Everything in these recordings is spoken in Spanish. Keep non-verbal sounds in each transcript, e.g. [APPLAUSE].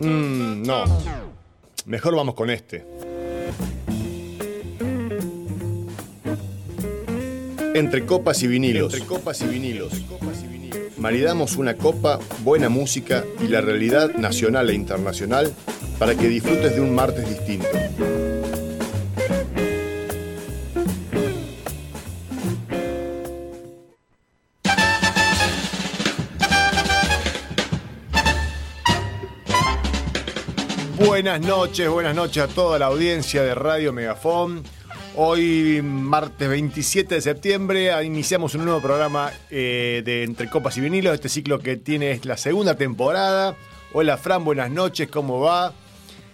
Mm, no. Mejor vamos con este. Entre copas y vinilos. Entre copas y vinilos. Maridamos una copa, buena música y la realidad nacional e internacional para que disfrutes de un martes distinto. Buenas noches, buenas noches a toda la audiencia de Radio Megafón. Hoy, martes 27 de septiembre, iniciamos un nuevo programa eh, de Entre Copas y Vinilos. Este ciclo que tiene es la segunda temporada. Hola, Fran, buenas noches, ¿cómo va?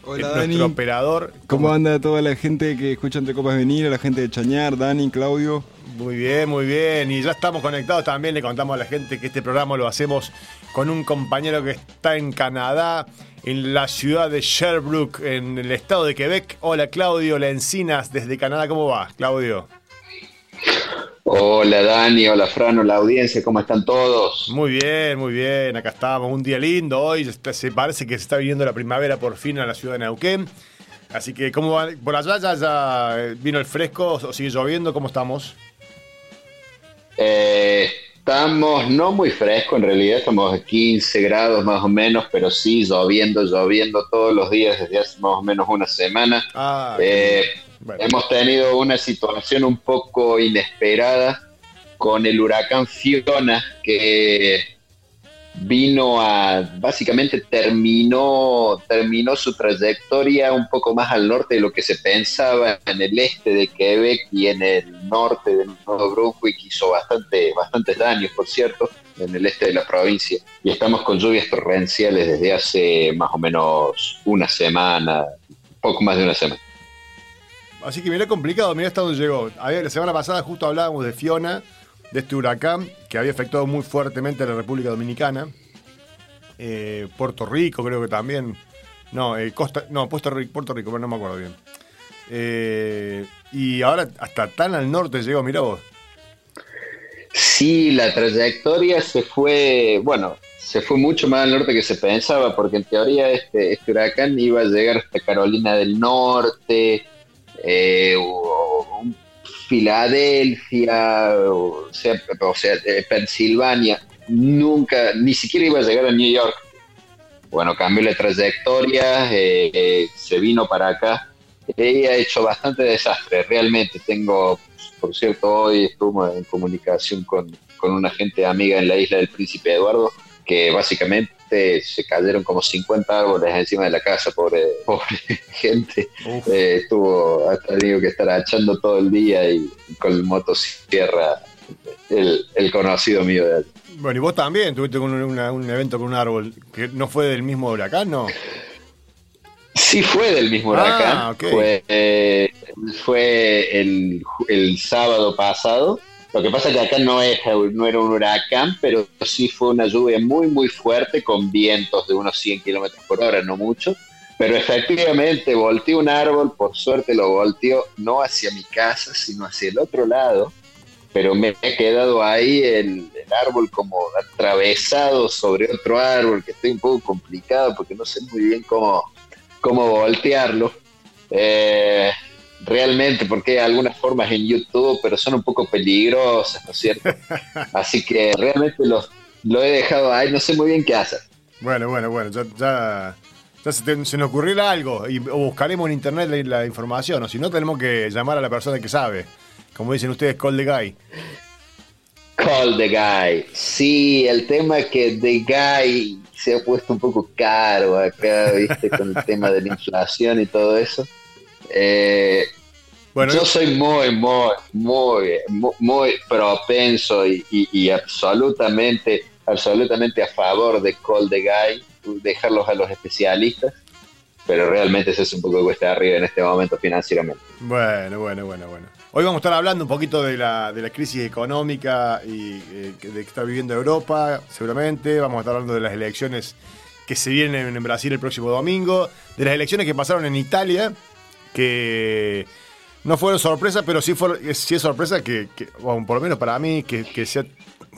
Hola, nuestro operador. ¿Cómo anda toda la gente que escucha Entre Copas Venir? La gente de Chañar, Dani, Claudio. Muy bien, muy bien. Y ya estamos conectados también. Le contamos a la gente que este programa lo hacemos con un compañero que está en Canadá, en la ciudad de Sherbrooke, en el estado de Quebec. Hola, Claudio Lencinas, desde Canadá. ¿Cómo va, Claudio? Hola Dani, hola Fran, hola audiencia, ¿cómo están todos? Muy bien, muy bien. Acá estamos. Un día lindo hoy. Se parece que se está viniendo la primavera por fin a la ciudad de Neuquén. Así que, ¿cómo va? ¿Por allá ya, ya eh, vino el fresco o sigue lloviendo? ¿Cómo estamos? Eh, estamos no muy fresco en realidad, estamos a 15 grados más o menos, pero sí lloviendo, lloviendo todos los días desde hace más o menos una semana. Ah, Eh, bueno. Hemos tenido una situación un poco inesperada con el huracán Fiona que vino a, básicamente terminó, terminó su trayectoria un poco más al norte de lo que se pensaba en el este de Quebec y en el norte de Nuevo Brunswick hizo bastante, bastantes daños, por cierto, en el este de la provincia. Y estamos con lluvias torrenciales desde hace más o menos una semana, poco más de una semana. Así que mirá complicado, mirá hasta dónde llegó. Había- la semana pasada justo hablábamos de Fiona, de este huracán que había afectado muy fuertemente a la República Dominicana. Eh, Puerto Rico creo que también. No, eh, Costa, no, Puerto Rico, Puerto Rico, pero no me acuerdo bien. Eh, y ahora hasta tan al norte llegó, mirá vos. Sí, la trayectoria se fue, bueno, se fue mucho más al norte que se pensaba, porque en teoría este, este huracán iba a llegar hasta Carolina del Norte, eh, o- o Filadelfia, o sea, o Pensilvania, nunca, ni siquiera iba a llegar a New York. Bueno, cambió la trayectoria, eh, eh, se vino para acá y ha hecho bastante desastre, realmente. Tengo, por cierto, hoy estuve en comunicación con, con una gente amiga en la isla del Príncipe Eduardo, que básicamente se cayeron como 50 árboles encima de la casa, pobre, [LAUGHS] pobre gente. Eh, estuvo, ha tenido que estar echando todo el día y con el motosierra, el, el conocido mío de allá. Bueno, y vos también tuviste un, una- un evento con un árbol que no fue del mismo huracán, ¿no? Sí fue del mismo Ah, huracán. ok. Fue, eh, fue el, el sábado pasado. Lo que pasa es que acá no, es, era un huracán, pero sí fue una lluvia muy, muy fuerte con vientos de unos 100 kilómetros por hora, no mucho. Pero efectivamente volteó un árbol, por suerte lo volteó no hacia mi casa, sino hacia el otro lado. Pero me he quedado ahí el, el árbol como atravesado sobre otro árbol, que estoy un poco complicado porque no sé muy bien cómo, cómo voltearlo. Eh, realmente, porque hay algunas formas en YouTube, pero son un poco peligrosas, ¿no es cierto? [LAUGHS] Así que realmente lo, lo he dejado ahí, no sé muy bien qué hacer. Bueno, bueno, bueno, ya, ya, ya se, te- se nos ocurrirá algo y o buscaremos en internet la, la información, o si no tenemos que llamar a la persona que sabe. Como dicen ustedes, call the guy. Call the guy. Sí, el tema es que the guy se ha puesto un poco caro acá, ¿viste? Con el [LAUGHS] tema de la inflación y todo eso. Eh, Bueno, yo soy muy, muy, muy, muy, propenso y, y- y absolutamente, absolutamente a favor de Call the Guy, dejarlos a los especialistas, pero realmente se hace un poco cuesta arriba en este momento financieramente. bueno, bueno, bueno, bueno. Hoy vamos a estar hablando un poquito de la, de la crisis económica y eh, de que está viviendo Europa, seguramente. Vamos a estar hablando de las elecciones que se vienen en Brasil el próximo domingo, de las elecciones que pasaron en Italia, que no fueron sorpresa, pero sí, fue, sí es sorpresa que, que, bueno, por lo menos para mí, que, que, sea-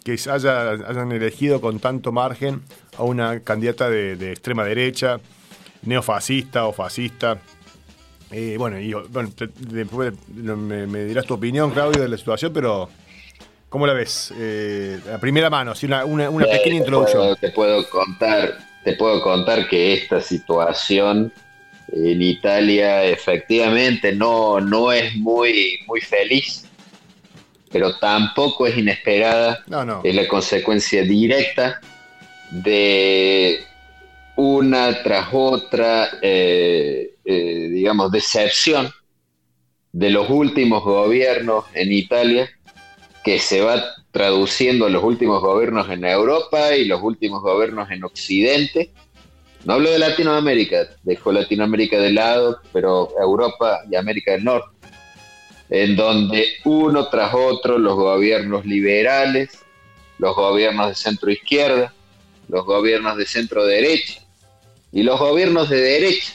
que haya, hayan elegido con tanto margen a una candidata de, extrema derecha, neofascista o fascista. Eh, bueno, y bueno, después me, dirás tu opinión, Claudio, de la situación, pero ¿cómo la ves? Eh, a primera mano, una, una, pequeña introducción. te puedo contar, te puedo contar que esta situación en Italia efectivamente no, no es muy, muy feliz, pero tampoco es inesperada. Es la consecuencia directa de una tras otra, eh, eh, digamos, decepción de los últimos gobiernos en Italia, que se va traduciendo a los últimos gobiernos en Europa y los últimos gobiernos en Occidente, no hablo de Latinoamérica, dejo Latinoamérica de lado, pero Europa y América del Norte, en donde uno tras otro los gobiernos liberales, los gobiernos de centro izquierda, los gobiernos de centro derecha y los gobiernos de derecha,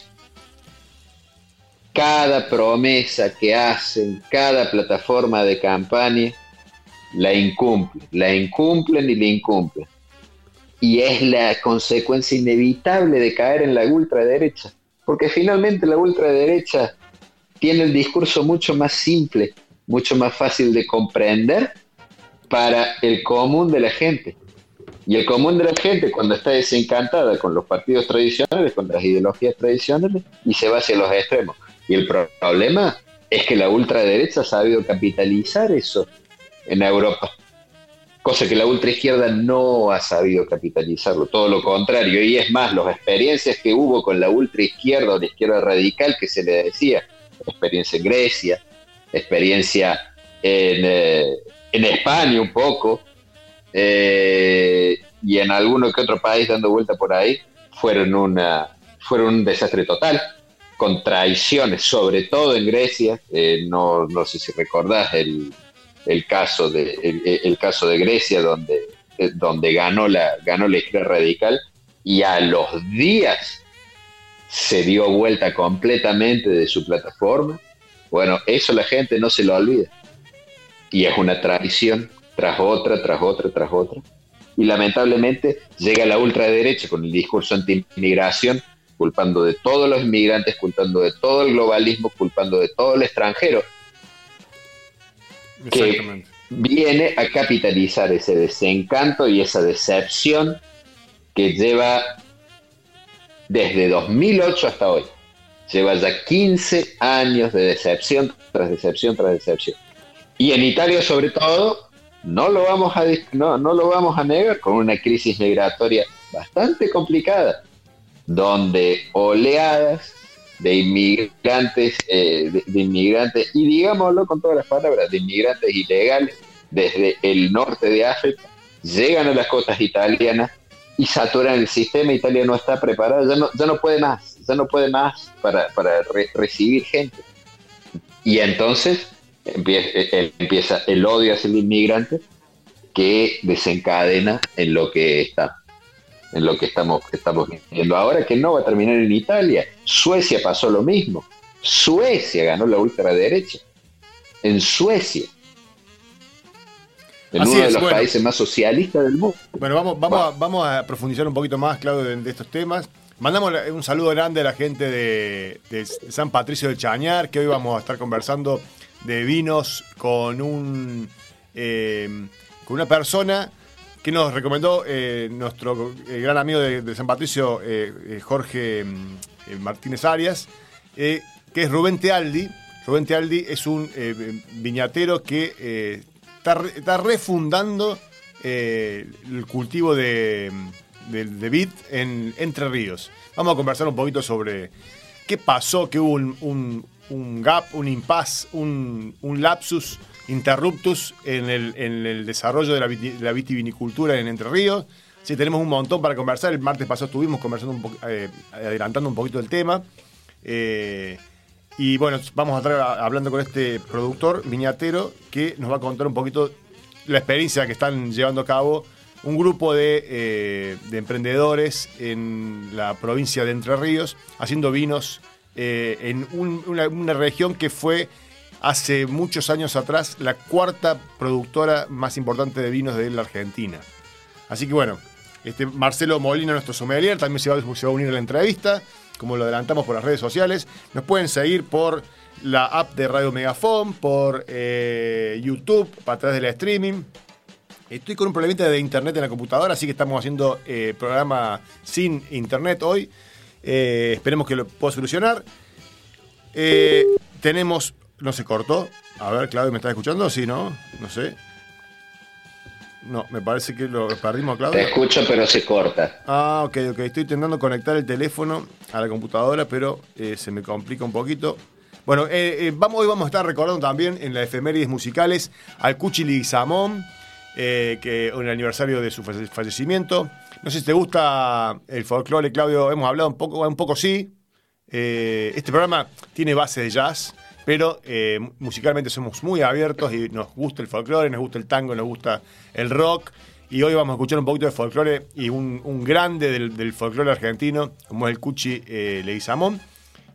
cada promesa que hacen, cada plataforma de campaña, la incumplen, la incumplen y la incumplen y es la consecuencia inevitable de caer en la ultraderecha, porque finalmente la ultraderecha tiene el discurso mucho más simple, mucho más fácil de comprender para el común de la gente. Y el común de la gente cuando está desencantada con los partidos tradicionales, con las ideologías tradicionales, y se va hacia los extremos. Y el problema es que la ultraderecha ha sabido capitalizar eso en Europa cosa que la ultraizquierda no ha sabido capitalizarlo, todo lo contrario, y es más, las experiencias que hubo con la ultraizquierda o la izquierda radical que se le decía, experiencia en Grecia, experiencia en, eh, España un poco, eh, y en alguno que otro país dando vuelta por ahí, fueron, una, fueron un desastre total, con traiciones, sobre todo en Grecia, eh, no, no sé si recordás el el caso de, el, caso de Grecia, donde, eh, donde ganó, la, ganó la izquierda radical, y a los días se dio vuelta completamente de su plataforma. Bueno, eso la gente no se lo olvida. Y es una tradición tras otra, tras otra, tras otra. Y lamentablemente llega la ultraderecha con el discurso anti-inmigración, culpando de todos los inmigrantes, culpando de todo el globalismo, culpando de todo el extranjero, que viene a capitalizar ese desencanto y esa decepción que lleva desde 2008 hasta hoy. Lleva ya 15 años de decepción tras decepción tras decepción. Y en Italia sobre todo, no lo vamos a, no, no lo vamos a negar, con una crisis migratoria bastante complicada, donde oleadas de inmigrantes, eh, de, inmigrantes, y digámoslo con todas las palabras, de inmigrantes ilegales desde el norte de África, llegan a las costas italianas y saturan el sistema. Italia no está preparada, ya no, ya no puede más, ya no puede más para, recibir gente. Y entonces empieza, eh, empieza el odio hacia el inmigrante que desencadena en lo que está en lo que estamos, estamos viendo ahora, que no va a terminar en Italia. Suecia pasó lo mismo. Suecia ganó la ultraderecha. En Suecia. En uno de los países más socialistas del mundo. Bueno, vamos, vamos, a, vamos a profundizar un poquito más, Claudio, de, estos temas. Mandamos un saludo grande a la gente de, San Patricio de Chañar, que hoy vamos a estar conversando de vinos con un eh, con una persona que nos recomendó eh, nuestro eh, gran amigo de, San Patricio, eh, Jorge mm, Martínez Arias, que es Rubén Tealdi. Rubén Tealdi es un viñatero que está, refundando el cultivo de, de, vid en Entre Ríos. Vamos a conversar un poquito sobre qué pasó, que hubo un, un, gap, un impasse, un, un lapsus interruptus en el, desarrollo de la, vitivinicultura en Entre Ríos. Sí, tenemos un montón para conversar. El martes pasado estuvimos conversando eh, adelantando un poquito el tema. Eh, y bueno, vamos a estar hablando con este productor viñatero que nos va a contar un poquito la experiencia que están llevando a cabo un grupo de, eh, emprendedores en la provincia de Entre Ríos haciendo vinos en una región que fue hace muchos años atrás la cuarta productora más importante de vinos de la Argentina. Así que bueno, este Marcelo Molina, nuestro sommelier, también se va, a unir a la entrevista, como lo adelantamos por las redes sociales. Nos pueden seguir por la app de Radio Megafon, por eh, YouTube, para través del streaming. Estoy con un problemita de internet en la computadora, así que estamos haciendo eh, programa sin internet hoy. Eh, esperemos que lo pueda solucionar. Tenemos. No se cortó. A ver, Claudio, ¿me estás escuchando? Sí, ¿no? No sé. No, me parece que lo perdimos, Claudio. Te escucho, pero se corta. Ah, ok, ok. Estoy intentando conectar el teléfono a la computadora, pero eh, se me complica un poquito. Bueno, eh, eh, vamos, hoy vamos a estar recordando también en las efemérides musicales al Cuchi Leguizamón, eh, que en el aniversario de su falle- fallecimiento. No sé si te gusta el folclore, Claudio. Hemos hablado un poco, un poco sí. Este programa tiene base de jazz, pero eh, musicalmente somos muy abiertos y nos gusta el folclore, nos gusta el tango, nos gusta el rock. Y hoy vamos a escuchar un poquito de folclore y un, grande del, folclore argentino, como es el Cuchi eh, Leguizamón.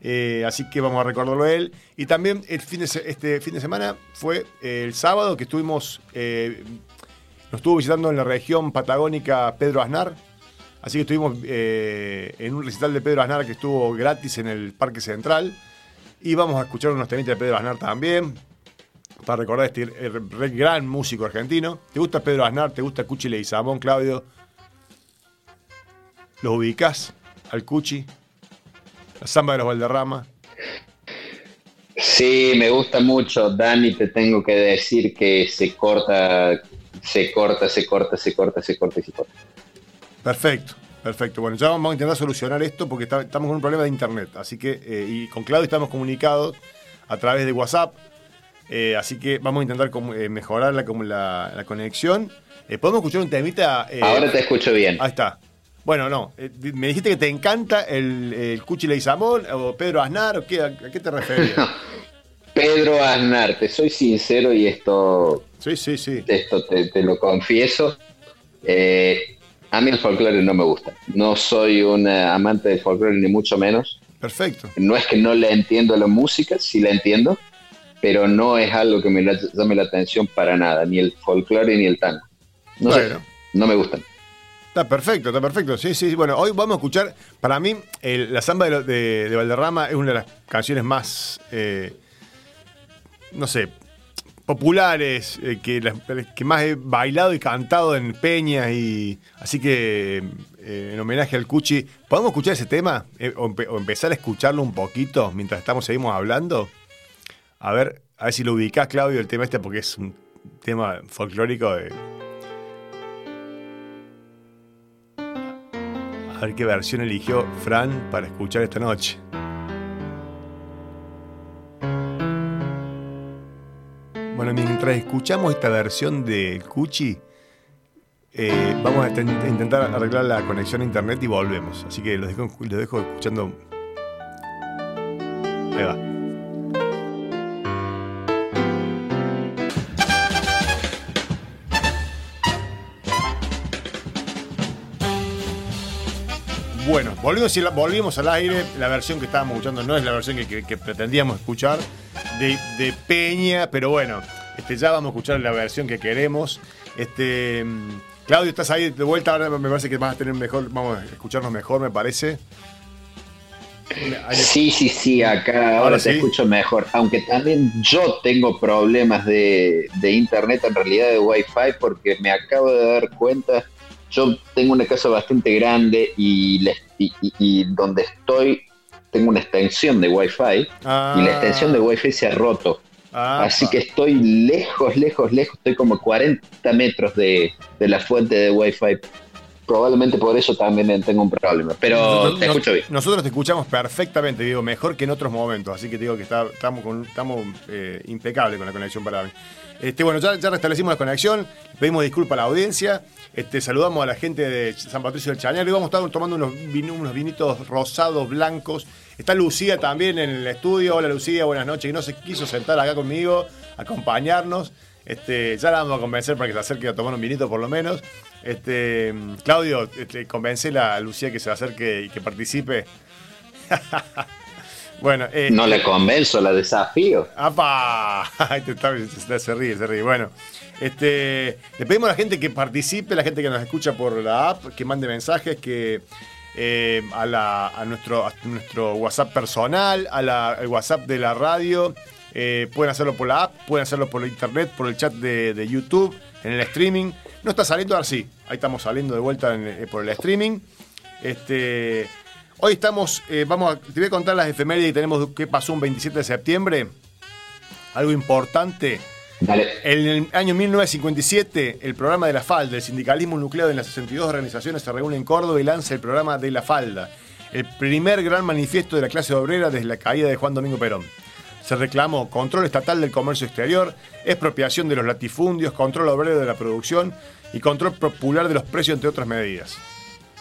Eh, así que vamos a recordarlo a él. Y también el fin de este fin de semana fue eh, el sábado que estuvimos, nos estuvo visitando en la región patagónica Pedro Aznar. Así que estuvimos en un recital de Pedro Aznar que estuvo gratis en el Parque Central. Y vamos a escuchar unos temitas de Pedro Aznar también. Para recordar este re- gran músico argentino. ¿Te gusta Pedro Aznar? ¿Te gusta Cuchi Leguizamón, Claudio? ¿Los ubicás al Cuchi? La samba de los Valderrama. Sí, me gusta mucho, Dani, te tengo que decir que se corta, se corta, se corta, se corta, se corta y se corta. Perfecto, perfecto. Bueno, ya vamos a intentar solucionar esto porque está- estamos con un problema de internet. Así que, eh, y con Claudio estamos comunicados a través de WhatsApp. eh, así que vamos a intentar eh, mejorar la, como la, la conexión. ¿Podemos escuchar un temita? Ahora te escucho bien. Ahí está. Bueno, no. me dijiste que te encanta el, el Cuchi Leguizamón o Pedro Aznar. ¿o qué, ¿A qué te referías? [LAUGHS] Pedro Aznar, te soy sincero y esto, sí, sí, sí. esto te, te lo confieso. eh, a mí el folclore no me gusta. No soy un eh, amante del folclore, ni mucho menos. Perfecto. No es que no le entiendo la música, sí la entiendo, pero no es algo que me la- llame la atención para nada, ni el folclore ni el tango. No sé, no me gustan. Está perfecto, está perfecto. Sí, sí, sí. Bueno, hoy vamos a escuchar, para mí, el- la samba de- de Valderrama es una de las canciones más, eh, no sé, populares, eh, que, las- que más he bailado y cantado en peñas y así que eh, en homenaje al Cuchi, ¿podemos escuchar ese tema? Eh, o, o empezar a escucharlo un poquito mientras estamos seguimos hablando. A ver, a ver si lo ubicás, Claudio, el tema este, porque es un tema folclórico de, A ver qué versión eligió Fran para escuchar esta noche. Bueno, mientras escuchamos esta versión de Cuchi, eh, vamos a ten- intentar arreglar la conexión a internet y volvemos. Así que los dejo, escuchando. Ahí va. Bueno, volvimos, volvimos al aire. La versión que estábamos escuchando no es la versión que pretendíamos escuchar de, de Peña, pero bueno, este, ya vamos a escuchar la versión que queremos. Este, mm, Claudio, estás ahí de vuelta. Ahora me parece que vas a tener mejor, vamos a escucharnos mejor, me parece. Sí, sí, sí, acá ahora, Ahora te sí. escucho mejor. Aunque también yo tengo problemas de, de internet, en realidad de wifi, porque me acabo de dar cuenta. Yo tengo una casa bastante grande y, les- y, y- y donde estoy tengo una extensión de wifi Ah, y la extensión de wifi se ha roto. ah, Así que estoy lejos, lejos, lejos. Estoy como 40 metros de, de la fuente de wifi. Probablemente por eso también tengo un problema. Pero Nosotros- te nos- escucho bien. Nosotros te escuchamos perfectamente, digo, mejor que en otros momentos. Así que te digo que está- estamos, con, estamos eh, impecables con la conexión para mí. Este, bueno, ya, ya restablecimos la conexión, pedimos disculpas a la audiencia, este, saludamos a la gente de San Patricio del Chañar y vamos a estar tomando unos, vin- unos vinitos rosados, blancos. Está Lucía también en el estudio. Hola Lucía, buenas noches. Y no se quiso sentar acá conmigo, acompañarnos. Este, ya la vamos a convencer para que se acerque a tomar un vinito por lo menos. Este, Claudio, este, convencela a Lucía que se acerque y que participe. [LAUGHS] Bueno, eh, no le convenzo, la desafío. ¡Apa! [LAUGHS] Se ríe, se ríe. Bueno, este, le pedimos a la gente que participe, la gente que nos escucha por la app, que mande mensajes, que eh, a, la- nuestro, a nuestro WhatsApp personal, a la- al WhatsApp de la radio. eh, pueden hacerlo por la app, pueden hacerlo por internet, por el chat de, YouTube, en el streaming. No está saliendo ahora sí. Ahí estamos saliendo de vuelta eh, por el streaming. Este, hoy estamos, vamos a, te voy a contar las efemérides que tenemos, qué pasó un 27 de septiembre. Algo importante. En el año 1957, el programa de la Falda, el sindicalismo nucleado en las 62 organizaciones se reúne en Córdoba y lanza el programa de la Falda, el primer gran manifiesto de la clase obrera desde la caída de Juan Domingo Perón. Se reclamó control estatal del comercio exterior, expropiación de los latifundios, control obrero de la producción y control popular de los precios, entre otras medidas.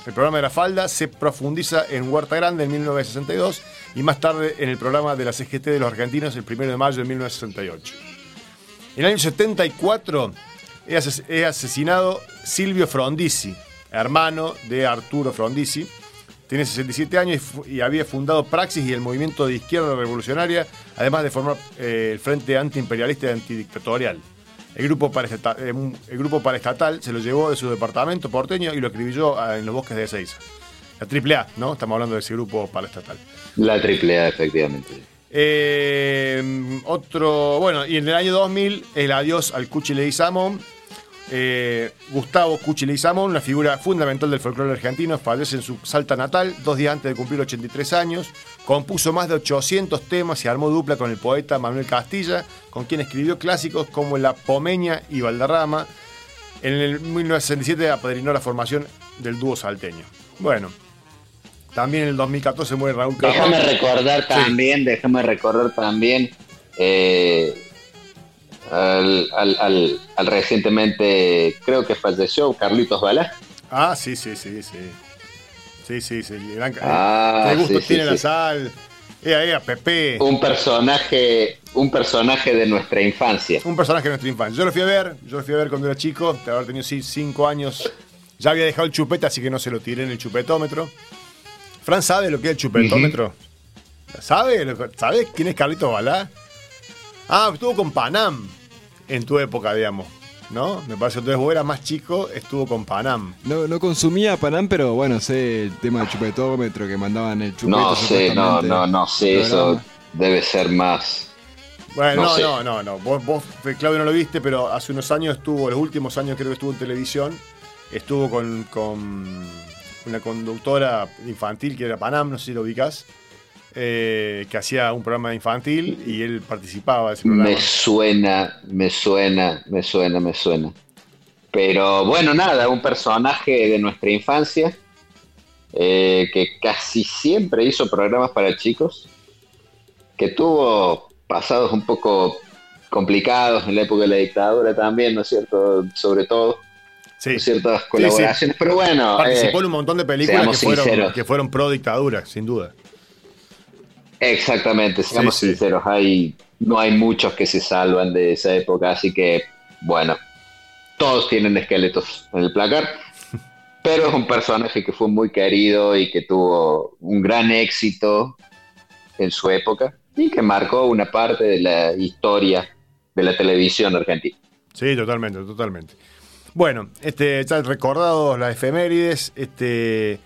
El programa de la falda se profundiza en Huerta Grande en 1962 y más tarde en el programa de la CGT de los argentinos el 1 de mayo de 1968. En el año 74 es ases- es asesinado Silvio Frondizi, hermano de Arturo Frondizi. Tiene 67 años y había fundado Praxis y el movimiento de izquierda revolucionaria, además de formar eh, el Frente Antiimperialista y Antidictatorial. El grupo, paraestata- eh, el grupo paraestatal se lo llevó de su departamento porteño y lo escribió ah, en los bosques de Ezeiza. La AAA, ¿no? Estamos hablando de ese grupo paraestatal. La triple A, efectivamente. Eh, otro, bueno, y en el año 2000, el adiós al Cuchi Leguizamón. Eh, Gustavo Cuchi Leguizamón, una figura fundamental del folclore argentino, fallece en su Salta natal, dos días antes de cumplir 83 años. Compuso más de 800 temas y armó dupla con el poeta Manuel Castilla, con quien escribió clásicos como La Pomeña y Valderrama. En el 1967 apadrinó la formación del dúo salteño. Bueno, también en el 2014 muere Raúl Cavall. Déjame recordar también, déjame recordar también eh, al, al- al- al recientemente, creo que falleció Carlitos Balá. Ah, sí, sí, sí, sí. Sí, sí, sí. Gran, Ah, qué gusto sí, sí, tiene la sal. Ea, ea, Pepe. Un personaje, un personaje de nuestra infancia. Un personaje de nuestra infancia. Yo lo fui a ver, yo lo fui a ver cuando era chico, de haber tenido sí, cinco años. Ya había dejado el chupete, así que no se lo tiré en el chupetómetro. Fran sabe lo que es el chupetómetro. ¿Sabe? lo- ¿Sabes quién es Carlitos Balá? Ah, estuvo con Panam en tu época, digamos. ¿No? Me parece que entonces vos eras más chico, estuvo con Panam. No, no consumía Panam, pero bueno, sé el tema del chupetómetro que mandaban el chupete. No sé, no, no, no sé, eso debe ser más. Bueno, No no, sé. no, no, no. Vos, vos, Claudio, no lo viste, pero hace unos años estuvo, los últimos años creo que estuvo en televisión, estuvo con, con una conductora infantil que era Panam, no sé si lo ubicás, eh, que hacía un programa infantil y él participaba de ese programa. Me suena, me suena, me suena, me suena. Pero bueno, nada, un personaje de nuestra infancia eh, que casi siempre hizo programas para chicos, que tuvo pasados un poco complicados en la época de la dictadura también, ¿no es cierto? Sobre todo, Sí. ciertas colaboraciones, pero bueno, Participó eh, en un montón de películas que fueron, que fueron pro dictadura, sin duda. Exactamente, seamos sinceros, hay, no hay muchos que se salvan de esa época, así que, bueno, todos tienen esqueletos en el placar, [LAUGHS] pero es un personaje que fue muy querido y que tuvo un gran éxito en su época y que marcó una parte de la historia de la televisión argentina. Sí, totalmente, totalmente. Bueno, este, ya recordados las efemérides, este,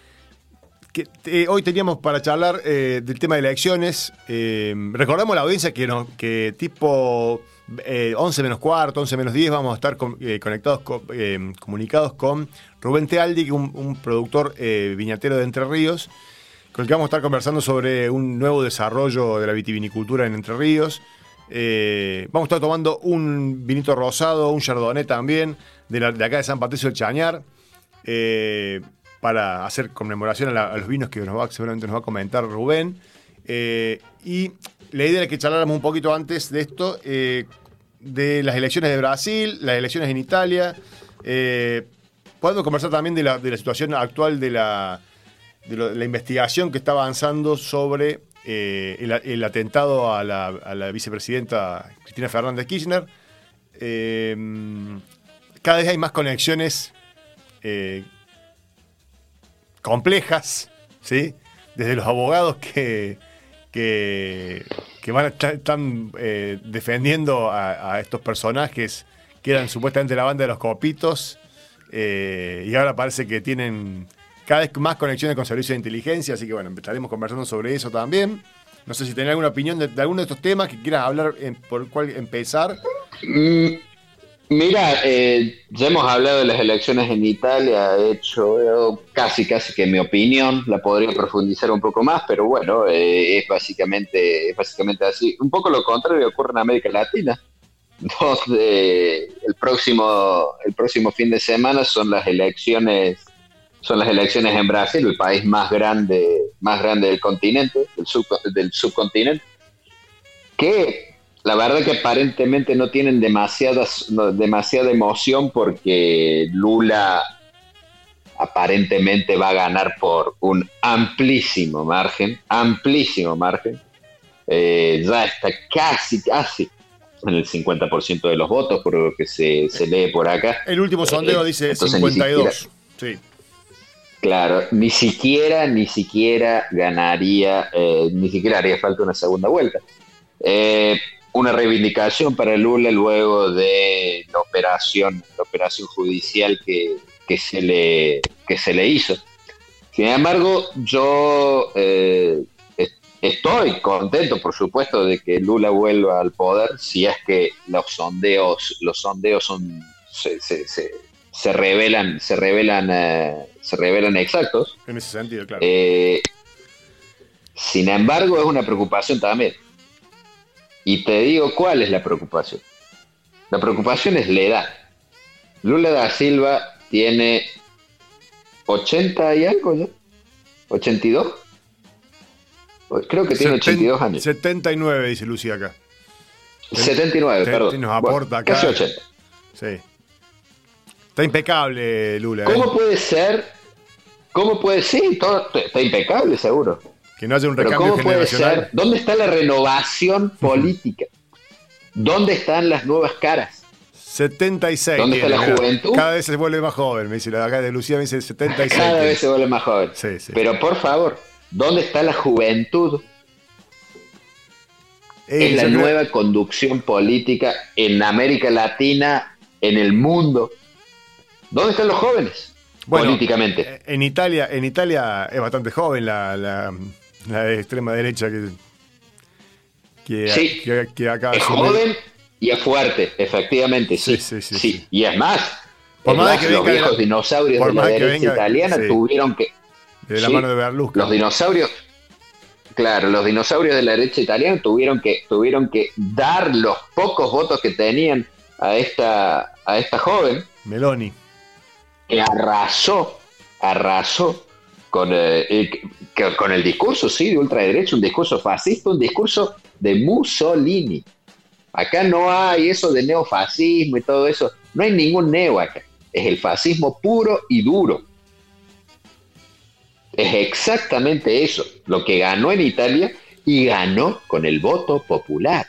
eh, hoy teníamos para charlar eh, del tema de elecciones. Eh, recordamos la audiencia que, no, que tipo eh, 11 menos cuarto, 11 menos 10 vamos a estar con- eh, conectados, con- eh, comunicados con Rubén Tealdi, un, un productor eh, viñatero de Entre Ríos, con el que vamos a estar conversando sobre un nuevo desarrollo de la vitivinicultura en Entre Ríos. Eh, vamos a estar tomando un vinito rosado, un chardonnay también, de, la- acá de San Patricio del Chañar, eh, para hacer conmemoración a, los vinos que nos seguramente nos va a comentar Rubén. Eh, y la idea era que charláramos un poquito antes de esto, eh, de las elecciones de Brasil, las elecciones en Italia. Podemos conversar también de la, de la situación actual de la, de la investigación que está avanzando sobre el, el atentado a la, a la vicepresidenta Cristina Fernández Kirchner. Eh, cada vez hay más conexiones eh, complejas, ¿sí? Desde los abogados que, que, van están eh, defendiendo a, estos personajes que eran supuestamente la banda de los copitos eh, y ahora parece que tienen cada vez más conexiones con servicios de inteligencia, así que bueno, estaremos conversando sobre eso también. No sé si tenés alguna opinión de, de alguno de estos temas que quieras hablar, en- por cuál empezar. Mm, Mira, eh, ya hemos hablado de las elecciones en Italia, de hecho, casi, casi que mi opinión la podría profundizar un poco más, pero bueno, eh, es básicamente, es básicamente así. Un poco lo contrario ocurre en América Latina, [LAUGHS] donde el próximo, el próximo fin de semana son las elecciones, son las elecciones en Brasil, el país más grande, más grande del continente, del, sub- del subcontinente, que la verdad que aparentemente no tienen demasiadas, no, demasiada emoción porque Lula aparentemente va a ganar por un amplísimo margen, amplísimo margen. Eh, ya está casi, casi en el 50% de los votos, por lo que se, se lee por acá. El último sondeo Eh, dice entonces ni 52. Sí. Claro, ni siquiera, ni siquiera ganaría, eh, ni siquiera haría falta una segunda vuelta. Eh, una reivindicación para Lula luego de la operación, la operación judicial que, que se, le, que se le hizo. Sin embargo, yo eh, est- estoy contento, por supuesto, de que Lula vuelva al poder, si es que los sondeos, los sondeos son, se, se, se, se revelan, se revelan, eh, se revelan exactos. En ese sentido, claro. Eh, sin embargo, es una preocupación también. Y te digo cuál es la preocupación. La preocupación es la edad. Lula da Silva tiene 80 y algo ya. 82. Creo que tiene 82 años. 79, dice Lucía acá. 79, Te- perdón. nos aporta acá. Casi 80. Sí. Está impecable, Lula. ¿eh? ¿Cómo puede ser? ¿Cómo puede ser? Todo, está impecable, seguro. Que no haya un Pero recambio ¿cómo puede ser? ¿Dónde está la renovación política? ¿Dónde están las nuevas caras? 76. ¿Dónde está la juventud? Cada vez se vuelve más joven, me dice. La de acá de Lucía me dice 76. Cada vez se vuelve más joven. Sí, sí. Pero por favor, ¿dónde está la juventud? Eh, es la nueva conducción política en América Latina, en el mundo. ¿Dónde están los jóvenes? Bueno, políticamente. eh, En Italia, en Italia es bastante joven la, la, la de extrema derecha que, que, Sí. que, que es joven y es fuerte, efectivamente. Sí, Sí, sí, sí, sí. sí. Y es más, Por es más que los la- viejos dinosaurios por de la derecha venga- italiana tuvieron que De la mano de Berlusconi. los dinosaurios claro los dinosaurios de la derecha italiana tuvieron que tuvieron que dar los pocos votos que tenían a esta a esta joven Meloni. que arrasó arrasó con eh, que- con el discurso sí de ultraderecha un discurso fascista un discurso de Mussolini. Acá no hay eso de neofascismo y todo eso. No hay ningún neo acá. Es el fascismo puro y duro. Es exactamente eso, lo que ganó en Italia y ganó con el voto popular.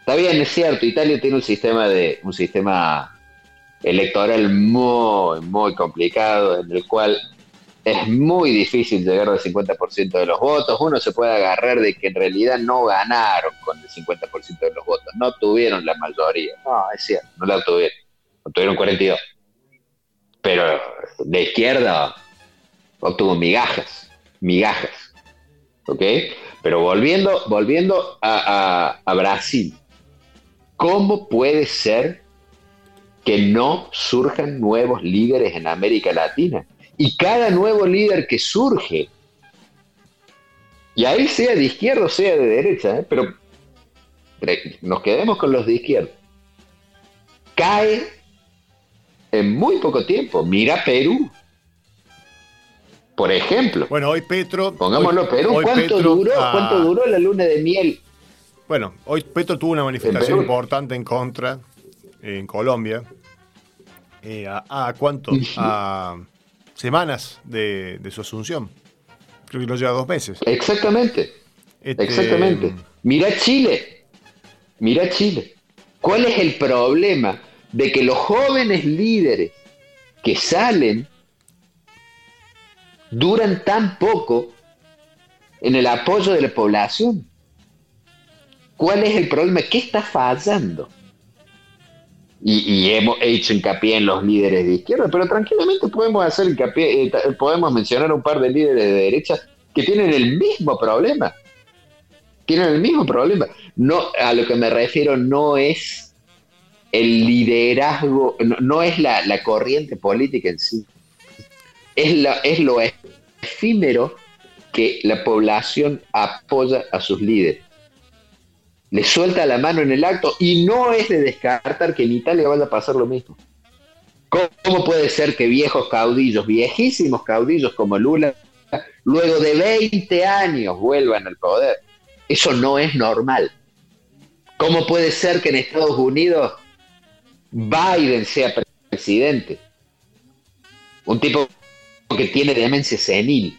Está bien, es cierto, Italia tiene un sistema de un sistema electoral muy, muy complicado, en el cual es muy difícil llegar al 50% de los votos. Uno se puede agarrar de que en realidad no ganaron con el 50% de los votos, no tuvieron la mayoría. No, es cierto, no la tuvieron, no tuvieron 42. Pero de izquierda obtuvo migajas, migajas. ¿Ok? Pero volviendo, volviendo a, Brasil, ¿cómo puede ser que no surjan nuevos líderes en América Latina? Y cada nuevo líder que surge, y ahí sea de izquierda o sea de derecha, ¿eh? pero nos quedemos con los de izquierda, cae en muy poco tiempo. Mira Perú, por ejemplo. Bueno, hoy Petro. Pongámoslo, hoy- Perú, hoy ¿cuánto, Petro, duró, ah, ¿cuánto duró la luna de miel? Bueno, hoy Petro tuvo una manifestación En importante en contra en Colombia. Eh, a, a cuánto? [LAUGHS] A semanas de, de su asunción. Creo que lo lleva dos meses. Exactamente, Este, exactamente. Mira Chile, mira Chile. ¿Cuál es el problema de que los jóvenes líderes que salen duran tan poco en el apoyo de la población. ¿Cuál es el problema? ¿Qué está fallando? Y, hemos hecho hincapié en los líderes de izquierda, pero tranquilamente podemos hacer hincapié, eh, podemos mencionar un par de líderes de derecha que tienen el mismo problema. Tienen el mismo problema. No, a lo que me refiero no es el liderazgo, no, es la, corriente política en sí. Es, la, es lo efímero que la población apoya a sus líderes le suelta la mano en el acto y no es de descartar que en Italia vaya a pasar lo mismo. ¿Cómo puede ser que viejos caudillos, viejísimos caudillos como Lula, luego de 20 años vuelvan al poder? Eso no es normal. ¿Cómo puede ser que en Estados Unidos Biden sea presidente? Un tipo que tiene demencia senil.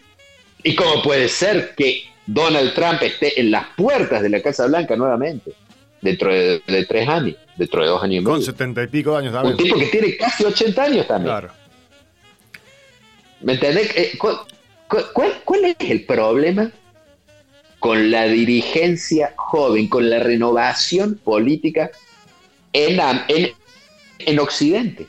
¿Y cómo puede ser que Donald Trump esté en las puertas de la Casa Blanca nuevamente, dentro de, tres años, dentro de dos años y medio. Con setenta y pico años también. Un tipo que tiene casi 80 años también. Claro. ¿Me entendés? Eh, ¿cuál, es el problema con la dirigencia joven, con la renovación política en, en, en Occidente?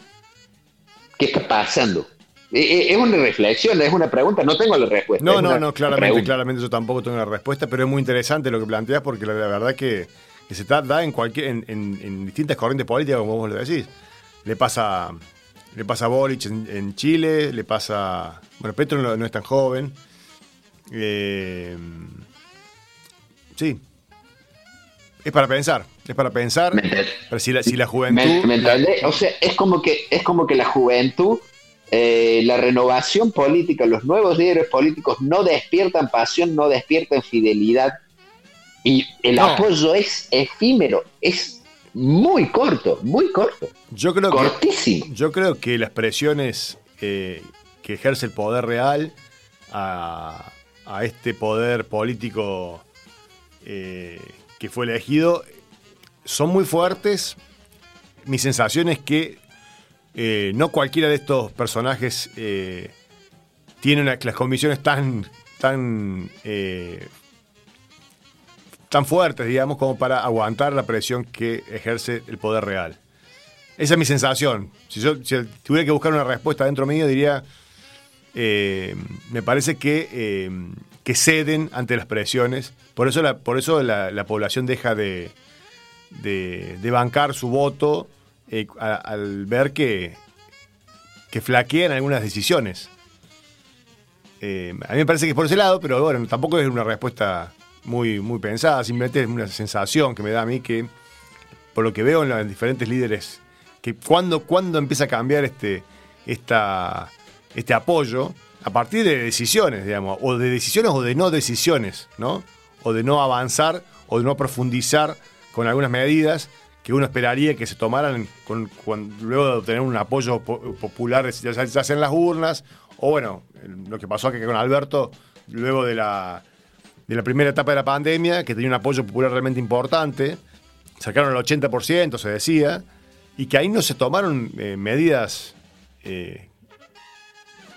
¿Qué está pasando? Eh, eh, es una reflexión, es una pregunta, no tengo la respuesta. No, no, no, claramente, claramente yo tampoco tengo la respuesta, pero es muy interesante lo que planteas porque la, verdad que, que se da en cualquier en, distintas corrientes políticas, como vos lo decís. Le pasa le pasa a Boric en, Chile, le pasa... Bueno, Petro no, es tan joven. Eh, sí. Es para pensar, es para pensar. pero si la, si la juventud... ¿Me, O sea, es como que, es como que la juventud eh, la renovación política, los nuevos líderes políticos no despiertan pasión, no despiertan fidelidad y el apoyo es efímero, es muy corto, muy corto. Yo creo cortísimo. Que, yo creo que las presiones eh, que ejerce el poder real a, este poder político eh, que fue elegido son muy fuertes. Mi sensación es que eh, no cualquiera de estos personajes eh, tiene las convicciones tan, tan, eh, tan fuertes, digamos, como para aguantar la presión que ejerce el poder real. Esa es mi sensación. Si yo tuviera que buscar una respuesta dentro mío, diría, me parece que, que, ceden ante las presiones. Por eso la, por eso la, población deja de, de bancar su voto eh, al ver que, que flaquean algunas decisiones. Eh, a mí me parece que es por ese lado, pero bueno, tampoco es una respuesta muy, muy pensada, simplemente es una sensación que me da a mí que, por lo que veo en los diferentes líderes, que cuando, cuando empieza a cambiar este, esta, este apoyo, a partir de decisiones, digamos, o de decisiones o de no decisiones, ¿no? O de no avanzar o de no profundizar con algunas medidas que uno esperaría que se tomaran con, luego de obtener un apoyo popular, ya sea en las urnas, o bueno, lo que pasó aquí con Alberto, luego de la, de la primera etapa de la pandemia, que tenía un apoyo popular realmente importante, sacaron el 80%, se decía, y que ahí no se tomaron eh, medidas eh,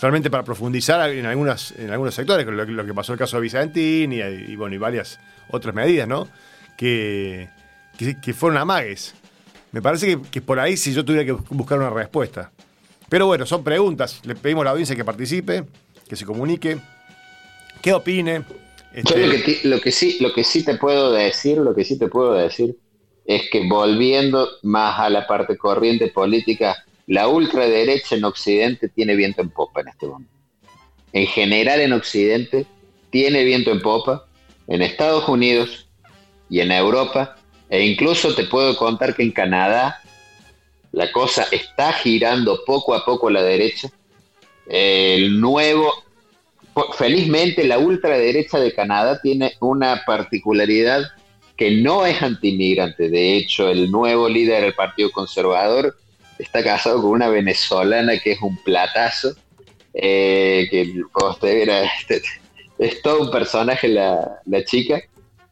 realmente para profundizar en, algunas, en algunos sectores, lo, que pasó en el caso de Vicentín y, y, bueno, y varias otras medidas, ¿no? Que que, fueron amagues. Me parece que, por ahí si yo tuviera que buscar una respuesta. Pero bueno, son preguntas. Le pedimos a la audiencia que participe, que se comunique, que opine. Este, lo, que sí, lo que sí te puedo decir, lo que sí te puedo decir es que volviendo más a la parte corriente política, la ultraderecha en Occidente tiene viento en popa en este momento. En general en Occidente tiene viento en popa. En Estados Unidos y en Europa e incluso te puedo contar que en Canadá la cosa está girando poco a poco la derecha. El nuevo, felizmente la ultraderecha de Canadá tiene una particularidad que no es antimigrante. De hecho, el nuevo líder del Partido Conservador está casado con una venezolana que es un platazo. Eh, que [LAUGHS] es todo un personaje la, la chica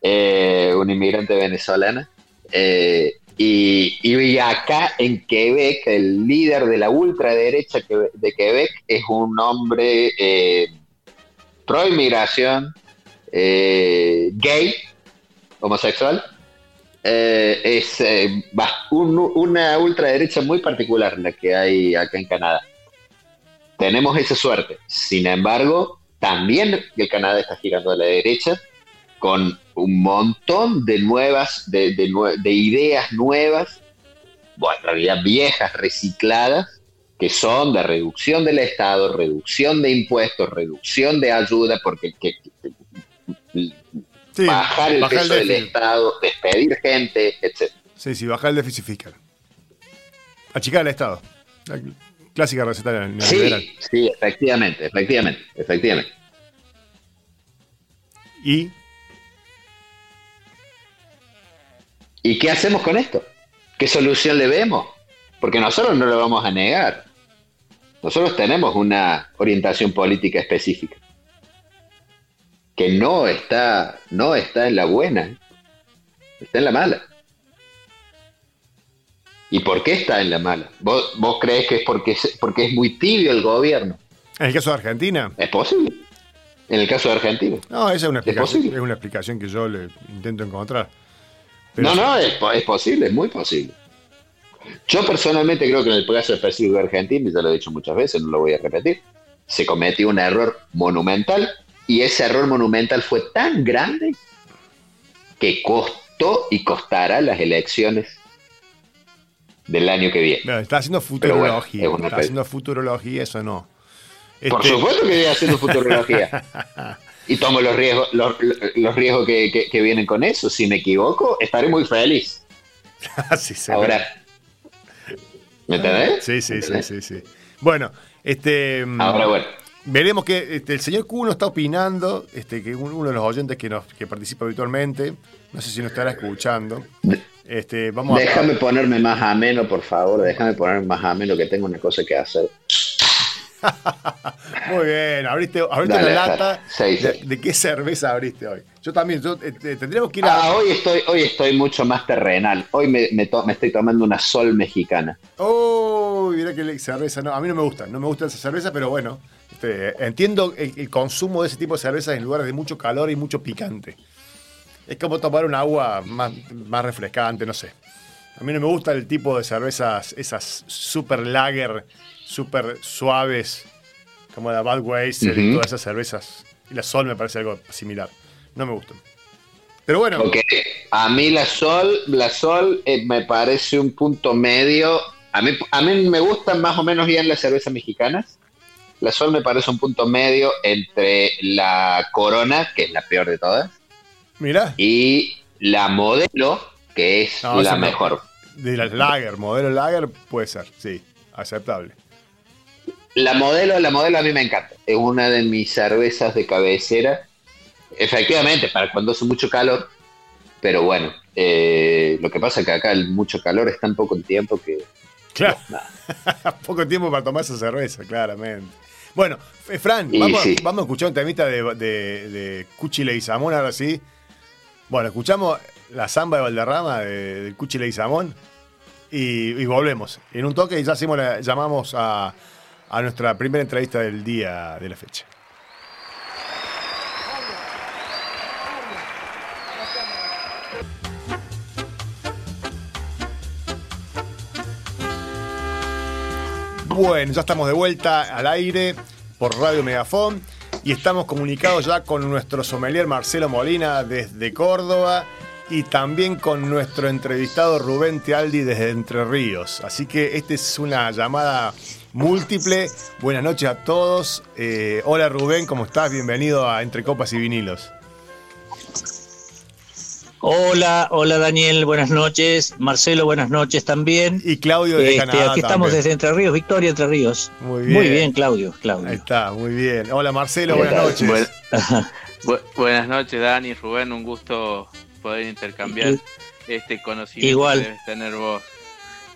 eh, una inmigrante venezolana. Eh, y, acá en Quebec, el líder de la ultraderecha de Quebec es un hombre eh, pro inmigración, eh, gay, homosexual, es eh, una ultraderecha muy particular la que hay acá en Canadá. Tenemos esa suerte. Sin embargo, también el Canadá está girando a la derecha con un montón de nuevas, de, de ideas nuevas, bueno, en realidad viejas, recicladas, que son de reducción del Estado, reducción de impuestos, reducción de ayuda, porque que, bajar el peso del Estado, despedir gente, etc. Sí, sí, bajar el déficit fiscal. Achicar el Estado. La clásica receta neoliberal. Sí, sí, efectivamente, efectivamente, efectivamente. ¿Y? ¿Y qué hacemos con esto? ¿Qué solución le vemos? Porque nosotros no lo vamos a negar. Nosotros tenemos una orientación política específica que no está, no está en la buena, está en la mala. ¿Y por qué está en la mala? ¿Vos, crees que es porque, porque es muy tibio el gobierno? ¿En el caso de Argentina? Es posible. En el caso de Argentina. No, esa es una explicación, ¿Es, una explicación que yo le intento encontrar. No, no, es, es, posible, es muy posible. Yo personalmente creo que en el caso específico de Argentina, y ya lo he dicho muchas veces, no lo voy a repetir, se cometió un error monumental y ese error monumental fue tan grande que costó y costará las elecciones del año que viene. está haciendo futurología. está haciendo futurología, eso no. Por este- supuesto que estoy haciendo futurología. [LAUGHS] y tomo los riesgos, los, riesgos que, vienen con eso. Si me equivoco, estaré muy feliz. [LAUGHS] sí, Ahora, ¿me entendés? Sí, sí, sí, sí, sí. Bueno, este. Ahora, bueno. Veremos que este, el señor Cuno está opinando, este, que uno de los oyentes que, nos, que participa habitualmente, no sé si nos estará escuchando. Este, vamos déjame ponerme más ameno, por favor, déjame ponerme más ameno que tengo una cosa que hacer. [LAUGHS] Muy bien, abriste, abriste la lata. De, qué cerveza abriste hoy? Yo también, yo, este, tendríamos que ir a. Ah, hoy estoy, hoy estoy mucho más terrenal. Hoy me, me, estoy tomando una sol mexicana. Oh, mira qué cerveza. No, a mí no me gusta, no me gusta esa cerveza, pero bueno. Este, entiendo el, consumo de ese tipo de cervezas en lugares de mucho calor y mucho picante. Es como tomar un agua más, más refrescante, no sé. A mí no me gusta el tipo de cervezas, esas super lager, super suaves, como la Budweiser y todas esas cervezas. Y la Sol me parece algo similar. No me gustan. Pero bueno. A mí la Sol, la Sol eh, me parece un punto medio. A mí, a mí me gustan más o menos bien las cervezas mexicanas. La Sol me parece un punto medio entre la Corona, que es la peor de todas. Mira. Y la Modelo, que es la mejor. De la Lager, Modelo Lager puede ser, sí, aceptable. La Modelo, la Modelo a mí me encanta. Es una de mis cervezas de cabecera. Efectivamente, para cuando hace mucho calor. Pero bueno, eh, lo que pasa es que acá el mucho calor es tan poco tiempo que. Claro. [LAUGHS] poco tiempo para tomar esa cerveza, claramente. Bueno, Fran, vamos, a escuchar un temita de, de, de Cuchile y Samón ahora sí. Bueno, escuchamos la samba de Valderrama de, de Cuchile y Samón y, volvemos. En un toque y ya hacemos llamamos a, a nuestra primera entrevista del día de la fecha. Bueno, ya estamos de vuelta al aire por Radio Megafón y estamos comunicados ya con nuestro sommelier Marcelo Molina desde Córdoba y también con nuestro entrevistado Rubén Tealdi desde Entre Ríos. Así que esta es una llamada múltiple. Buenas noches a todos. Eh, hola Rubén, ¿cómo estás? Bienvenido a Entre Copas y Vinilos. Hola, hola Daniel, buenas noches. Marcelo, buenas noches también. Y Claudio de este, Canadá. Aquí estamos desde Entre Ríos, Victoria Entre Ríos. Muy bien. Muy bien, Claudio, Claudio. Ahí está, muy bien. Hola Marcelo, buenas noches. [LAUGHS] buenas noches, Dani, Rubén, un gusto poder intercambiar este conocimiento Igual. que debes tener vos.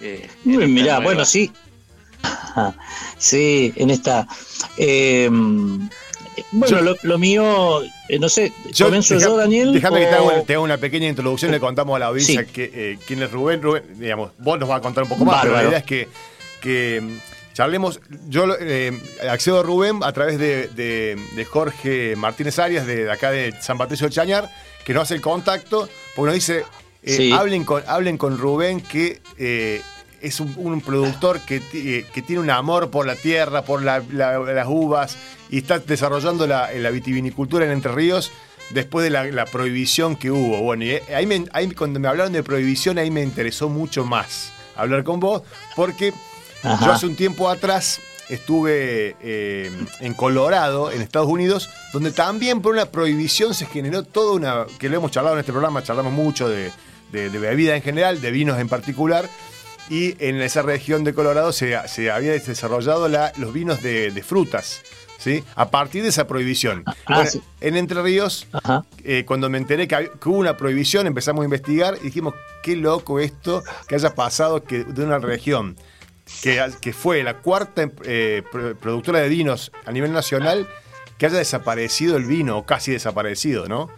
Eh, Mirá, bueno, sí. Sí, en esta. Eh, bueno, lo, mío, eh, no sé, yo, comienzo yo, Daniel. Déjame que te haga, una pequeña introducción, le contamos a la audiencia que, eh, quién es Rubén. Rubén, digamos, vos nos vas a contar un poco más, pero la idea es que, que charlemos. Yo eh, accedo a Rubén a través de, Jorge Martínez Arias, de, acá de San Patricio de Chañar, que nos hace el contacto, porque nos dice, hablen, con, hablen con Rubén que es un, productor que, que, tiene un amor por la tierra, por las uvas, y está desarrollando la, la vitivinicultura en Entre Ríos después de la, prohibición que hubo. Bueno, y ahí, cuando me hablaron de prohibición, ahí me interesó mucho más hablar con vos, porque yo hace un tiempo atrás estuve eh, en Colorado, en Estados Unidos, donde también por una prohibición se generó toda una, que lo hemos charlado en este programa, charlamos mucho de, bebida en general, de vinos en particular, y en esa región de Colorado se, había desarrollado los vinos de, frutas. ¿Sí? A partir de esa prohibición. Ah, en Entre Ríos, eh, cuando me enteré que, hubo una prohibición, empezamos a investigar y dijimos, qué loco esto que haya pasado que de una región que, fue la cuarta eh, productora de vinos a nivel nacional, que haya desaparecido el vino, o casi desaparecido, ¿no?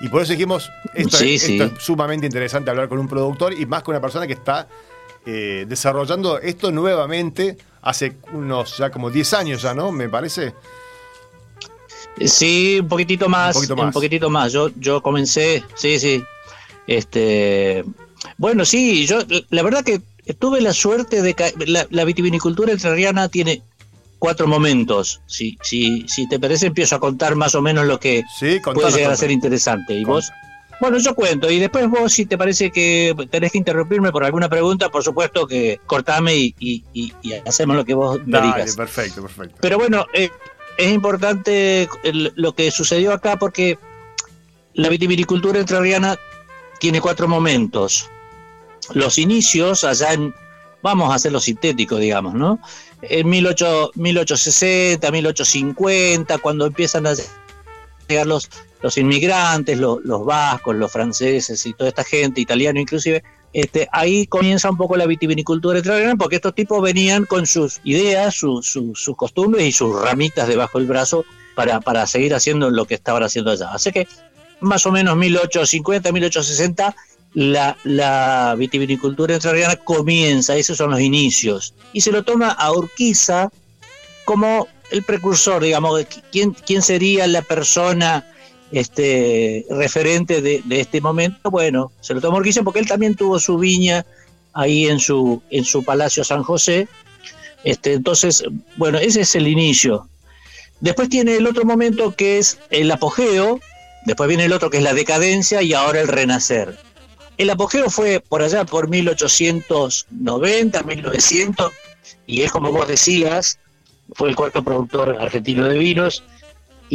Y por eso dijimos, esto, es, sumamente interesante hablar con un productor y más con una persona que está eh, desarrollando esto nuevamente hace unos ya como 10 años ya, ¿no? Me parece. Sí, un poquitito más, un poquito más. Un poquitito más. Yo, yo comencé, sí, sí. Este, bueno, sí, yo la verdad que tuve la suerte de que la, vitivinicultura entrerriana tiene cuatro momentos. Si, si, si te parece, empiezo a contar más o menos lo que puede llegar a ser interesante. Y vos, bueno, yo cuento. Y después vos, si te parece que tenés que interrumpirme por alguna pregunta, por supuesto que cortame y, hacemos lo que vos me digas. Perfecto, perfecto. Pero bueno, eh, es importante lo que sucedió acá porque la vitivinicultura entrerriana tiene cuatro momentos los inicios allá en, vamos a hacerlo sintético, digamos, ¿no? En 1860, 1850, cuando empiezan a llegar los, los inmigrantes, los, vascos, los franceses y toda esta gente, italiano inclusive, este, ahí comienza un poco la vitivinicultura entrerriana, porque estos tipos venían con sus ideas, sus costumbres y sus ramitas debajo del brazo para, para seguir haciendo lo que estaban haciendo allá. Así que más o menos 1850, 1860 la, la vitivinicultura entrerriana comienza, esos son los inicios, y se lo toma a Urquiza como el precursor, digamos, quién, quién sería la persona este, referente de, este momento. Bueno, se lo toma Urquiza porque él también tuvo su viña ahí en su, en su Palacio San José. Este, entonces, bueno, ese es el inicio. Después tiene el otro momento que es el apogeo, después viene el otro que es la decadencia y ahora el renacer. El apogeo fue por allá por 1890, 1900, y es como vos decías, fue el cuarto productor argentino de vinos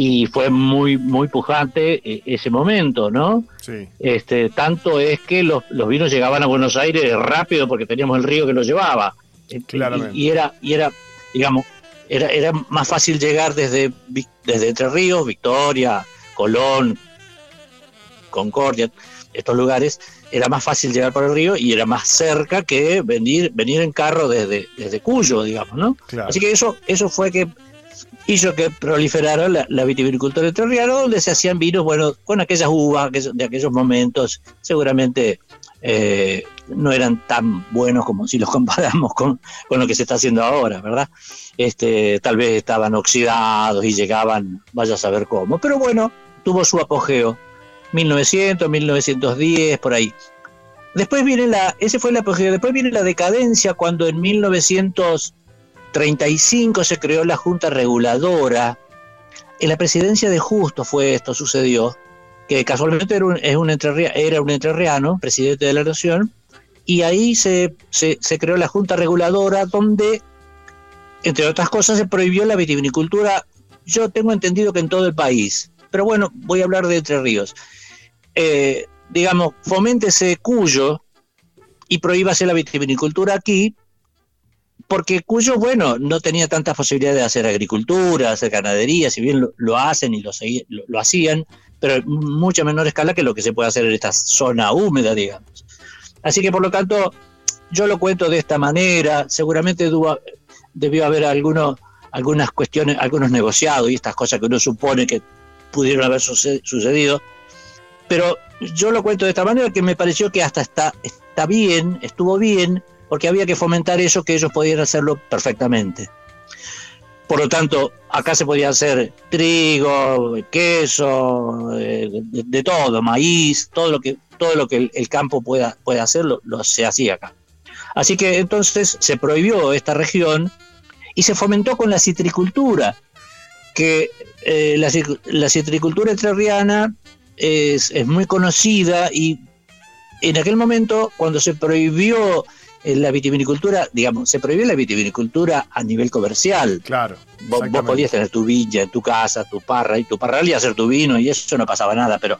y fue muy muy pujante eh, ese momento, ¿no? Sí. Este, tanto es que los, vinos llegaban a Buenos Aires rápido porque teníamos el río que los llevaba. Claramente. Y, era y era digamos era era más fácil llegar desde desde Entre Ríos, Victoria, Colón, Concordia, estos lugares era más fácil llegar por el río y era más cerca que venir, venir en carro desde, desde Cuyo, digamos, ¿no? Así que eso, eso fue que hizo que proliferara la, la viticultura entrerriana, donde se hacían vinos, bueno, con aquellas uvas de aquellos momentos, seguramente eh, no eran tan buenos como si los [LAUGHS] comparamos con, con, lo que se está haciendo ahora, ¿verdad? Este, tal vez estaban oxidados y llegaban, vaya a saber cómo, pero bueno, tuvo su apogeo 1900, 1910, por ahí. Después viene la, ese fue la después viene la decadencia cuando en 1935 se creó la Junta Reguladora. En la presidencia de Justo fue esto, sucedió, que casualmente era un, es un era un entrerriano, presidente de la Nación, y ahí se, se, se creó la Junta Reguladora donde, entre otras cosas, se prohibió la vitivinicultura, yo tengo entendido que en todo el país, pero bueno, voy a hablar de Entre Ríos. Eh, digamos, foméntese Cuyo y prohíbase la vitivinicultura aquí, porque Cuyo, bueno, no tenía tantas posibilidades de hacer agricultura, hacer ganadería, si bien lo, hacen y lo, lo, hacían, pero en mucha menor escala que lo que se puede hacer en esta zona húmeda, digamos. Así que por lo tanto, yo lo cuento de esta manera, seguramente debió haber algunos, algunas cuestiones, algunos negociados y estas cosas que uno supone que pudieron haber sucedido, pero yo lo cuento de esta manera que me pareció que hasta está, está bien, estuvo bien, porque había que fomentar eso que ellos podían hacerlo perfectamente. Por lo tanto, acá se podía hacer trigo, queso, eh, de, todo, maíz, todo lo que, todo lo que el, campo pueda, pueda hacer, lo, se hacía acá. Así que entonces se prohibió esta región y se fomentó con la citricultura, que eh, la, la citricultura entrerriana es, es muy conocida y en aquel momento, cuando se prohibió la vitivinicultura, digamos, se prohibió la vitivinicultura a nivel comercial. Claro. Vos, vos podías tener tu en tu casa, tu parra, y tu parral y hacer tu vino, y eso no pasaba nada, pero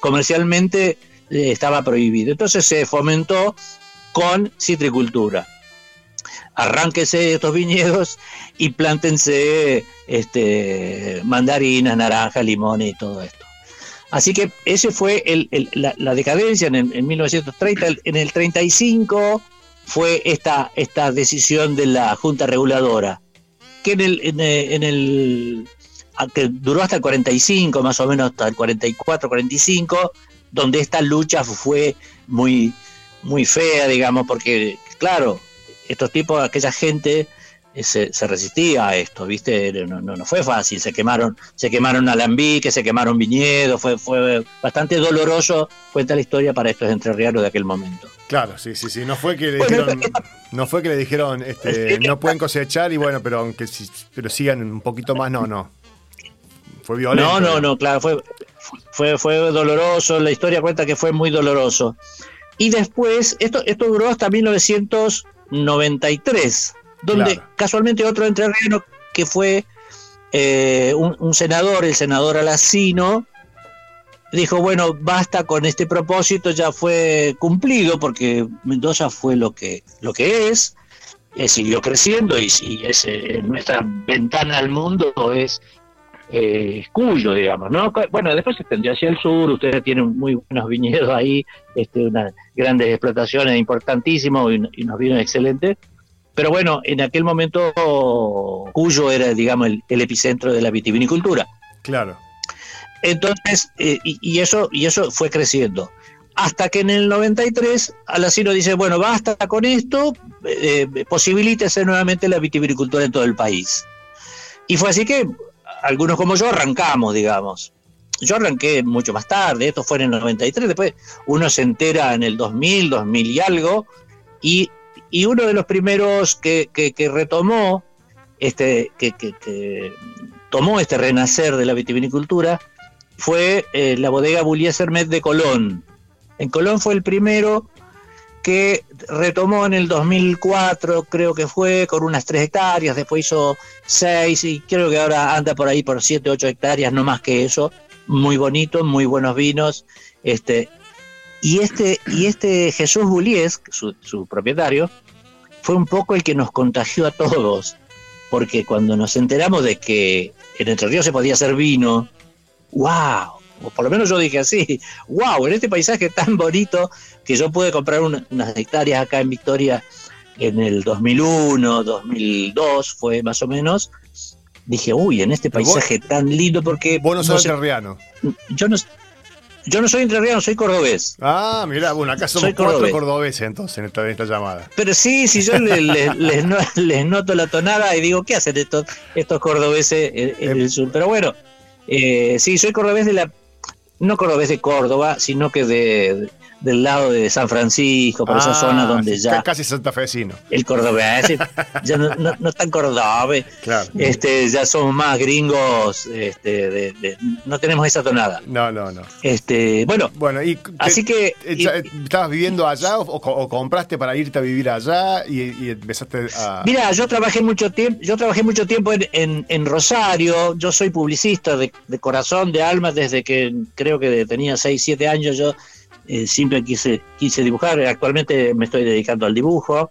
comercialmente eh, estaba prohibido. Entonces se fomentó con citricultura. Arránquese estos viñedos y plántense este, mandarinas, naranjas, limones y todo esto. Así que ese fue el- el- la, la decadencia en, el- en 1930. El- En el 35 fue esta, esta decisión de la Junta Reguladora, que en el, en el, en el- que duró hasta el 45, más o menos hasta el 44, 45, donde esta lucha fue muy, muy fea, digamos, porque, claro, estos tipos, aquella gente eh, se, se resistía a esto, ¿viste? No, no, no fue fácil, se quemaron, se quemaron alambiques, se quemaron viñedos, fue, fue bastante doloroso, cuenta la historia para estos entrerrianos de aquel momento. Claro, sí, sí, sí. No fue que le Bueno, dijeron, no fue que le dijeron, este, [LAUGHS] no pueden cosechar y bueno, pero aunque si- pero sigan un poquito más, no, no. Fue violento. No, no, no, claro, fue, fue, fue doloroso, la historia cuenta que fue muy doloroso. Y después, esto, esto duró hasta 1993, donde Claro. casualmente otro entrerriano que fue eh, un, un senador, el senador Alacino, dijo, bueno, basta con este propósito, ya fue cumplido, porque Mendoza fue lo que, lo que es, eh, siguió creciendo y, y es, eh, nuestra ventana al mundo es eh, Cuyo, digamos, ¿no? Bueno, después se extendió hacia el sur, ustedes tienen muy buenos viñedos ahí, este, unas grandes explotaciones importantísimos y, y unos vinos excelentes. Pero bueno, en aquel momento Cuyo era, digamos, el, el epicentro de la vitivinicultura. Claro. Entonces, eh, y, y eso, y eso fue creciendo. Hasta que en el 93 Alacino dice, bueno, basta con esto, eh, posibilítese nuevamente la vitivinicultura en todo el país. Y fue así que algunos como yo arrancamos, digamos. Yo arranqué mucho más tarde, esto fue en el 93, después uno se entera en el 2000, 2000 y algo, y, y uno de los primeros que, que- retomó, este, que, que- tomó este renacer de la vitivinicultura, fue eh, la bodega Bullies Hermet de Colón. En Colón fue el primero que retomó en el 2004, creo que fue, con unas 3 hectáreas, después hizo 6 y creo que ahora anda por ahí por 7, 8 hectáreas, no más que eso. Muy bonito, muy buenos vinos. Este, y, este, y este Jesús Bullies, su, su propietario, fue un poco el que nos contagió a todos, porque cuando nos enteramos de que en Entre Ríos se podía hacer vino, wow, o por lo menos yo dije así, wow, en este paisaje tan bonito que yo pude comprar una- unas hectáreas acá en Victoria en el 2001, 2002 fue más o menos, dije, uy, en este vos- paisaje tan lindo porque Vos no no sos sé- entrerriano. yo no yo no soy entrerriano, soy cordobés. Ah, mirá, bueno, acá somos Soy cuatro cordobés. cordobeses entonces en esta, en esta llamada. Pero sí, si yo le- le- les, no- [LAUGHS] les noto la tonada y digo, ¿qué hacen estos, estos cordobeses en, en el sur? Pero bueno, eh, sí, soy cordobés de la, no cordobés de Córdoba, sino que de, del lado de San Francisco, por esa Ah, zona donde sí, ya Casi santafesino. el cordobés eh, ya no, no, no es tan cordobés, Claro. este, ya somos más gringos, este, de- de- no tenemos esa tonada. No, no, no. Este, bueno, Bueno, y te- así que... eh, y- ya- ¿Estabas viviendo allá o, o- o compraste para irte a vivir allá y, y empezaste a. Mira, yo trabajé mucho tiempo, yo trabajé mucho tiempo en, en- en Rosario, yo soy publicista de, de corazón, de alma, desde que creo que tenía 6, 7 años, yo eh, siempre quise, quise dibujar, actualmente me estoy dedicando al dibujo,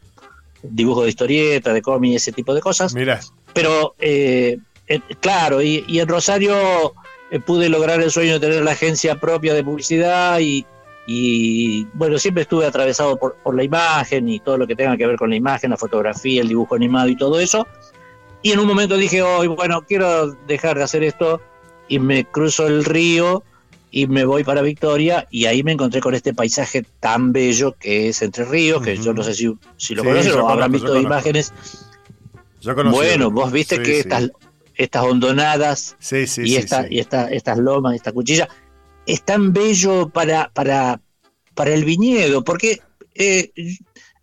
dibujo de historieta, de cómic, ese tipo de cosas, Mira, pero eh, eh, claro, y, y en Rosario eh, pude lograr el sueño de tener la agencia propia de publicidad y, y, bueno, siempre estuve atravesado por, por la imagen y todo lo que tenga que ver con la imagen, la fotografía, el dibujo animado y todo eso. Y en un momento dije, hoy, bueno, quiero dejar de hacer esto y me cruzo el río y me voy para Victoria y ahí me encontré con este paisaje tan bello que es Entre Ríos, que yo no sé si, si lo Sí, conocen o habrán visto imágenes. Yo conocí- Bueno, vos viste Sí, que sí. estas, estas hondonadas y, esta, y esta, estas lomas, esta cuchilla, es tan bello para, para, para el viñedo, porque eh,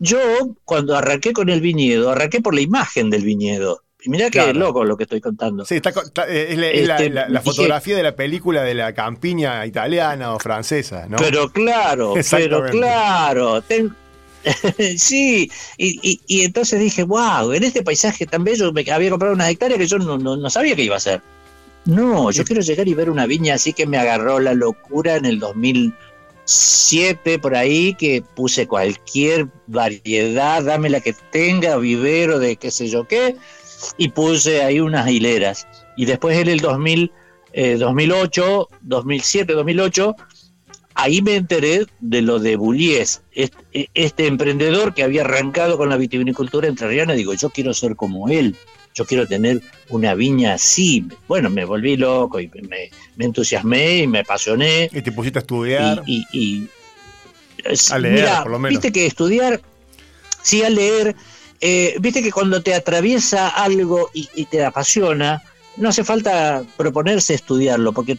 yo cuando arranqué con el viñedo, arranqué por la imagen del viñedo. Y mirá qué Claro. loco lo que estoy contando. Sí, está co- está- eh, es, la, es la- Este, la- la dije- fotografía de la película de la campiña italiana o francesa, ¿no? Pero claro, [LAUGHS] pero claro. ten- [LAUGHS] sí, y, y- y entonces dije, wow, en este paisaje tan bello me había comprado unas hectáreas que yo no, no- no sabía que iba a hacer. No, yo quiero llegar y ver una viña así que me agarró la locura en el 2007 por ahí, que puse cualquier variedad, dame la que tenga, vivero de qué sé yo qué, y puse ahí unas hileras. Y después en el 2000, eh, 2008, 2007, 2008, ahí me enteré de lo de Bullies, este, este emprendedor que había arrancado con la vitivinicultura entrerriana, digo, yo quiero ser como él, yo quiero tener una viña así. Bueno, me volví loco y me, me entusiasmé y me apasioné. Y te pusiste a estudiar. Y, y- y- A leer, por lo menos. Viste que estudiar, sí, a leer, eh, viste que cuando te atraviesa algo y, y te apasiona, no hace falta proponerse estudiarlo, porque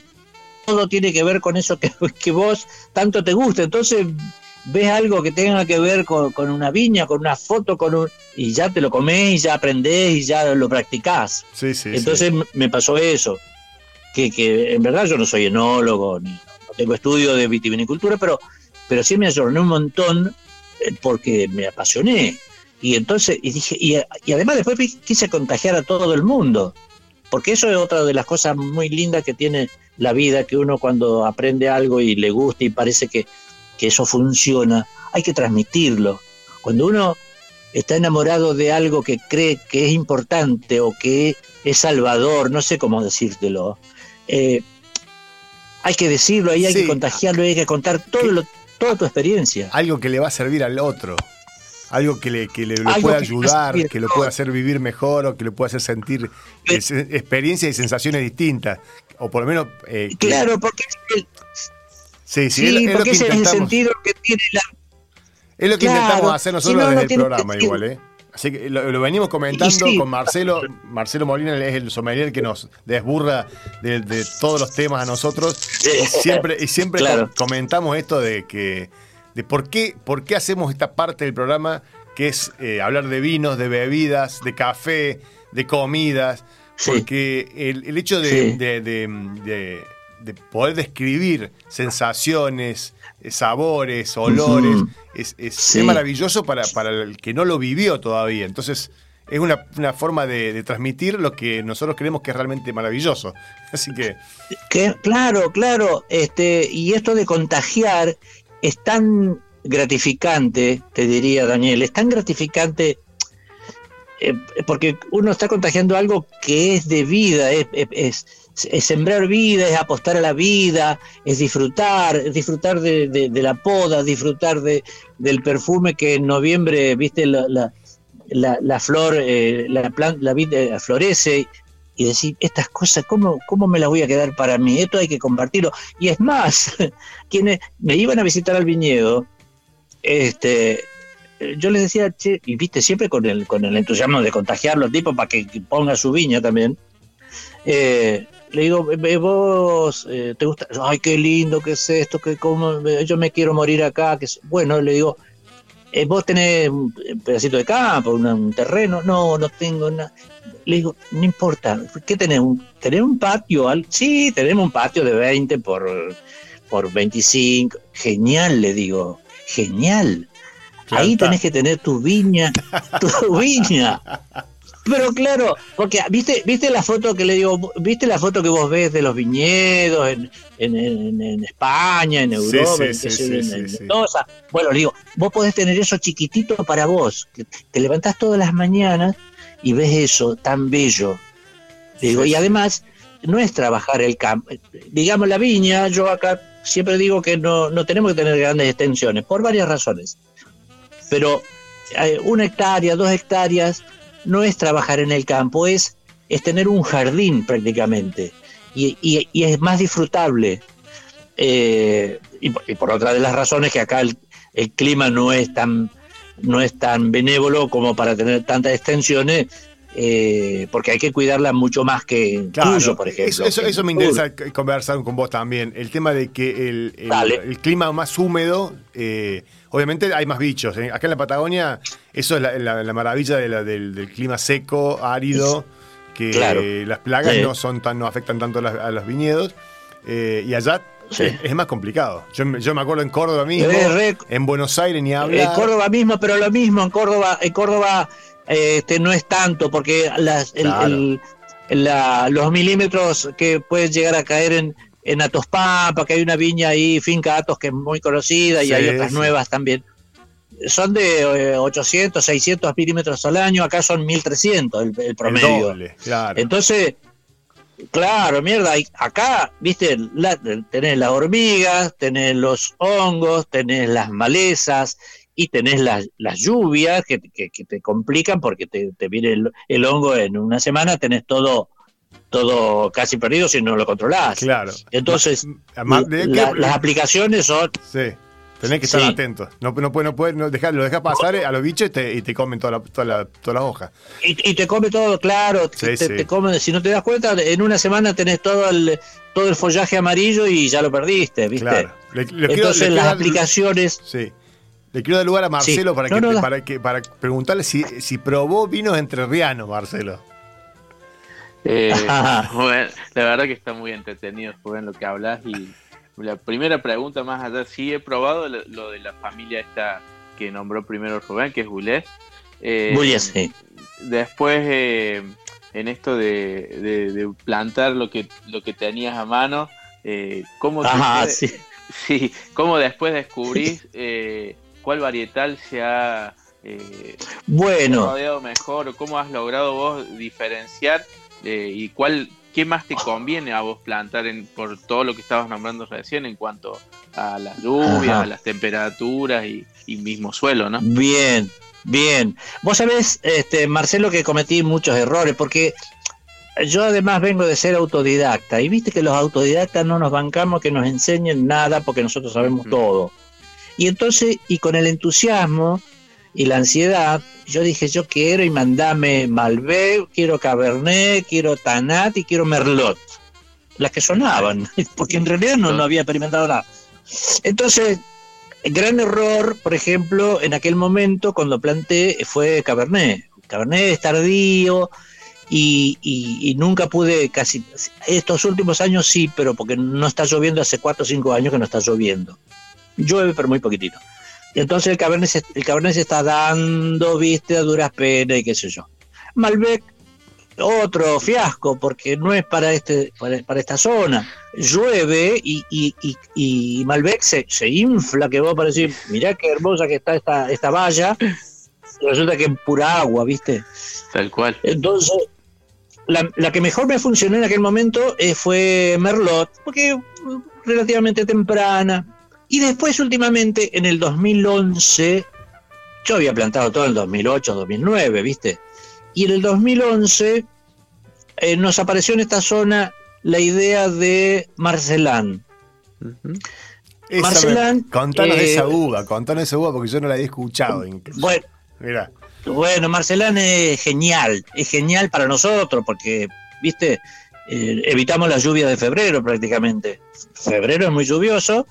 todo tiene que ver con eso que, [LAUGHS] que vos tanto te gusta. Entonces ves algo que tenga que ver con, con una viña, con una foto, con un, y ya te lo comés y ya aprendés y ya lo practicás. Sí, sí, Entonces me pasó eso, que, que en verdad yo no soy enólogo, ni no tengo estudio de vitivinicultura, pero, pero sí me ayorné un montón eh, porque me apasioné. Y entonces, y dije, y, y además después quise contagiar a todo el mundo, porque eso es otra de las cosas muy lindas que tiene la vida, que uno cuando aprende algo y le gusta y parece que, que eso funciona, hay que transmitirlo. Cuando uno está enamorado de algo que cree que es importante o que es salvador, no sé cómo decírtelo, eh, hay que decirlo, ahí hay Sí. que contagiarlo, hay que contar todo lo- toda tu experiencia. Algo que le va a servir al otro. Algo que le, que le lo pueda ayudar, que lo pueda hacer vivir mejor o que le pueda hacer sentir eh, experiencias y sensaciones distintas. O por lo menos. eh, Claro, porque es el, Sí, sí, sí, es, lo- lo porque es el sentido que tiene la... Es lo que Claro, intentamos hacer si nosotros no, no desde el programa sentido. igual, ¿eh? Así que lo, lo venimos comentando sí. con Marcelo. Marcelo Molina es el sommelier que nos desburra de, de todos los temas a nosotros. Y [LAUGHS] siempre, y siempre Claro. comentamos esto de que de por qué, por qué hacemos esta parte del programa que es eh, hablar de vinos, de bebidas, de café, de comidas. Sí. Porque el, el hecho de, Sí. de- de- de- de poder describir sensaciones, eh, sabores, olores, es, es- Sí. es maravilloso para, para el que no lo vivió todavía. Entonces, es una, una forma de, de transmitir lo que nosotros creemos que es realmente maravilloso. [LAUGHS] Así que, Que, claro, claro, este, y esto de contagiar es tan gratificante, te diría Daniel, es tan gratificante eh, porque uno está contagiando algo que es de vida, es, sembrar vida, es apostar a la vida, es disfrutar, es disfrutar de, la poda, disfrutar de, del perfume que en noviembre, viste, la flor, eh, la planta, la vid eh, florece y decir, estas cosas, ¿cómo, ¿cómo me las voy a quedar para mí? Esto hay que compartirlo. Y es más, [LAUGHS] quienes me iban a visitar al viñedo, este, yo les decía, che, y viste, siempre con el, con el entusiasmo de contagiarlo al tipo para que, ponga su viña también. eh, le digo, "Eh, vos eh, te gusta, ay, qué lindo que es esto, que cómo, yo me quiero morir acá, que es-". bueno, le digo, "Eh, vos tenés un pedacito de campo, un terreno, no, no tengo nada. Le digo, no importa, ¿qué tenés? ¿Un, ¿Tenés un patio? Sí, tenemos un patio de 20 por, por 25. Genial, le digo, genial. Ahí tenés que tener tu viña, tu [LAUGHS] viña. Pero claro, porque viste, viste la foto que le digo, viste la foto que vos ves de los viñedos en, en, en- en España, en Europa, en. Mendoza. Bueno, le digo, vos podés tener eso chiquitito para vos, que te levantás todas las mañanas y ves eso tan bello. Le digo, y además, no es trabajar el campo. Digamos, la viña, yo acá siempre digo que no, no tenemos que tener grandes extensiones, por varias razones. Pero eh, una hectárea, dos hectáreas, no es trabajar en el campo, es, es tener un jardín prácticamente. Y, y- es más disfrutable. eh, y, por- y por otra de las razones que acá el, el clima no es tan no es tan benévolo como para tener tantas extensiones, eh, porque hay que cuidarla mucho más que en Claro, Cuyo, por ejemplo. Eso, eso, en me interesa c- conversar con vos también. El tema de que el, el- clima más húmedo, eh, obviamente hay más bichos. ¿eh? Acá en la Patagonia, eso es la, la- la maravilla de la- del, del clima seco, árido, que Claro. las plagas Sí. no son tan, no afectan tanto a, las- a los viñedos. y allá Sí. es, más complicado. Yo, me- yo me acuerdo en Córdoba mismo, re- en Buenos Aires ni En hablar. Córdoba mismo, pero lo mismo, en Córdoba, en Córdoba este, no es tanto, porque las, el- Claro. el- la- los milímetros que pueden llegar a caer en, en Atospampa, que hay una viña ahí, Finca Atos, que es muy conocida, y hay otras sí. nuevas también. Son de eh, 800, 600 milímetros al año, acá son 1300 el, el el promedio. doble, claro. Entonces, claro, mierda, acá, viste, la- tenés las hormigas, tenés los hongos, tenés las malezas y tenés las, las lluvias que, que- que te complican porque te, te viene el, el hongo en una semana, tenés todo todo casi perdido si no lo controlás. claro. Entonces, Ma- ma- de- la- ¿qué- las aplicaciones son Sí. Tenés que estar Sí. atentos. No, no no puede, no dejar- lo dejas pasar eh, a los bichos y te, y te comen toda la, toda la, toda la hoja. Y, y te come todo, claro, Sí, te, sí. te come, si no te das cuenta, en una semana tenés todo el, todo el follaje amarillo y ya lo perdiste, ¿viste? Claro. Le- le quiero- Entonces quiero las aplicaciones, Sí. Le quiero dar lugar a Marcelo Sí. para, No, que, no, para, que, para preguntarle si, si probó vinos entrerrianos, Marcelo. Eh, [LAUGHS] bueno, la verdad que está muy entretenido, Rubén, lo que hablas. Y la primera pregunta más allá, sí he probado lo, lo de la familia esta que nombró primero Rubén, que es Goulet. Eh, sí. Después, eh, en esto de, de- de plantar lo que, lo que tenías a mano, eh, ¿cómo, Ajá, sí. sí, ¿cómo después descubrís [LAUGHS] eh, cuál varietal se ha eh, Bueno, rodeado mejor o cómo has logrado vos diferenciar eh, y cuál qué más te conviene a vos plantar en, por todo lo que estabas nombrando recién en cuanto a las lluvias, Ajá. a las temperaturas y, y mismo suelo, ¿no? bien, bien. Vos sabés, este, Marcelo, que cometí muchos errores, porque yo además vengo de ser autodidacta, y viste que los autodidactas no nos bancamos que nos enseñen nada porque nosotros sabemos todo. Y entonces, y con el entusiasmo y la ansiedad, yo dije, yo quiero y mandame Malbec, quiero Cabernet, quiero Tanat y quiero Merlot. Las que sonaban, [LAUGHS] porque en realidad no, no había experimentado nada. Entonces, el gran error, por ejemplo, en aquel momento cuando planté fue Cabernet. Cabernet es tardío y, y- y nunca pude casi... Estos últimos años sí, pero porque no está lloviendo hace 4 o 5 años que no está lloviendo. Llueve, pero muy poquitito. Y entonces el Cabernet, se, el Cabernet se está dando, viste, a duras penas y qué sé yo. Malbec, otro fiasco, porque no es para, este, para, para esta zona. Llueve y, y, y, y Malbec se, se infla, que vos para decir, mirá qué hermosa que está esta, esta valla. Y resulta que es pura agua, ¿viste? Tal cual. Entonces, la, la que mejor me funcionó en aquel momento eh, fue Merlot, porque mm, relativamente temprana. Y después, últimamente, en el 2011, yo había plantado todo en el 2008, 2009, ¿viste? Y en el 2011 eh, nos apareció en esta zona la idea de Marcelán. Esa Marcelán, me- contanos eh, esa uva, contanos esa uva porque yo no la había escuchado. incluso. Bueno, Mirá. Bueno, Marcelán es genial, es genial para nosotros porque, viste, Eh, evitamos la lluvia de febrero prácticamente. Febrero es muy lluvioso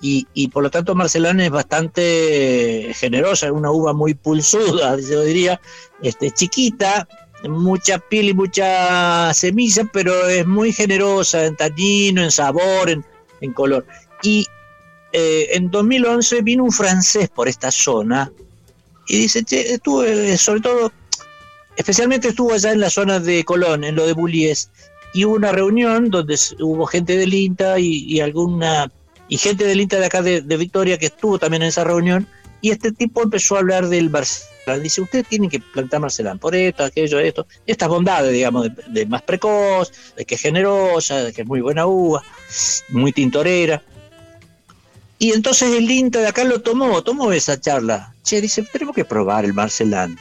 y, por lo tanto Marcelán es bastante generosa, es una uva muy pulsuda, [LAUGHS] yo diría, este, chiquita, mucha piel y mucha semilla, pero es muy generosa en tanino, en sabor, en, color. Y eh, en 2011 vino un francés por esta zona y dice, che, estuve, sobre todo, especialmente estuvo allá en la zona de Colón, en lo de Bullies, y hubo una reunión donde hubo gente del INTA y alguna y gente del INTA de acá de, Victoria que estuvo también en esa reunión y este tipo empezó a hablar del Marcelán. Dice, ustedes tienen que plantar Marcelán por esto, aquello, esto, estas bondades, digamos, de, de más precoz, de que es generosa, de que es muy buena uva, muy tintorera. Y entonces el INTA de acá lo tomó, tomó esa charla. Che, dice, tenemos que probar el Marcelán.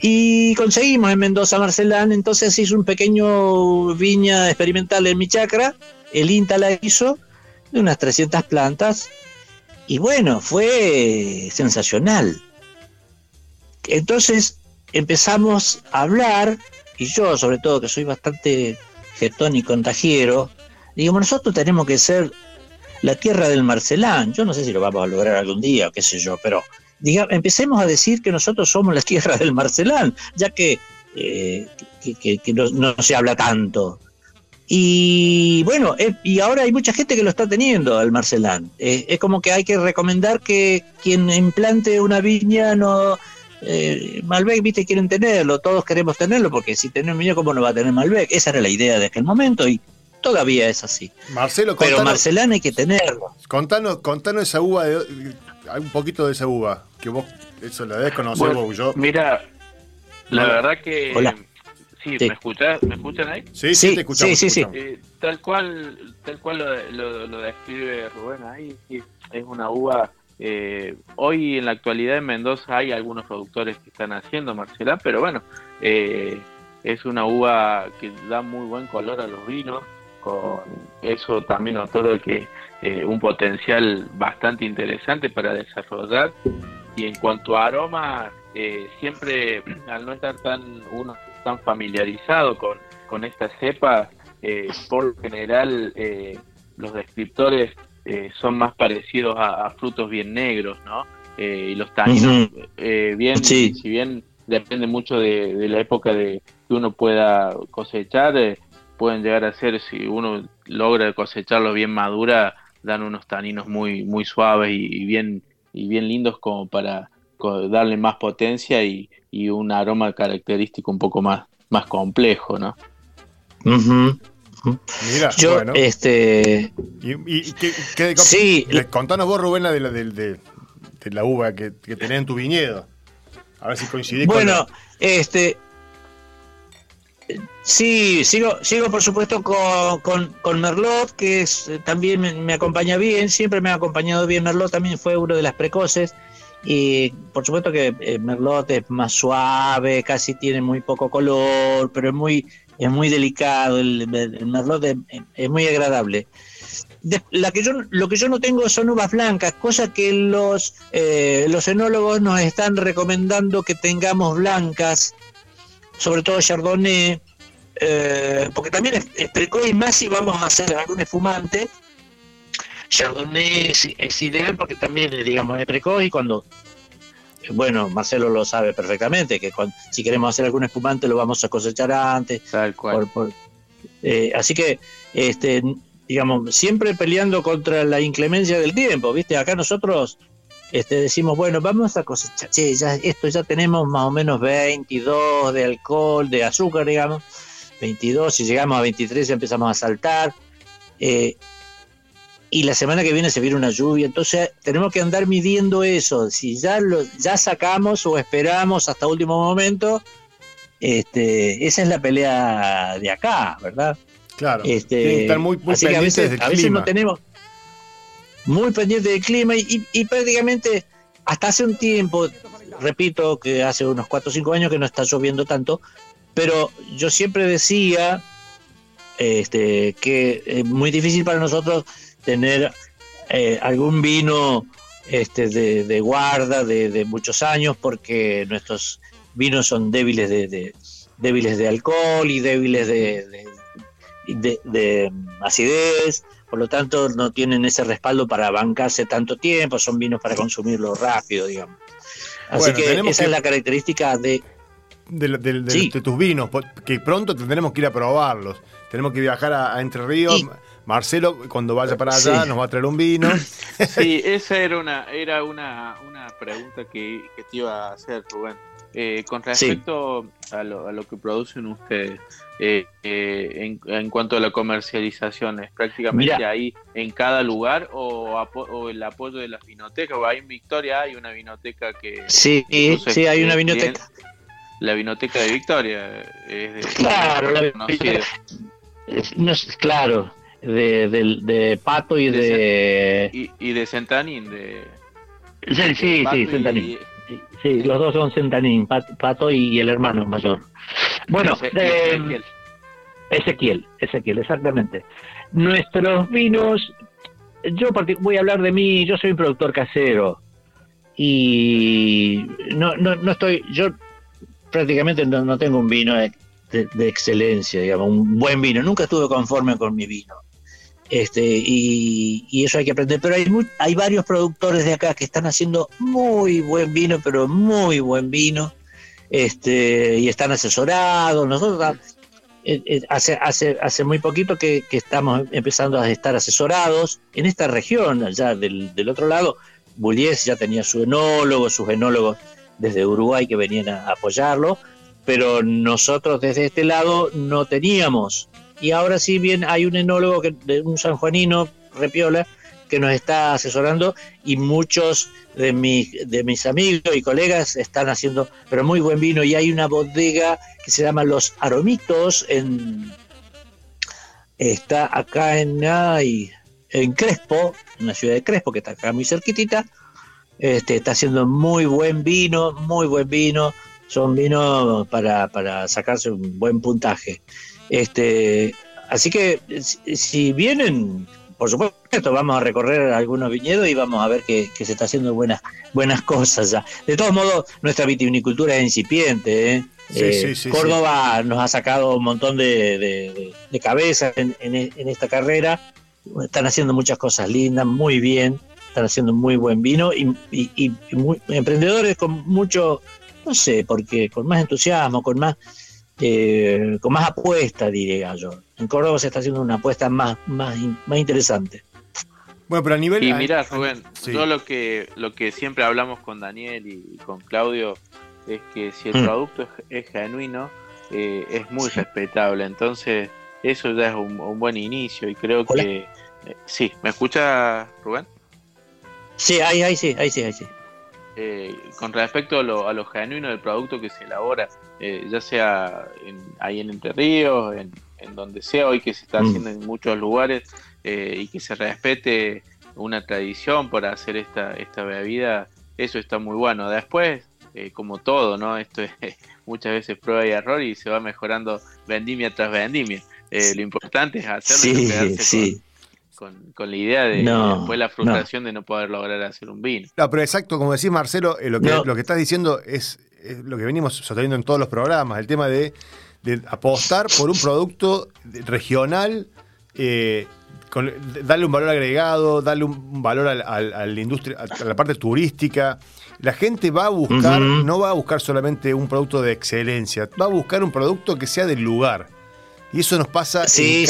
Y conseguimos en Mendoza Marcelán, entonces hizo un pequeño viña experimental en mi chacra, el INTA la hizo, de unas 300 plantas, y bueno, fue sensacional. Entonces empezamos a hablar, y yo sobre todo que soy bastante getón y contagiero, digo, nosotros tenemos que ser la tierra del Marcelán. Yo no sé si lo vamos a lograr algún día, qué sé yo, pero diga, empecemos a decir que nosotros somos la tierra del Marcelán, ya que, eh, que, no, se habla tanto. Y bueno, eh, y ahora hay mucha gente que lo está teniendo al Marcelán. Eh, es como que hay que recomendar que quien implante una viña no... Malbec, viste, quieren tenerlo, todos queremos tenerlo, porque si un viña, ¿cómo no va a tener Malbec? Esa era la idea de aquel momento y todavía es así. Marcelo, Pero Marcelán hay que tenerlo. Contanos, contanos esa uva, de, hay un poquito de esa uva, que vos eso la debes conocer vos, yo. Mira, la verdad que... Hola. Sí, ¿me, escuchas, ¿me escuchan ahí? Sí, sí, te escuchamos. Sí, sí, eh, tal cual, tal cual lo, lo, describe Rubén ahí, es una uva... Eh, hoy en la actualidad en Mendoza hay algunos productores que están haciendo Marcelán, pero bueno, eh, es una uva que da muy buen color a los vinos, con eso también todo que eh, un potencial bastante interesante para desarrollar y en cuanto a aroma eh, siempre al no estar tan uno tan familiarizado con, con esta cepa eh, por lo general los descriptores son más parecidos a, frutos bien negros no y los taninos bien si bien depende mucho de, de, la época de que uno pueda cosechar pueden llegar a ser, si uno logra cosecharlo bien madura, dan unos taninos muy, muy suaves y, bien, y bien lindos como para darle más potencia y, un aroma característico un poco más, más complejo, ¿no? Mira, Yo, bueno. este... ¿Y, qué, sí. Contanos vos, Rubén, de la, de, la uva que, que tenés en tu viñedo. A ver si coincidís bueno, este Sí, sigo, sigo por supuesto con, con, Merlot, que es, eh, también me, acompaña bien, siempre me ha acompañado bien Merlot, también fue uno de las precoces. Y por supuesto que eh, Merlot es más suave, casi tiene muy poco color, pero es muy, es muy delicado, el, Merlot es, muy agradable. la que yo, lo que yo no tengo son uvas blancas, cosa que los, eh, los enólogos nos están recomendando que tengamos blancas sobre todo Chardonnay, eh, porque también es, precoz y más si vamos a hacer algún espumante. Chardonnay es, ideal porque también, digamos, es precoz y cuando, bueno, Marcelo lo sabe perfectamente, que si queremos hacer algún espumante lo vamos a cosechar antes. Tal cual. Eh, así que, este, digamos, siempre peleando contra la inclemencia del tiempo, ¿viste? Acá nosotros este, decimos, bueno, vamos a cosechar, ya, esto ya tenemos más o menos 22 de alcohol, de azúcar, digamos, 22, si llegamos a 23 ya empezamos a saltar, eh, y la semana que viene se viene una lluvia, entonces tenemos que andar midiendo eso, si ya, lo, ya sacamos o esperamos hasta último momento, este, esa es la pelea de acá, ¿verdad? Claro, este, muy, muy a veces, a veces no tenemos muy pendiente del clima y, prácticamente hasta hace un tiempo, repito que hace unos 4 o 5 años que no está lloviendo tanto, pero yo siempre decía este, que es muy difícil para nosotros tener eh, algún vino este, de, guarda de, muchos años porque nuestros vinos son débiles de, débiles de alcohol y débiles de, de acidez por lo tanto no tienen ese respaldo para bancarse tanto tiempo, son vinos para consumirlo rápido, digamos. Así que esa es la característica de... De, tus vinos, que pronto tendremos que ir a probarlos. Tenemos que viajar a, Entre Ríos. Marcelo, cuando vaya para allá, nos va a traer un vino. [LAUGHS] Sí, esa era una, era una, una pregunta que, que te iba a hacer, Rubén. Eh, con respecto a, lo, a, lo, que producen ustedes, eh, eh, en, cuanto a la comercialización, ¿es prácticamente ahí en cada lugar o, el apoyo de las vinotecas? O ahí en Victoria hay una vinoteca que... Sí, sí, hay una vinoteca. La vinoteca de Victoria es Claro, la no, claro, de, de, Pato y de... y, de Sentanín, de... Sí, sí, sí, Sentanín. Sí, los dos son Sentanín, Pato y el hermano mayor. Bueno, Ezequiel. Ezequiel, Ezequiel, exactamente. Nuestros vinos yo voy a hablar de mí, yo soy un productor casero y no, no, no estoy, yo prácticamente no, tengo un vino de, excelencia, digamos, un buen vino, nunca estuve conforme con mi vino. Este, y, eso hay que aprender, pero hay, hay varios productores de acá que están haciendo muy buen vino, pero muy buen vino, este, y están asesorados. Nosotros eh, eh, hace, hace, hace muy poquito que, estamos empezando a estar asesorados en esta región, allá del, del otro lado. Bullies ya tenía su enólogo, sus enólogos desde Uruguay que venían a apoyarlo, pero nosotros desde este lado no teníamos. Y ahora sí bien hay un enólogo, que, un sanjuanino, Repiola, que nos está asesorando y muchos de mis, de mis amigos y colegas están haciendo, pero muy buen vino y hay una bodega que se llama Los Aromitos en está acá en en Crespo, en la ciudad de Crespo, que está acá muy cerquitita. Este, está haciendo muy buen vino, muy buen vino. Son vinos para, para sacarse un buen puntaje. Este, así que si vienen por supuesto, vamos a recorrer algunos viñedos y vamos a ver que, se está haciendo buenas, buenas cosas ya. De todos modos, nuestra vitivinicultura es incipiente. ¿eh? Eh, Córdoba nos ha sacado un montón de, de, cabezas en, esta carrera. Están haciendo muchas cosas lindas, muy bien. Están haciendo muy buen vino y, emprendedores con mucho, no sé, porque con más entusiasmo, con más eh, con más apuesta, diría yo. En Córdoba se está haciendo una apuesta más, más, más interesante. Bueno, pero a nivel. Y mira, Rubén, todo lo que, lo que siempre hablamos con Daniel y, con Claudio es que si el mm. producto es, genuino, eh, es muy respetable. Entonces, eso ya es un, buen inicio y creo que. Eh, sí, ¿me escucha Rubén? Sí, ahí, ahí sí, ahí sí, ahí sí. Eh, con respecto a lo, a lo, genuino del producto que se elabora, eh, ya sea ahí en Entre Ríos, en, donde sea, hoy que se está mm. haciendo en muchos lugares, eh, y que se respete una tradición para hacer esta, esta bebida, eso está muy bueno. Después, como todo, ¿no? Esto es [LAUGHS] muchas veces prueba y error y se va mejorando vendimia tras vendimia. lo importante es hacerlo y sí, con, la idea de después la frustración de no poder lograr hacer un vino. No, pero exacto, como decís Marcelo, eh, lo, que, lo que estás diciendo es, lo que venimos sosteniendo en todos los programas, el tema de, apostar por un producto regional, eh, darle un valor agregado, darle un valor a, la industria, a la parte turística. La gente va a buscar, no va a buscar solamente un producto de excelencia, va a buscar un producto que sea del lugar. Y eso nos pasa en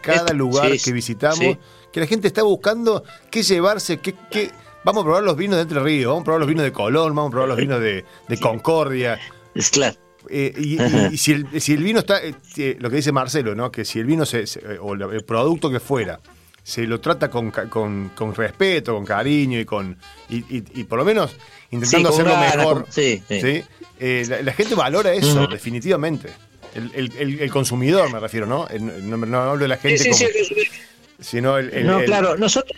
cada, lugar que visitamos, que la gente está buscando qué llevarse, qué, qué, Vamos a probar los vinos de Entre Ríos, vamos a probar los vinos de Colón, vamos a probar los vinos de, Concordia. Es claro. Eh, y, si, el, vino está, eh, eh, lo que dice Marcelo, ¿no? que si el vino se, o el producto que fuera se lo trata con, con, respeto, con cariño y con y, por lo menos intentando hacerlo mejor, sí, la, gente valora eso, definitivamente. El, consumidor, me refiero, ¿no? No, hablo de la gente sí, como, sino el, No, claro, nosotros...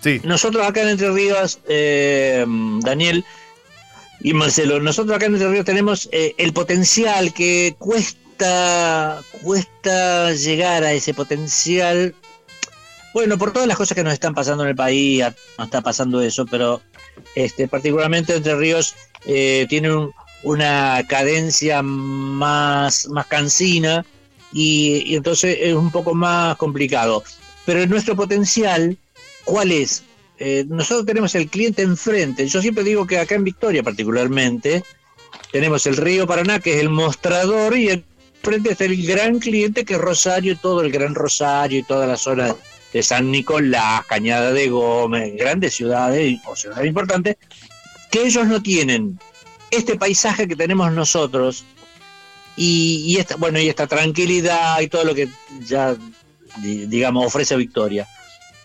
Sí. Nosotros acá en Entre Ríos, eh, Daniel y Marcelo, nosotros acá en Entre Ríos tenemos eh, el potencial que cuesta, cuesta llegar a ese potencial. Bueno, por todas las cosas que nos están pasando en el país, no está pasando eso, pero este, particularmente Entre Ríos eh, tiene un, una cadencia más, más cansina y, entonces es un poco más complicado. Pero nuestro potencial, ¿cuál es? Eh, nosotros tenemos el cliente enfrente. Yo siempre digo que acá en Victoria particularmente tenemos el río Paraná, que es el mostrador, y enfrente está el gran cliente que es Rosario, todo el Gran Rosario y toda la zona de San Nicolás, Cañada de Gómez, grandes ciudades o ciudades importantes, que ellos no tienen este paisaje que tenemos nosotros y, esta, bueno, y esta tranquilidad y todo lo que ya, digamos, ofrece Victoria.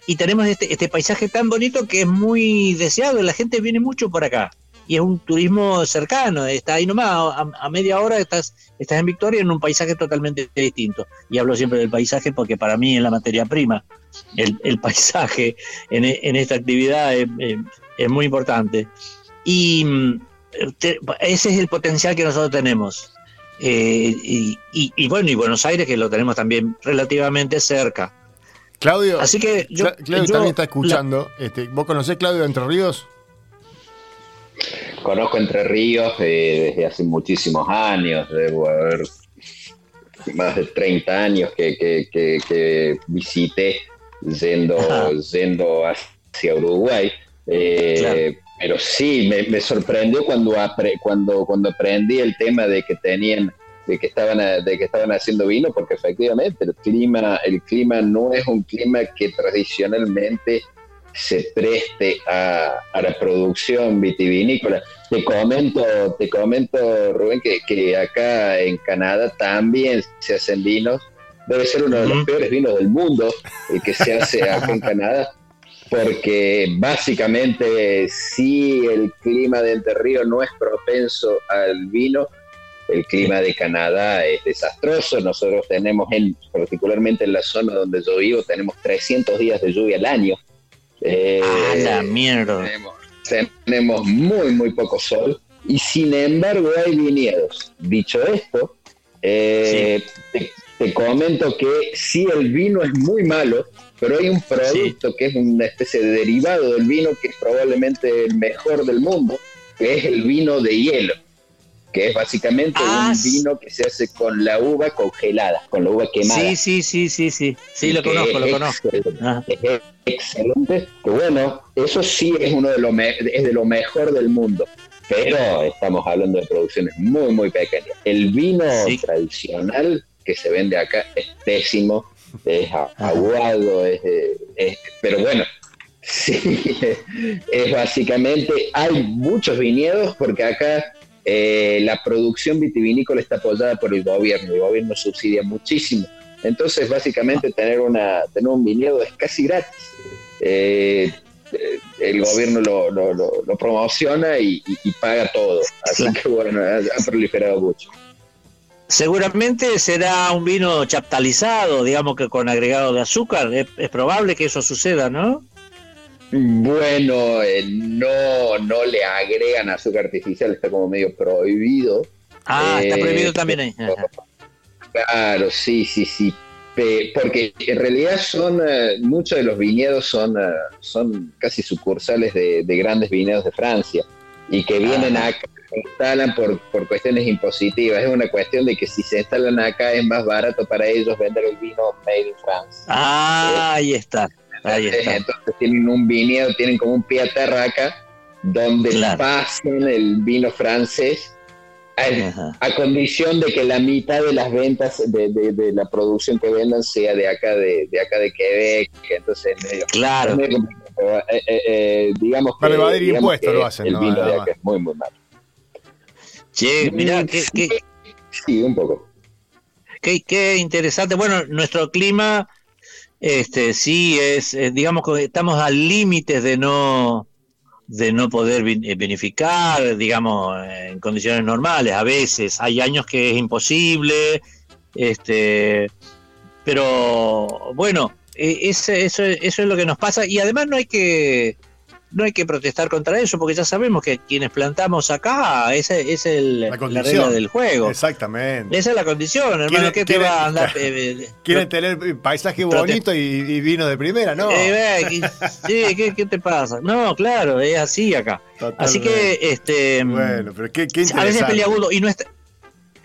Y tenemos este, este paisaje tan bonito que es muy deseado, la gente viene mucho por acá. Y es un turismo cercano, está ahí nomás, a, media hora estás, estás en Victoria en un paisaje totalmente distinto. Y hablo siempre del paisaje porque para mí es la materia prima. El, paisaje en, esta actividad es, es muy importante. Y ese es el potencial que nosotros tenemos. Eh, y, bueno, y Buenos Aires que lo tenemos también relativamente cerca. Claudio, Así que yo, Cla- Claudio yo- también está escuchando. Este, ¿Vos conocés Claudio de Entre Ríos? Conozco Entre Ríos eh, desde hace muchísimos años, debo haber más de 30 años que, que- que- que visité yendo, Ajá. yendo hacia Uruguay. Eh, Claro. Pero sí, me, me sorprendió cuando, apre- cuando, cuando aprendí el tema de que tenían de que estaban a- de que estaban haciendo vino porque efectivamente el clima el clima no es un clima que tradicionalmente se preste a, a la producción vitivinícola. Te comento, te comento, Rubén, que, que acá en Canadá también se hacen vinos. Debe ser uno de los peores vinos del mundo el que se hace acá en [LAUGHS] Canadá, porque básicamente si el clima de Entre Ríos no es propenso al vino, el clima de Canadá es desastroso. Nosotros tenemos, en, particularmente en la zona donde yo vivo, tenemos 300 días de lluvia al año. Eh, Ah, la mierda. tenemos, tenemos muy, muy poco sol y sin embargo hay viñedos. Dicho esto, eh, te, te comento que sí el vino es muy malo, pero hay un producto que es una especie de derivado del vino que es probablemente el mejor del mundo, que es el vino de hielo, que es básicamente Ah, un vino que se hace con la uva congelada, con la uva quemada. Sí, sí, sí, sí, sí. Sí, lo conozco, lo conozco. excelente excelente, que bueno, eso sí es uno de lo es de lo mejor del mundo, pero estamos hablando de producciones muy muy pequeñas. El vino Sí. tradicional que se vende acá es pésimo, es aguado, es, es- pero bueno, [LAUGHS] sí, es básicamente hay muchos viñedos porque acá eh, la producción vitivinícola está apoyada por el gobierno, el gobierno subsidia muchísimo. Entonces, básicamente, tener, una, tener un viñedo es casi gratis. Eh, eh, el gobierno lo, lo- lo- lo promociona y, paga todo. Así que, bueno, ha, ha proliferado mucho. Seguramente será un vino chaptalizado, digamos que con agregado de azúcar. Es, es probable que eso suceda, ¿no? Bueno, eh, no, no le agregan azúcar artificial, está como medio prohibido. Ah, está Eh, prohibido también ahí. Claro, sí, sí, sí. Porque en realidad son eh, muchos de los viñedos son, son casi sucursales de, de grandes viñedos de Francia y que vienen Ajá. acá, se instalan por, por cuestiones impositivas. Es una cuestión de que si se instalan acá es más barato para ellos vender el vino made in France. Ah, ahí está. Ahí está. Entonces tienen un viñedo, tienen como un pie a terra acá, donde Claro. pasan el vino francés a, condición de que la mitad de las ventas de, de- de la producción que vendan sea de acá de, de acá de Quebec, entonces medio, Claro. medio. Eh, eh, eh, digamos Para evadir impuestos lo hacen, el ¿no? vino de acá es muy muy malo. Che, mirá, qué, qué, Sí, un poco. qué, qué interesante. Bueno, nuestro clima, este, sí es, digamos que estamos al límite de no de no poder eh, vinificar, digamos, en condiciones normales. A veces hay años que es imposible, este, pero bueno, eh, ese- eso, eso es lo que nos pasa y además no hay que no hay que protestar contra eso porque ya sabemos que quienes plantamos acá ese es el, La regla del juego. Exactamente. Esa es la condición, hermano. ¿Quiere- ¿Qué te va a andar? [LAUGHS] eh, eh, Quieren tener paisaje bonito y, y vino de primera, ¿no? eh, y- sí, ¿qué, qué te pasa? No, claro, es así acá. Así que, este. Bueno, pero qué, qué a veces es interesante. peliagudo. Y nuestra,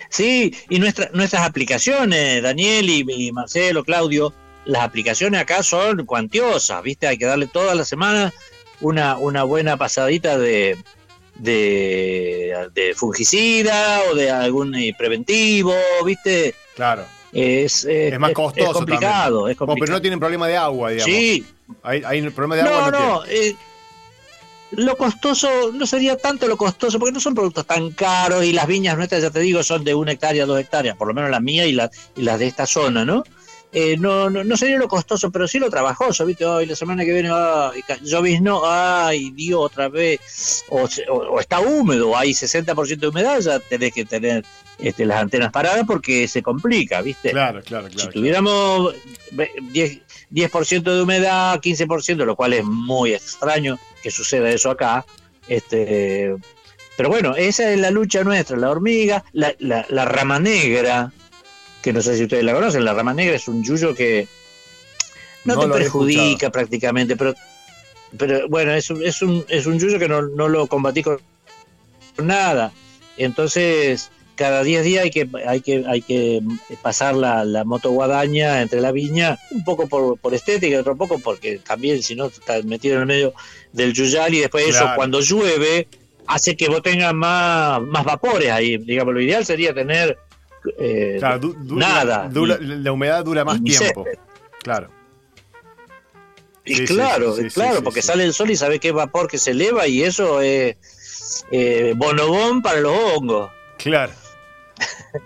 sí, y nuestra, nuestras aplicaciones, Daniel y, y Marcelo, Claudio, las aplicaciones acá son cuantiosas, ¿viste? Hay que darle todas las semanas una, una buena pasadita de, de, de fungicida o de algún eh, preventivo, ¿viste? Claro. Es, eh, Es más costoso Es complicado, es Bueno, complicado. pero no tienen problema de agua, digamos. sí, Hay, hay problema de agua. no, no, no. eh, lo costoso no sería tanto lo costoso, porque no son productos tan caros y las viñas nuestras, ya te digo, son de una hectárea, dos hectáreas, por lo menos la mía y, la, y las de esta zona, ¿no? Eh, no, no, no sería lo costoso, pero sí lo trabajoso, ¿viste? Ay, la semana que viene, ay, lloviznó, ay, Dios, otra vez. O, se- o- o está húmedo, hay 60% de humedad, ya tenés que tener este, las antenas paradas porque se complica, ¿viste? Claro, claro, claro. Si tuviéramos ve- 10%, 10 de humedad, 15%, lo cual es muy extraño que suceda eso acá. Este, pero bueno, esa es la lucha nuestra, la hormiga, la, la- la rama negra, que no sé si ustedes la conocen, la rama negra es un yuyo que no, No te perjudica prácticamente, pero, pero bueno, es, un- es, un, es un yuyo que no, no lo combatí con nada. Entonces, cada 10 días hay que, hay que, hay que pasar la, la moto guadaña entre la viña, un poco por, por estética y otro poco porque también, si no, estás metido en el medio del yuyal y después eso, cuando llueve, hace que vos tengas más, más vapores ahí. Digamos, lo ideal sería tener eh, Claro, du- du- nada. dura- la humedad dura más tiempo. césped. Claro. Y Sí, claro, sí, y sí, claro, porque sale el sol y sabe que es vapor que se eleva y eso es eh, bonobón para los hongos. Claro.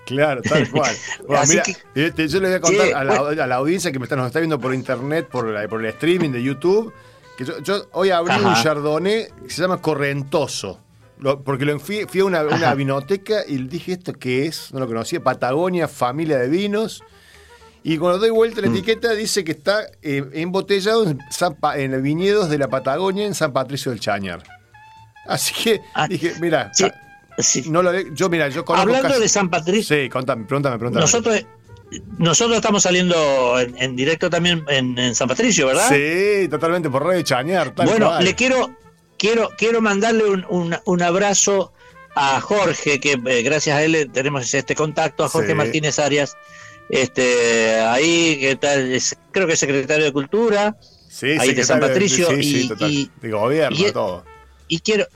Claro, tal cual. [LAUGHS] Bueno, Así mira, que- este, yo le voy a contar a, la, a la audiencia que me está, nos está viendo por internet, por, la- por el streaming de YouTube, que yo, yo hoy abrí Ajá. un chardonnay que se llama Correntoso. Lo- porque lo fui, fui a una, una vinoteca y dije, ¿esto qué es? No lo conocía. Patagonia, familia de vinos. Y cuando doy vuelta Mm. la etiqueta dice que está eh, embotellado en, San Pa- en los viñedos de la Patagonia en San Patricio del Chañar. Así que Ah, dije, mira, Sí, sí. no lo yo mira, yo conozco Hablando casi- de San Patricio, Sí, contame, pregúntame, pregúntame. nosotros, nosotros estamos saliendo en, en directo también en, en San Patricio, ¿verdad? Sí, totalmente, por Radio Chañar, tal bueno, cual. le quiero, quiero, quiero mandarle un, un- un abrazo a Jorge, que eh, gracias a él eh, tenemos este contacto, a Jorge Sí. Martínez Arias, este ahí que tal, es- creo que es secretario de Cultura, Sí, ahí de San Patricio sí, y- de gobierno, y- todo. y quiero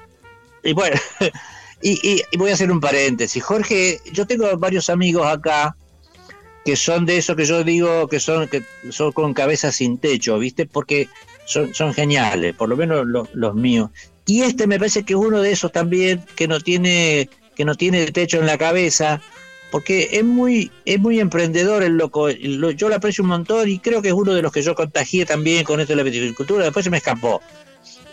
y bueno [LAUGHS] y, y- y voy a hacer un paréntesis Jorge yo tengo varios amigos acá que son de eso que yo digo que son que son con cabeza sin techo viste porque son, son geniales por lo menos lo- los míos. Y este me parece que es uno de esos también que no tiene que no tiene techo en la cabeza porque es muy es muy emprendedor el loco. Lo- yo lo aprecio un montón y creo que es uno de los que yo contagié también con esto de la viticultura. Después se me escapó.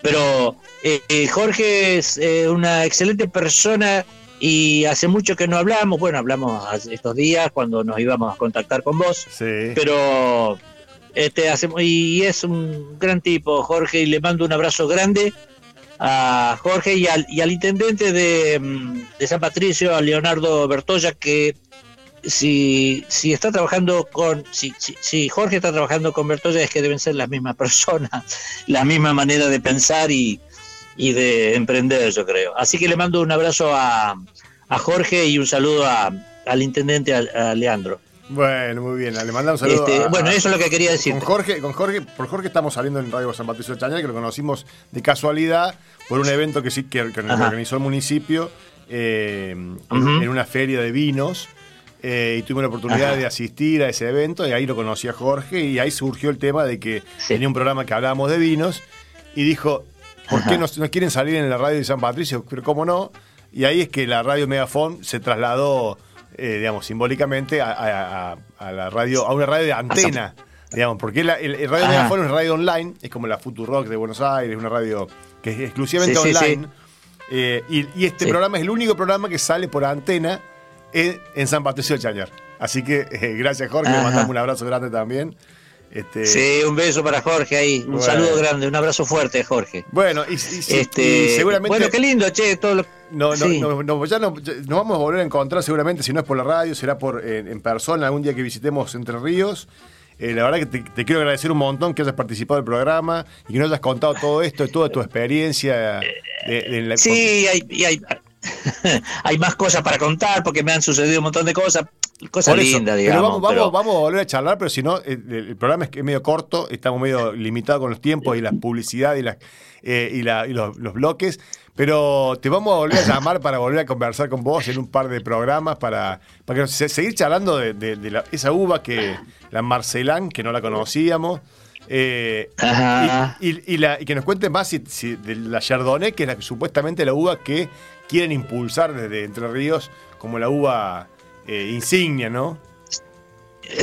Pero eh, eh, Jorge es eh, una excelente persona y hace mucho que no hablamos. Bueno, hablamos estos días cuando nos íbamos a contactar con vos, Sí. pero este hace, y es un gran tipo, Jorge, y le mando un abrazo grande a Jorge y al, y al intendente de, mm, de San Patricio, a Leonardo Bertoya, que si, si está trabajando con, si, si, si Jorge está trabajando con Bertoya es que deben ser las mismas [LAUGHS] personas, la misma manera de pensar y, y de emprender, yo creo. Así que le mando un abrazo a, a Jorge y un saludo a- al intendente, a, a Leandro. Bueno, muy bien. Le mandamos un saludo. Este, a- bueno, eso es lo que quería decir. Con Jorge, con Jorge, por Jorge estamos saliendo en Radio San Patricio de Chañar, que lo conocimos de casualidad por un evento que sí que, organizó el municipio eh, en- una feria de vinos. eh, y tuvimos la oportunidad Ajá. de asistir a ese evento y ahí lo conocí a Jorge y ahí surgió el tema de que Sí. tenía un programa que hablábamos de vinos y dijo, ¿por qué no, no quieren salir en la radio de San Patricio? Pero cómo no. Y ahí es que la radio Megafon se trasladó, eh, digamos, simbólicamente a, a- a- la radio, a una radio de antena. Digamos, porque la- el, el Radio Ajá. Megafon es radio online, es como la Futurock de Buenos Aires, una radio que es exclusivamente Sí, sí, online. Eh, y, y este programa es el único programa que sale por antena en, en San Patricio de Chañar. Así que eh, gracias Jorge, mandamos un abrazo grande también. Este, Sí, un beso para Jorge ahí, un Bueno. saludo grande, un abrazo fuerte, Jorge. Bueno, y, Este, y seguramente... bueno, qué lindo, che, todo lo No, no, Sí. no, no, ya no- ya nos vamos a volver a encontrar seguramente, si no es por la radio, será por en, en persona, algún día que visitemos Entre Ríos. Eh, la verdad que te, te quiero agradecer un montón que hayas participado del programa y que nos hayas contado todo esto, toda tu experiencia. de- de la- Sí, hay, y hay, [LAUGHS] hay más cosas para contar porque me han sucedido un montón de cosas, Por eso, lindas, pero digamos. vamos, vamos, pero- vamos a volver a charlar, pero si no, eh, el, el programa es que es medio corto, estamos medio limitados con los tiempos y la publicidad y, las eh, y, la- y los, los bloques. Pero te vamos a volver a llamar para volver a conversar con vos en un par de programas para, para que se- seguir charlando de, de- de la- esa uva que, la Marcelán, que no la conocíamos. eh, y, y- y la- y que nos cuenten más si- si de la Chardonnay, que es la, supuestamente la uva que quieren impulsar desde Entre Ríos como la uva eh, insignia, ¿no?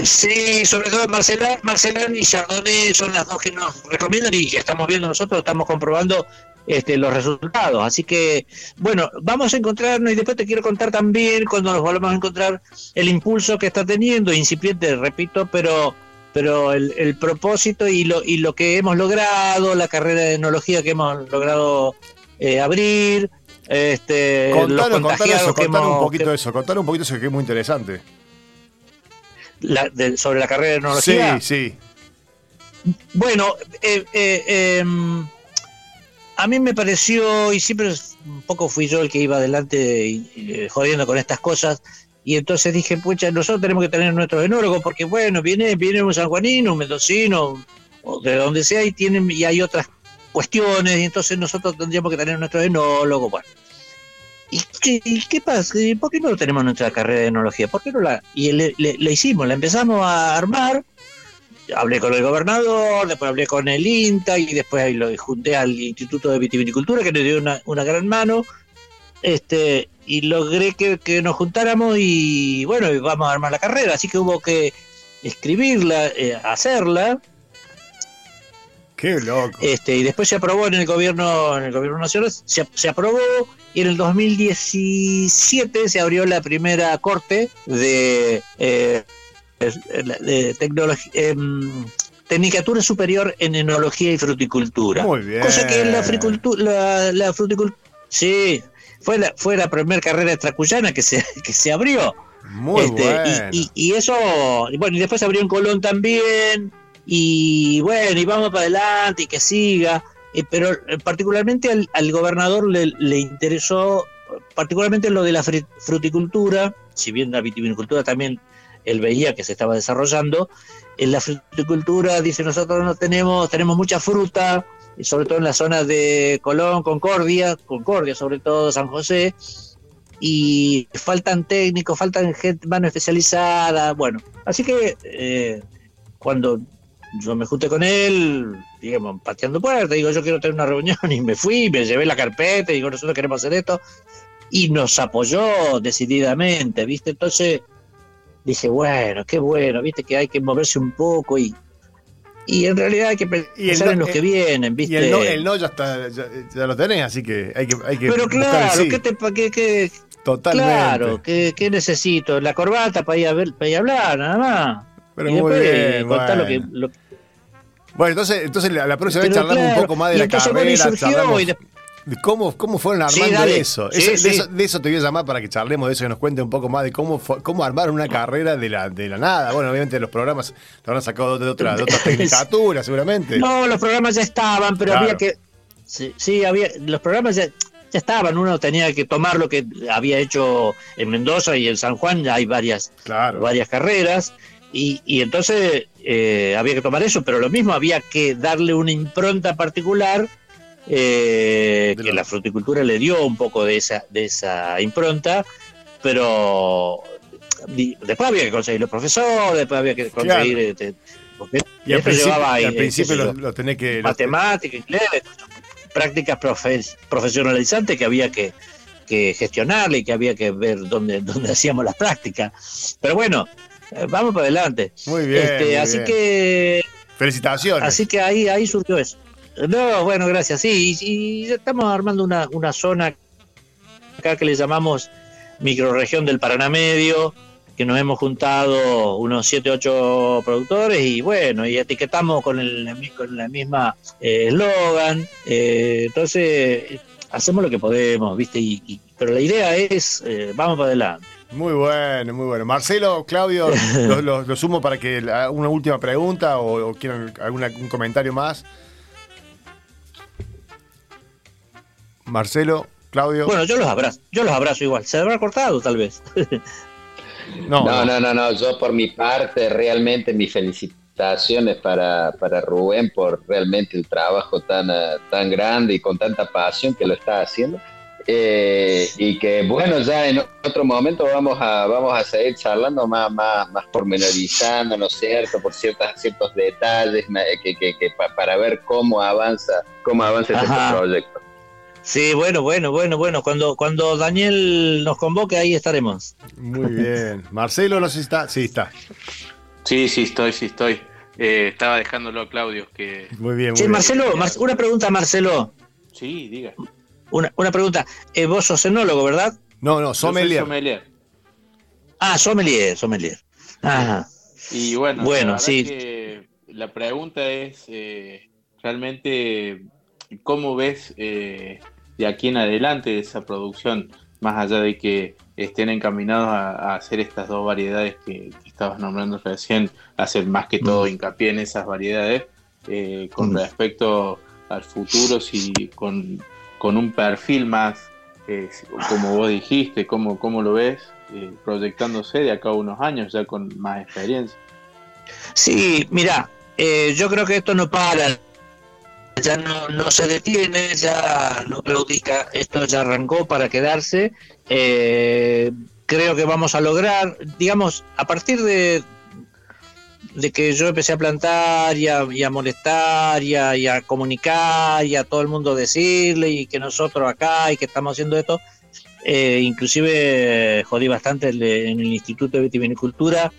Sí, sobre todo Marcelán, Marcelán y Chardonnay son las dos que nos recomiendan y estamos viendo nosotros, estamos comprobando este, los resultados. Así que, bueno, vamos a encontrarnos y después te quiero contar también, cuando nos volvamos a encontrar, el impulso que está teniendo, incipiente, repito, pero pero el, el propósito y lo, y lo que hemos logrado, la carrera de enología que hemos logrado eh, abrir, este, los Contanos, contagiados eso, que un poquito que- eso, contanos un poquito eso que es muy interesante. la- de- sobre la carrera de enología. Sí, sí. Bueno, eh, eh, em, a mí me pareció, y siempre un poco fui yo el que iba adelante eh, jodiendo con estas cosas, y entonces dije, pucha, nosotros tenemos que tener nuestro enólogo, porque bueno, viene, viene un sanjuanino, un mendocino, o de donde sea, y, tienen, y hay otras cuestiones, y entonces nosotros tendríamos que tener nuestro enólogo, bueno. ¿Y qué, pasa? ¿Por qué no tenemos nuestra carrera de enología? ¿Por qué no la...? Y le, hicimos, la empezamos a armar, hablé con el gobernador, después hablé con el INTA y después ahí lo junté al Instituto de Vitivinicultura que nos dio una, una gran mano este y logré que, que, nos juntáramos y bueno, vamos a armar la carrera, así que hubo que escribirla, eh, hacerla Qué loco. Este, y después se aprobó en el gobierno, en el gobierno nacional, se, aprobó y en el 2017 se abrió la primera corte de, eh, de tecnología. Em, Tecnicatura Superior en Enología y Fruticultura. Muy bien. Cosa que la, la, la fruticultura. Sí, fue la, fue la primera carrera extracuyana que se, [LAUGHS] que se abrió. Muy este, bueno. y, y, eso, bueno, y después se abrió en Colón también y bueno, y vamos para adelante y que siga. Eh, pero eh, particularmente al, gobernador le, interesó, particularmente lo de la fruticultura, si bien la vitivinicultura también él veía que se estaba desarrollando, en la fruticultura dice nosotros no tenemos, tenemos mucha fruta, sobre todo en la zona de Colón, Concordia, Concordia sobre todo, San José, y faltan técnicos, faltan gente mano especializada, bueno, así que eh, cuando yo me junté con él, digamos, pateando puertas, digo, yo quiero tener una reunión y me fui, me llevé la carpeta y digo, nosotros queremos hacer esto. Y nos apoyó decididamente, ¿viste? Entonces dije, bueno, qué bueno, ¿viste? Que hay que moverse un poco y, y en realidad hay que pensar en los que vienen, ¿viste? Y el no, ya, está, ya, lo tenés, así que hay que. Hay que Pero claro, ¿qué te, qué, qué, Totalmente. Claro, ¿qué, ¿qué, necesito? La corbata para ir a, ver, para ir a hablar, nada más. Pero muy bien, bueno. lo que, bueno, entonces, entonces la, próxima vez charlamos un poco más de la carrera, charlamos de cómo, cómo fueron armando eso. de eso. te voy a llamar para que charlemos de eso, que nos cuente un poco más de cómo cómo armaron una carrera de la, de la nada. Bueno, obviamente los programas lo habrán sacado de otra, de otra [LAUGHS] tecnicatura, seguramente. No, los programas ya estaban, pero había que. Sí, había. Los programas ya, ya estaban, uno tenía que tomar lo que había hecho en Mendoza y en San Juan, ya hay varias, varias carreras. Y, y entonces eh, había que tomar eso, pero lo mismo había que darle una impronta particular eh, que la fruticultura le dio un poco de esa, de esa impronta, pero después había que conseguir los profesores, después había que conseguir... Este, y al principio, al principio lo, tenés que... Matemática, inglés, prácticas profesionalizantes que había que, que gestionarle y que había que ver dónde, [LAUGHS] dónde hacíamos las prácticas. Pero bueno, eh, vamos para adelante. Muy bien. Este, así que. Felicitaciones. Así que ahí, ahí surgió eso. No, bueno, gracias. Sí, y, estamos armando una, una zona acá que le llamamos microregión del Paraná Medio, que nos hemos juntado unos 7, 8 productores y bueno, y etiquetamos con el, con la misma eh, eslogan. Eh, entonces, hacemos lo que podemos, ¿viste? Y, pero la idea es, vamos para adelante. Muy bueno, muy bueno. Marcelo, Claudio, [LAUGHS] lo, sumo para que una última pregunta o, quieran alguna, un comentario más. Marcelo, Claudio. Bueno, yo los abrazo, yo los abrazo igual. Se habrá cortado tal vez. [LAUGHS] no, no, no, no, no. Yo por mi parte realmente mis felicitaciones para, para Rubén por realmente el trabajo tan, tan grande y con tanta pasión que lo está haciendo eh, y que bueno, ya en otro momento vamos a, vamos a seguir charlando más, más, más pormenorizando, ¿no es cierto? Por ciertas, ciertos detalles que, que, que para ver cómo avanza, cómo avanza este proyecto. Sí, bueno, bueno, bueno, bueno. Cuando, cuando Daniel nos convoque, ahí estaremos. Muy bien. Marcelo, no sé si está. Sí, está. Sí, sí, estoy, sí, estoy. Eh, estaba dejándolo a Claudio. Que... Muy bien. sí, Marcelo, una pregunta, Marcelo. Sí, diga. Una, una pregunta. Eh, vos sos enólogo, ¿verdad? No, no, sommelier. sommelier. Ah, sommelier, sommelier. Ajá. Y bueno, bueno la sí. Que la pregunta es eh, realmente cómo ves eh, de aquí en adelante esa producción, más allá de que estén encaminados a, hacer estas dos variedades que, estabas nombrando recién, hacer más que todo mm. hincapié en esas variedades. eh, con respecto al futuro, si con, un perfil más, eh, como vos dijiste, cómo, cómo lo ves, eh, proyectándose de acá a unos años, ya con más experiencia. Sí, mira, yo creo que esto no para, ya no, no se detiene, ya no claudica, esto ya arrancó para quedarse. creo que vamos a lograr, digamos, a partir de, de que yo empecé a plantar y a, molestar y a, comunicar y a todo el mundo decirle y que nosotros acá y que estamos haciendo esto, eh, inclusive jodí bastante en el Instituto de Vitivinicultura,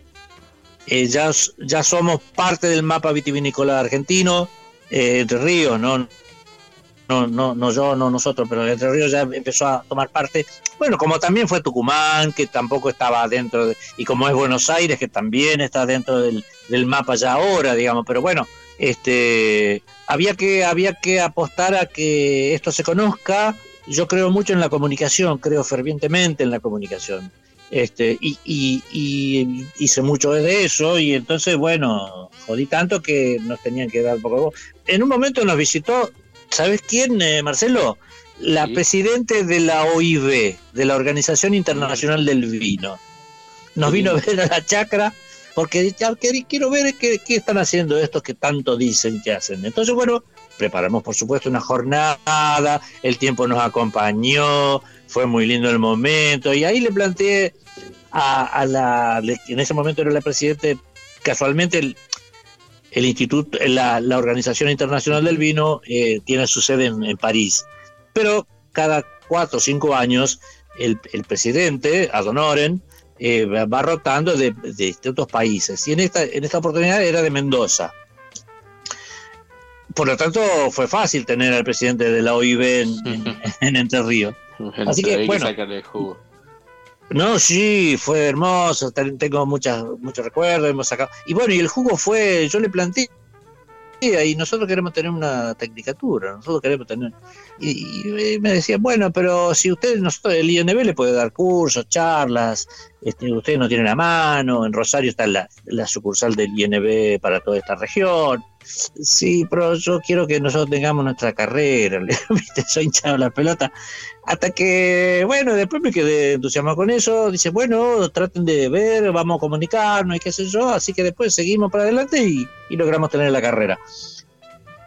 eh, ya, ya somos parte del mapa vitivinícola argentino, eh, Entre Ríos, ¿no? No, no, no yo, no nosotros, pero Entre Ríos ya empezó a tomar parte. Bueno, como también fue Tucumán, que tampoco estaba dentro, de, y como es Buenos Aires, que también está dentro del, mapa ya ahora, digamos, pero bueno, este, había que, había que apostar a que esto se conozca. Yo creo mucho en la comunicación, creo fervientemente en la comunicación. Este, y, y, y hice mucho de eso, y entonces, bueno, jodí tanto que nos tenían que dar poco. En un momento nos visitó ¿Sabes quién, eh, Marcelo? La presidente de la OIV, de la Organización Internacional del Vino. Nos vino a ver a la chacra porque quiero ver qué, están haciendo estos que tanto dicen que hacen. Entonces, bueno, preparamos por supuesto una jornada, el tiempo nos acompañó, fue muy lindo el momento, y ahí le planteé a, la, en ese momento era la presidente, casualmente el, el instituto, la, la Organización Internacional del Vino eh, tiene su sede en, París, pero cada cuatro o cinco años el, presidente, Adonoren, eh, va rotando de, distintos países y en esta, en esta oportunidad era de Mendoza. Por lo tanto, fue fácil tener al presidente de la OIB [LAUGHS] en, Entre Ríos. Así que, bueno, no, sí, fue hermoso, tengo muchas, muchos recuerdos, hemos sacado. Y bueno, y el jugo fue, yo le planteé, y nosotros queremos tener una tecnicatura, nosotros queremos tener... Y, me decían, bueno, pero si usted, nosotros, el INB le puede dar cursos, charlas, este, ustedes no tienen a mano, en Rosario está la, la sucursal del INB para toda esta región. Sí, pero yo quiero que nosotros tengamos nuestra carrera, [LAUGHS] ¿viste? Soy hinchado la pelota. Hasta que, bueno, después me quedé entusiasmado con eso. Dice, bueno, traten de ver, vamos a comunicarnos y qué sé yo. Así que después seguimos para adelante y, logramos tener la carrera.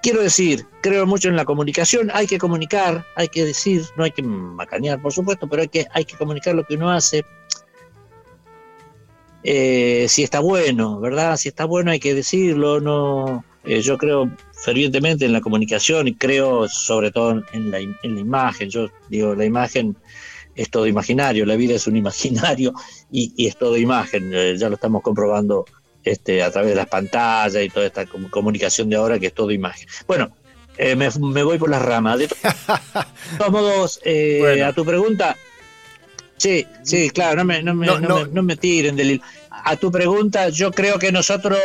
Quiero decir, creo mucho en la comunicación. Hay que comunicar, hay que decir, no hay que macanear, por supuesto, pero hay que, hay que comunicar lo que uno hace. Eh, si está bueno, ¿verdad? Si está bueno hay que decirlo, no eh, yo creo fervientemente en la comunicación y creo sobre todo en la, en la imagen. Yo digo, la imagen es todo imaginario, la vida es un imaginario y, es todo imagen. Eh, ya lo estamos comprobando este, a través de las pantallas y toda esta comunicación de ahora que es todo imagen. Bueno, eh, me, voy por las ramas. De [LAUGHS] todos modos, a tu pregunta, sí, sí, claro, no me, no me, no, me, tiren del a tu pregunta, yo creo que nosotros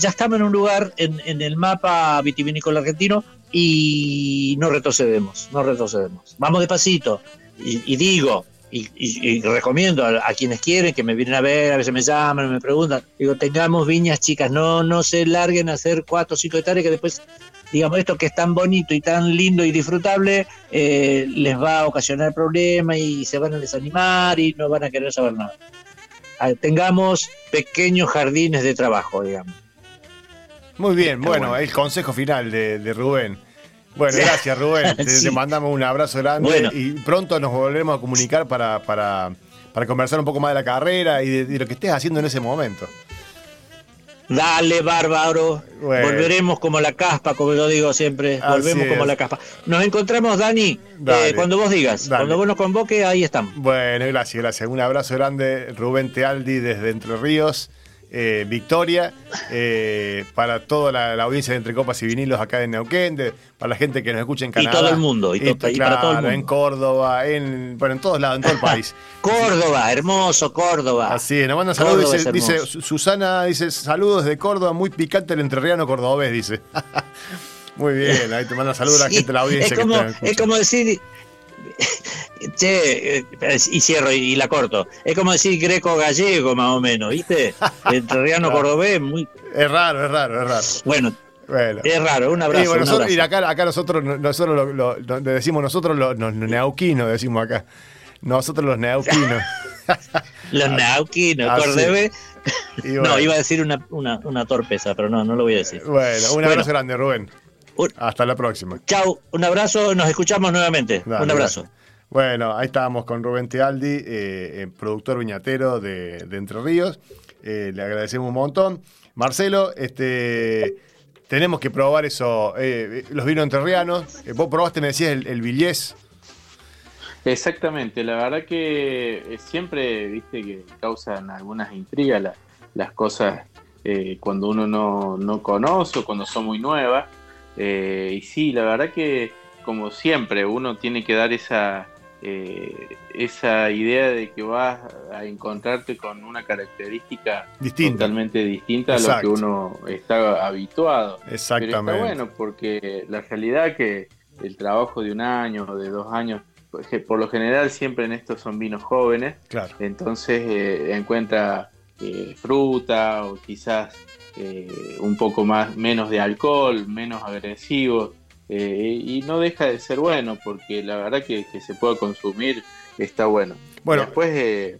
ya estamos en un lugar en, el mapa vitivinícola argentino y no retrocedemos, no retrocedemos. Vamos despacito. Y, digo, y, recomiendo a, quienes quieren que me vienen a ver, a veces me llaman, me preguntan, digo, tengamos viñas chicas, no, no se larguen a hacer cuatro o cinco hectáreas que después, digamos, esto que es tan bonito y tan lindo y disfrutable, eh, les va a ocasionar problemas y se van a desanimar y no van a querer saber nada tengamos pequeños jardines de trabajo, digamos. Muy bien, bueno, el consejo final de, Rubén. Bueno, gracias Rubén, [LAUGHS] te, mandamos un abrazo grande y pronto nos volveremos a comunicar para, para, para conversar un poco más de la carrera y de, lo que estés haciendo en ese momento. Dale, bárbaro. Volveremos como la caspa, como yo digo siempre. Volvemos como la caspa. Nos encontramos, Dani, eh, cuando vos digas. Cuando vos nos convoques, ahí estamos. Bueno, gracias, gracias. Un abrazo grande, Rubén Tealdi, desde Entre Ríos. Eh, Victoria, eh, para toda la, audiencia de Entre Copas y Vinilos acá en Neuquén, para la gente que nos escucha en Canadá. Y todo el mundo, y, para todo el mundo. En Córdoba, en, bueno, en todos lados, en todo el [LAUGHS] país. Córdoba, hermoso Córdoba. Así es, nos manda saludos, dice, Susana, dice, saludos de Córdoba, muy picante el entrerriano cordobés, dice. [LAUGHS] muy bien, ahí te manda saludos a la gente de la audiencia. Es como, es como decir, Che, eh, y cierro y, la corto. Es como decir greco-gallego, más o menos, ¿viste? [LAUGHS] Entrerriano cordobés, muy. Es raro, es raro, es raro. Bueno, Bueno. Es raro, un abrazo. Y, un abrazo. y acá, acá nosotros, nosotros lo, lo, lo, decimos nosotros los, los neuquinos, decimos acá. Nosotros los neuquinos. [LAUGHS] los neuquinos, Cordebe. No, iba a decir una, una, una, torpeza, pero no, no lo voy a decir. Bueno, un abrazo grande, Rubén. Hasta la próxima. Chau, un abrazo, nos escuchamos nuevamente. un abrazo. Bueno, ahí estábamos con Rubén Tealdi, eh, eh, productor viñatero de, Entre Ríos. Eh, le agradecemos un montón. Marcelo, este, tenemos que probar eso, los vinos entrerrianos. vos probaste, me decías, el, el. Exactamente, la verdad que siempre, viste, que causan algunas intrigas las cosas cuando uno no, no, conoce o cuando son muy nuevas. y sí, la verdad que como siempre, uno tiene que dar esa, eh, esa idea de que vas a encontrarte con una característica totalmente distinta a lo que uno está habituado. Exactamente. Pero está bueno porque la realidad que el trabajo de un año o de dos años, pues, por lo general siempre en estos son vinos jóvenes, claro. entonces eh, encuentra eh, fruta o quizás un poco más menos de alcohol, menos agresivo eh, y no deja de ser bueno, porque la verdad que, que se pueda consumir está bueno. Bueno, después eh,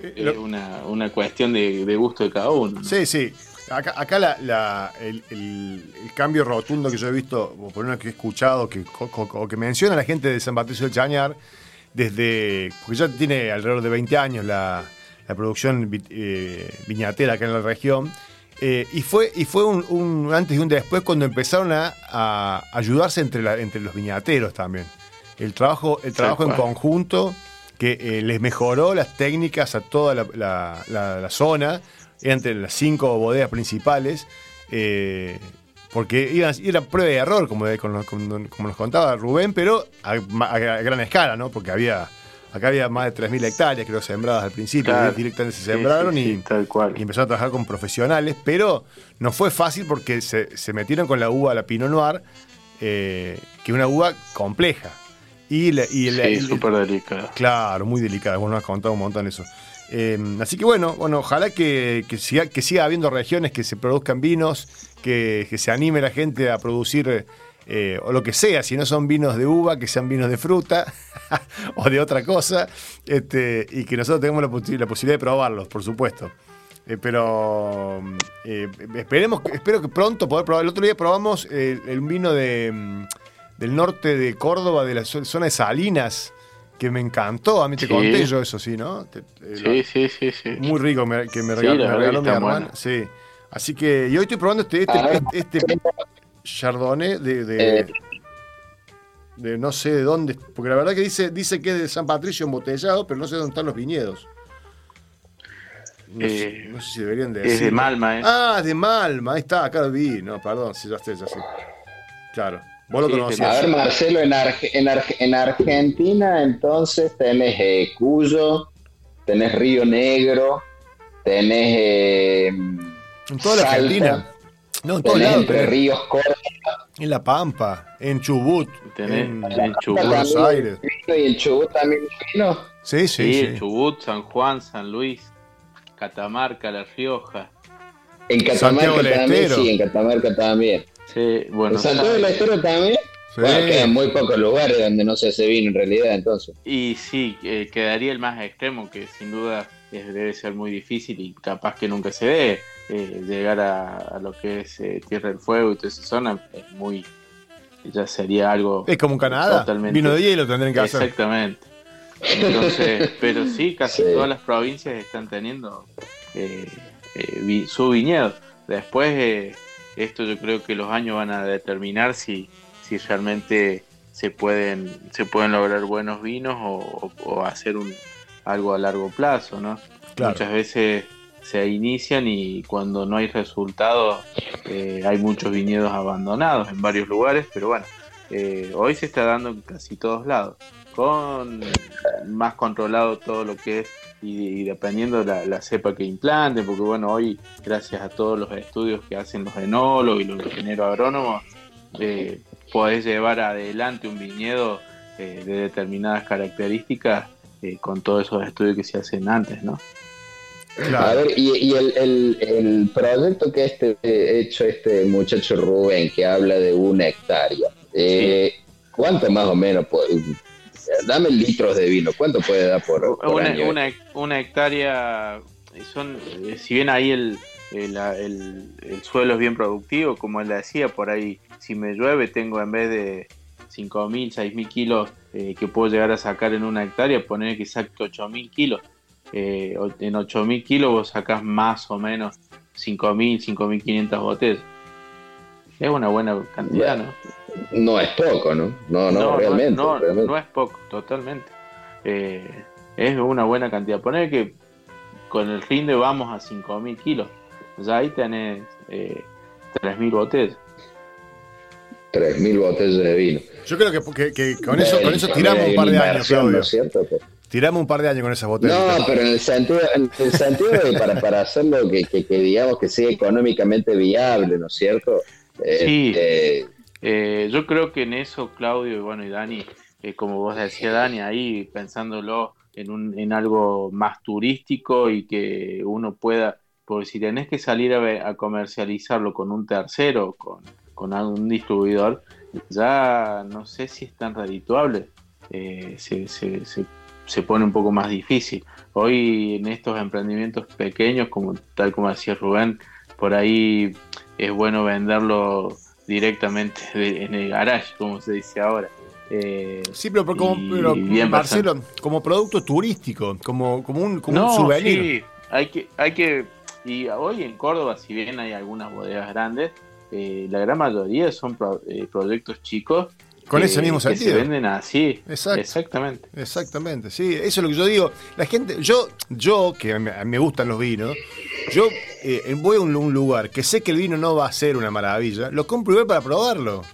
eh, es una, una, cuestión de, gusto de cada uno. Sí, sí. Acá, acá la, el, el, cambio rotundo que yo he visto, o por lo que he escuchado, que, o, que menciona la gente de San Patricio del Chañar, desde. porque ya tiene alrededor de 20 años la, la producción viñatera acá en la región eh, y fue, y fue un, antes y un después cuando empezaron a, ayudarse entre, entre los viñateros también. El trabajo, el trabajo en conjunto que eh, les mejoró las técnicas a toda la, zona, entre las cinco bodegas principales, eh, porque iban, era prueba de error, como, como, nos contaba Rubén, pero a, a, gran escala, ¿no? Porque había Acá había más de 3.000 hectáreas, creo, sembradas al principio. Directamente se sembraron y, empezaron a trabajar con profesionales. Pero no fue fácil porque se, metieron con la uva, la Pinot Noir, eh, que es una uva compleja. Y, sí, súper delicada. Claro, muy delicada. Bueno, nos has contado un montón eso. Em, así que bueno, bueno ojalá que, siga, que siga habiendo regiones que se produzcan vinos, que, que se anime la gente a producir eh, o lo que sea, si no son vinos de uva, que sean vinos de fruta [LAUGHS] o de otra cosa, este, y que nosotros tengamos la, posibilidad de probarlos, por supuesto. Eh, pero eh, esperemos, espero que pronto poder probar. El otro día probamos el vino de, mm, del norte de Córdoba, de la zona de Salinas, que me encantó. A mí te conté yo eso, sí, ¿no? sí, sí, sí, sí. Muy rico que me regaló, mi hermana. Sí. Así que, y hoy estoy probando este, este, este Chardonnay de, de, eh. de, no sé de dónde, porque la verdad que dice, dice que es de San Patricio embotellado, pero no sé dónde están los viñedos. No, sé, eh, si deberían de Es de Malma, ¿eh? Ah, de Malma, ahí está, acá lo vi. No, perdón, sí, ya sé, ya sé. Claro. Vos lo conocías. A ver, Marcelo, en, en, Argentina entonces tenés eh, Cuyo, tenés Río Negro, tenés... Eh, en toda la Argentina. No, en todos lados. Ríos En La Pampa, en Chubut. en, Chubut. Buenos Aires. ¿Y el Chubut también vino? Sí, sí, sí. Chubut, San Juan, San Luis, Catamarca, La Rioja. En Catamarca también, sí, en Catamarca también. Sí, bueno. ¿En Santiago del Estero también? Sí. Bueno, quedan muy pocos lugares donde no se hace vino en realidad, entonces. Y sí, eh, quedaría el más extremo, que sin duda debe ser muy difícil y capaz que nunca se ve eh, llegar a, lo que es eh, Tierra del Fuego y toda esa zona es muy ya sería algo es como un Canadá totalmente, vino de hielo tendrían que hacer. Exactamente. Entonces [LAUGHS] pero sí casi todas las provincias están teniendo eh, su viñedo. Después esto yo creo que los años van a determinar si si realmente se pueden se pueden lograr buenos vinos o, hacer un algo a largo plazo no muchas veces se inician y cuando no hay resultados eh, hay muchos viñedos abandonados en varios lugares, pero bueno, eh, hoy se está dando casi todos lados, con más controlado todo lo que es y, dependiendo la, la, cepa que implanten, porque bueno, hoy gracias a todos los estudios que hacen los enólogos y los ingenieros agrónomos, eh, podés llevar adelante un viñedo eh, de determinadas características con todos esos estudios que se hacen antes, ¿no? A ver, y, el, proyecto que este hecho este muchacho Rubén, que habla de una hectárea, eh, ¿cuánto más o menos puede, dame litros de vino, ¿cuánto puede dar por, una, año? Una, hectárea, son, eh, si bien ahí el, el, suelo es bien productivo, como él decía, por ahí si me llueve tengo en vez de 5.000, 6.000 kilos eh, que puedo llegar a sacar en una hectárea, poner que saque 8.000 kilos eh, en 8.000 kilos vos sacás más o menos 5.000, 5.500 botellas. Es una buena cantidad, ¿no? No es poco, ¿no? No, no, realmente, no, es poco, totalmente. Eh, es una buena cantidad. Poner que con el rinde vamos a 5.000 kilos. Ya ahí tenés eh, 3.000 botellas. 3.000 botellas de vino. Yo creo que, que, con, eso, con eso tiramos un par de años, Claudio. ¿no es cierto? Tiramos un par de años con esas botellas. No, pero en el sentido, en el sentido de para, para hacerlo que, que, digamos que sea económicamente viable, ¿no es cierto? Sí. Este, eh, yo creo que en eso, Claudio y bueno, y Dani, eh, como vos decías, Dani, ahí pensándolo en, un, en algo más turístico y que uno pueda, porque si tenés que salir a, comercializarlo con un tercero, con, con algún distribuidor, ya no sé si es tan redituable. Eh, se, se, se se pone un poco más difícil. Hoy en estos emprendimientos pequeños, como tal como decía Rubén, por ahí es bueno venderlo directamente en el garage, como se dice ahora. Eh, sí, pero, como, Marcelo, como producto turístico, como, como un, como souvenir. Sí, hay que, hay que, y hoy en Córdoba, si bien hay algunas bodegas grandes, eh, la gran mayoría son eh, proyectos chicos con ese mismo sentido. se venden así. Exactamente. Exactamente, sí. Eso es lo que yo digo. La gente, yo, yo que me, gustan los vinos, yo eh, voy a un, lugar que sé que el vino no va a ser una maravilla, lo compro igual para probarlo.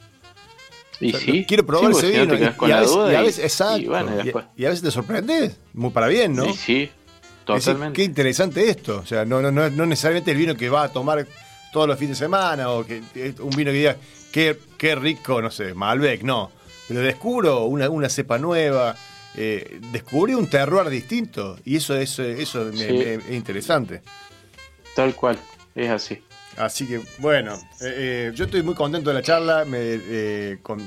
Y sí. Quiero probar ese vino. y, a veces, exacto. Y, a veces te sorprendes, muy para bien, ¿no? Sí, sí. Totalmente. qué interesante esto. O sea, no, no, no, no necesariamente el vino que va a tomar todos los fines de semana o que un vino que diga qué, rico, no sé, Malbec, no. Pero descubro una, una cepa nueva, eh, descubrí un terror distinto y eso, eso, eso es interesante. Tal cual, es así. Así que, bueno, eh, eh, yo estoy muy contento de la charla, me, con,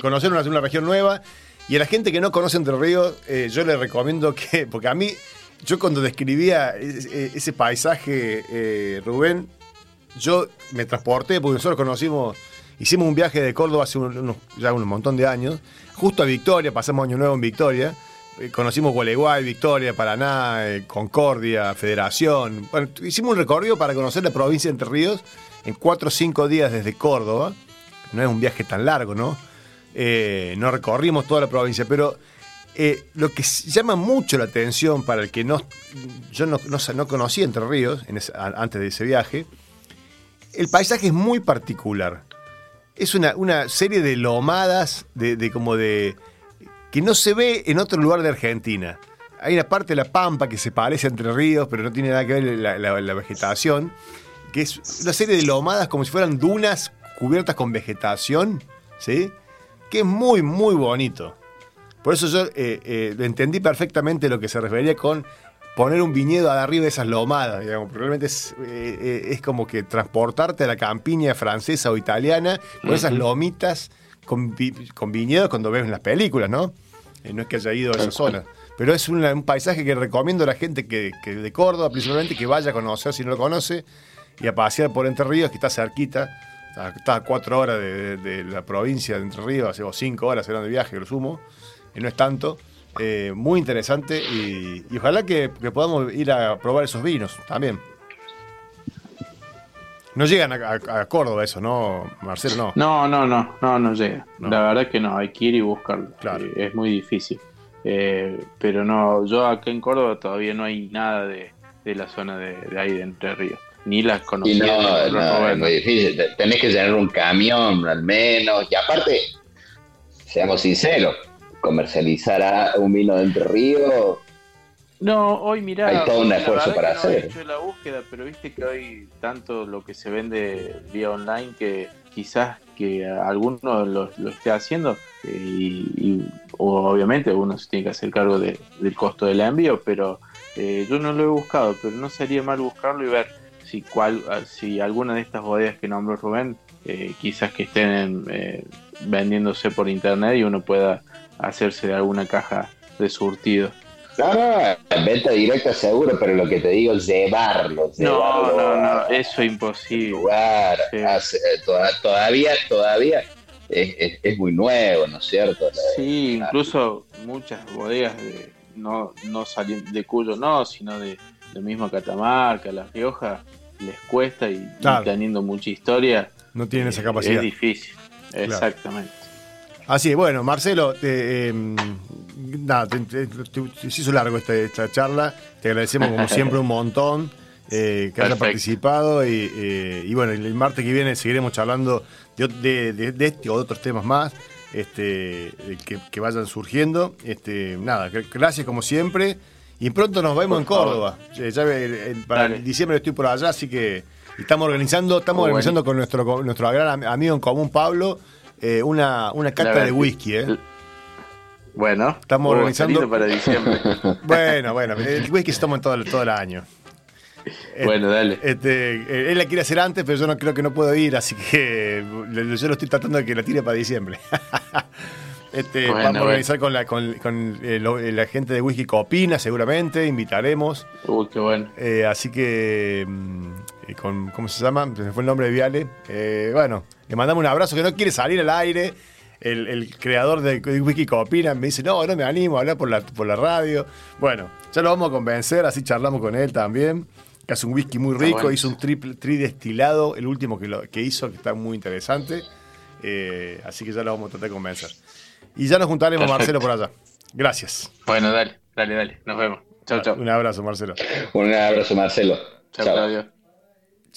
conocer una, una, región nueva. Y a la gente que no conoce Entre Ríos, yo le recomiendo que, [LAUGHS] porque a mí, yo cuando describía ese, ese paisaje, Rubén, yo me transporté, porque nosotros conocimos Hicimos un viaje de Córdoba hace ya un montón de años, justo a Victoria, pasamos Año Nuevo en Victoria. Eh, conocimos Gualeguay, Victoria, Paraná, eh, Concordia, Federación. Bueno, hicimos un recorrido para conocer la provincia de Entre Ríos en cuatro o cinco días desde Córdoba. No es un viaje tan largo, ¿no? Eh, no recorrimos toda la provincia, pero lo que llama mucho la atención para el que no, yo no, no, conocía Entre Ríos antes de ese viaje, el paisaje es muy particular es una, serie de lomadas, de, como de. que no se ve en otro lugar de Argentina. Hay una parte de la pampa que se parece Entre Ríos, pero no tiene nada que ver la, la, vegetación. Que es una serie de lomadas como si fueran dunas cubiertas con vegetación, ¿sí? Que es muy, muy bonito. Por eso yo eh, eh, entendí perfectamente lo que se refería con poner un viñedo arriba de esas lomadas, digamos, realmente es, eh, eh, es, como que transportarte a la campiña francesa o italiana con esas lomitas con, viñedos cuando ves en las películas, ¿no? Eh, no es que haya ido a esa zona. Pero es un, paisaje que recomiendo a la gente que, de Córdoba, principalmente, que vaya a conocer si no lo conoce y a pasear por Entre Ríos, que está cerquita. Está, a cuatro horas de, la provincia de Entre Ríos, o cinco horas serán de viaje, lo sumo, y no es tanto. Eh, muy interesante y, ojalá que, podamos ir a probar esos vinos también. No llegan a, Córdoba eso, ¿no, Marcelo? No, no, no, no, no, no llega. La verdad que no, hay que ir y buscarlo. Eh, es muy difícil. Eh, pero no, yo acá en Córdoba todavía no hay nada de, la zona de, ahí de Entre Ríos. Ni las conocí. No, no, es muy difícil. Tenés que tener un camión al menos. Y aparte, seamos sinceros, comercializar un vino de Entre Ríos. No, hoy mira, hay todo un esfuerzo para hacer. hecho la búsqueda, pero viste que hoy tanto lo que se vende vía online que quizás que alguno lo, esté haciendo eh, y, obviamente uno se tiene que hacer cargo del costo del envío, pero Eh, yo no lo he buscado, pero no sería mal buscarlo y ver si, cual, si alguna de estas bodegas que nombró Rubén, eh, quizás que estén eh, vendiéndose por internet y uno pueda hacerse de alguna caja de surtido. No, no, venta directa seguro, pero lo que te digo es llevarlo. no, no, no, eso es imposible. Lugar, todavía, todavía es, muy nuevo, ¿no es cierto? Sí, incluso muchas bodegas de, no, no salen de Cuyo, no, sino de, de mismo Catamarca, La Rioja, les cuesta y, teniendo mucha historia. No tienen esa capacidad. Es difícil, exactamente. Así, bueno, Marcelo, te, em, nada, te, hizo largo esta, esta, charla. Te agradecemos como siempre un montón eh, que hayas participado. Y, eh, y, bueno, el martes que viene seguiremos charlando de, de, este o de otros temas más este, que, vayan surgiendo. Este, nada, gracias como siempre. Y pronto nos vemos en Córdoba. Ya, para diciembre estoy por allá, así que estamos organizando, estamos organizando con nuestro, nuestro gran amigo en común, Pablo eh, una, una cata de whisky, ¿eh? Bueno, estamos organizando. para diciembre. [LAUGHS] bueno, bueno, el whisky se toma todo, todo el año. [LAUGHS] Bueno, dale. Este, eh, él la quiere hacer antes, pero yo no creo que no puedo ir, así que [LAUGHS] yo lo estoy tratando de que la tire para diciembre. Este, vamos a organizar con la, con, la gente de Whisky Copina, seguramente, invitaremos. Uy, qué bueno. así que, con, ¿cómo se llama? Se fue el nombre de Viale. bueno, le mandamos un abrazo que no quiere salir al aire. El, creador de Wiki Copina me dice, no, no me animo a hablar por la, por la radio. Bueno, ya lo vamos a convencer, así charlamos con él también. Que hace un whisky muy rico, hizo un triple tridestilado, el último que, lo, que hizo, que está muy interesante. Eh, así que ya lo vamos a tratar de convencer. Y ya nos juntaremos, Marcelo, por allá. Gracias. Bueno, dale, dale, dale. Nos vemos. Chao, chao. Un abrazo, Marcelo. Un abrazo, Marcelo. Chao, chao.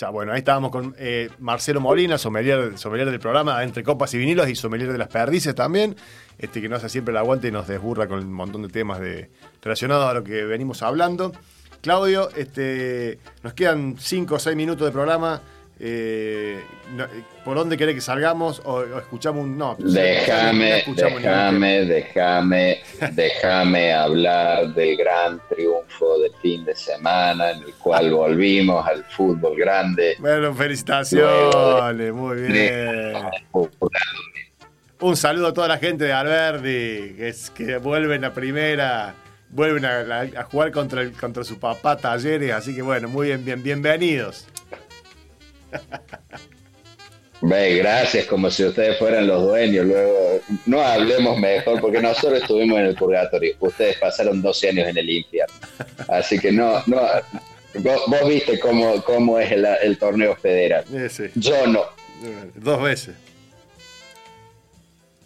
Bueno, ahí estábamos con eh, Marcelo Molina, sommelier, del programa Entre Copas y Vinilos y sommelier de las perdices también, este que nos hace siempre el aguante y nos desburra con un montón de temas de, relacionados a lo que venimos hablando. Claudio, este, nos quedan 5 o 6 minutos de programa. Eh, ¿Por dónde querés que salgamos? ¿O, escuchamos un.? No, déjame, déjame, déjame, déjame hablar del gran triunfo del fin de semana en el cual volvimos al fútbol grande. Bueno, felicitaciones, muy bien. Un saludo a toda la gente de Alberdi, que, es, que vuelven a primera, vuelven a, jugar contra, el, contra su papá Talleres, así que bueno, muy bien, bien bienvenidos. Ve, gracias, como si ustedes fueran los dueños. Luego, no hablemos mejor, porque nosotros estuvimos en el purgatorio. Ustedes pasaron 12 años en el infierno. Así que no, no. Vos, viste cómo, cómo es el, torneo federal. Yo no. Dos veces.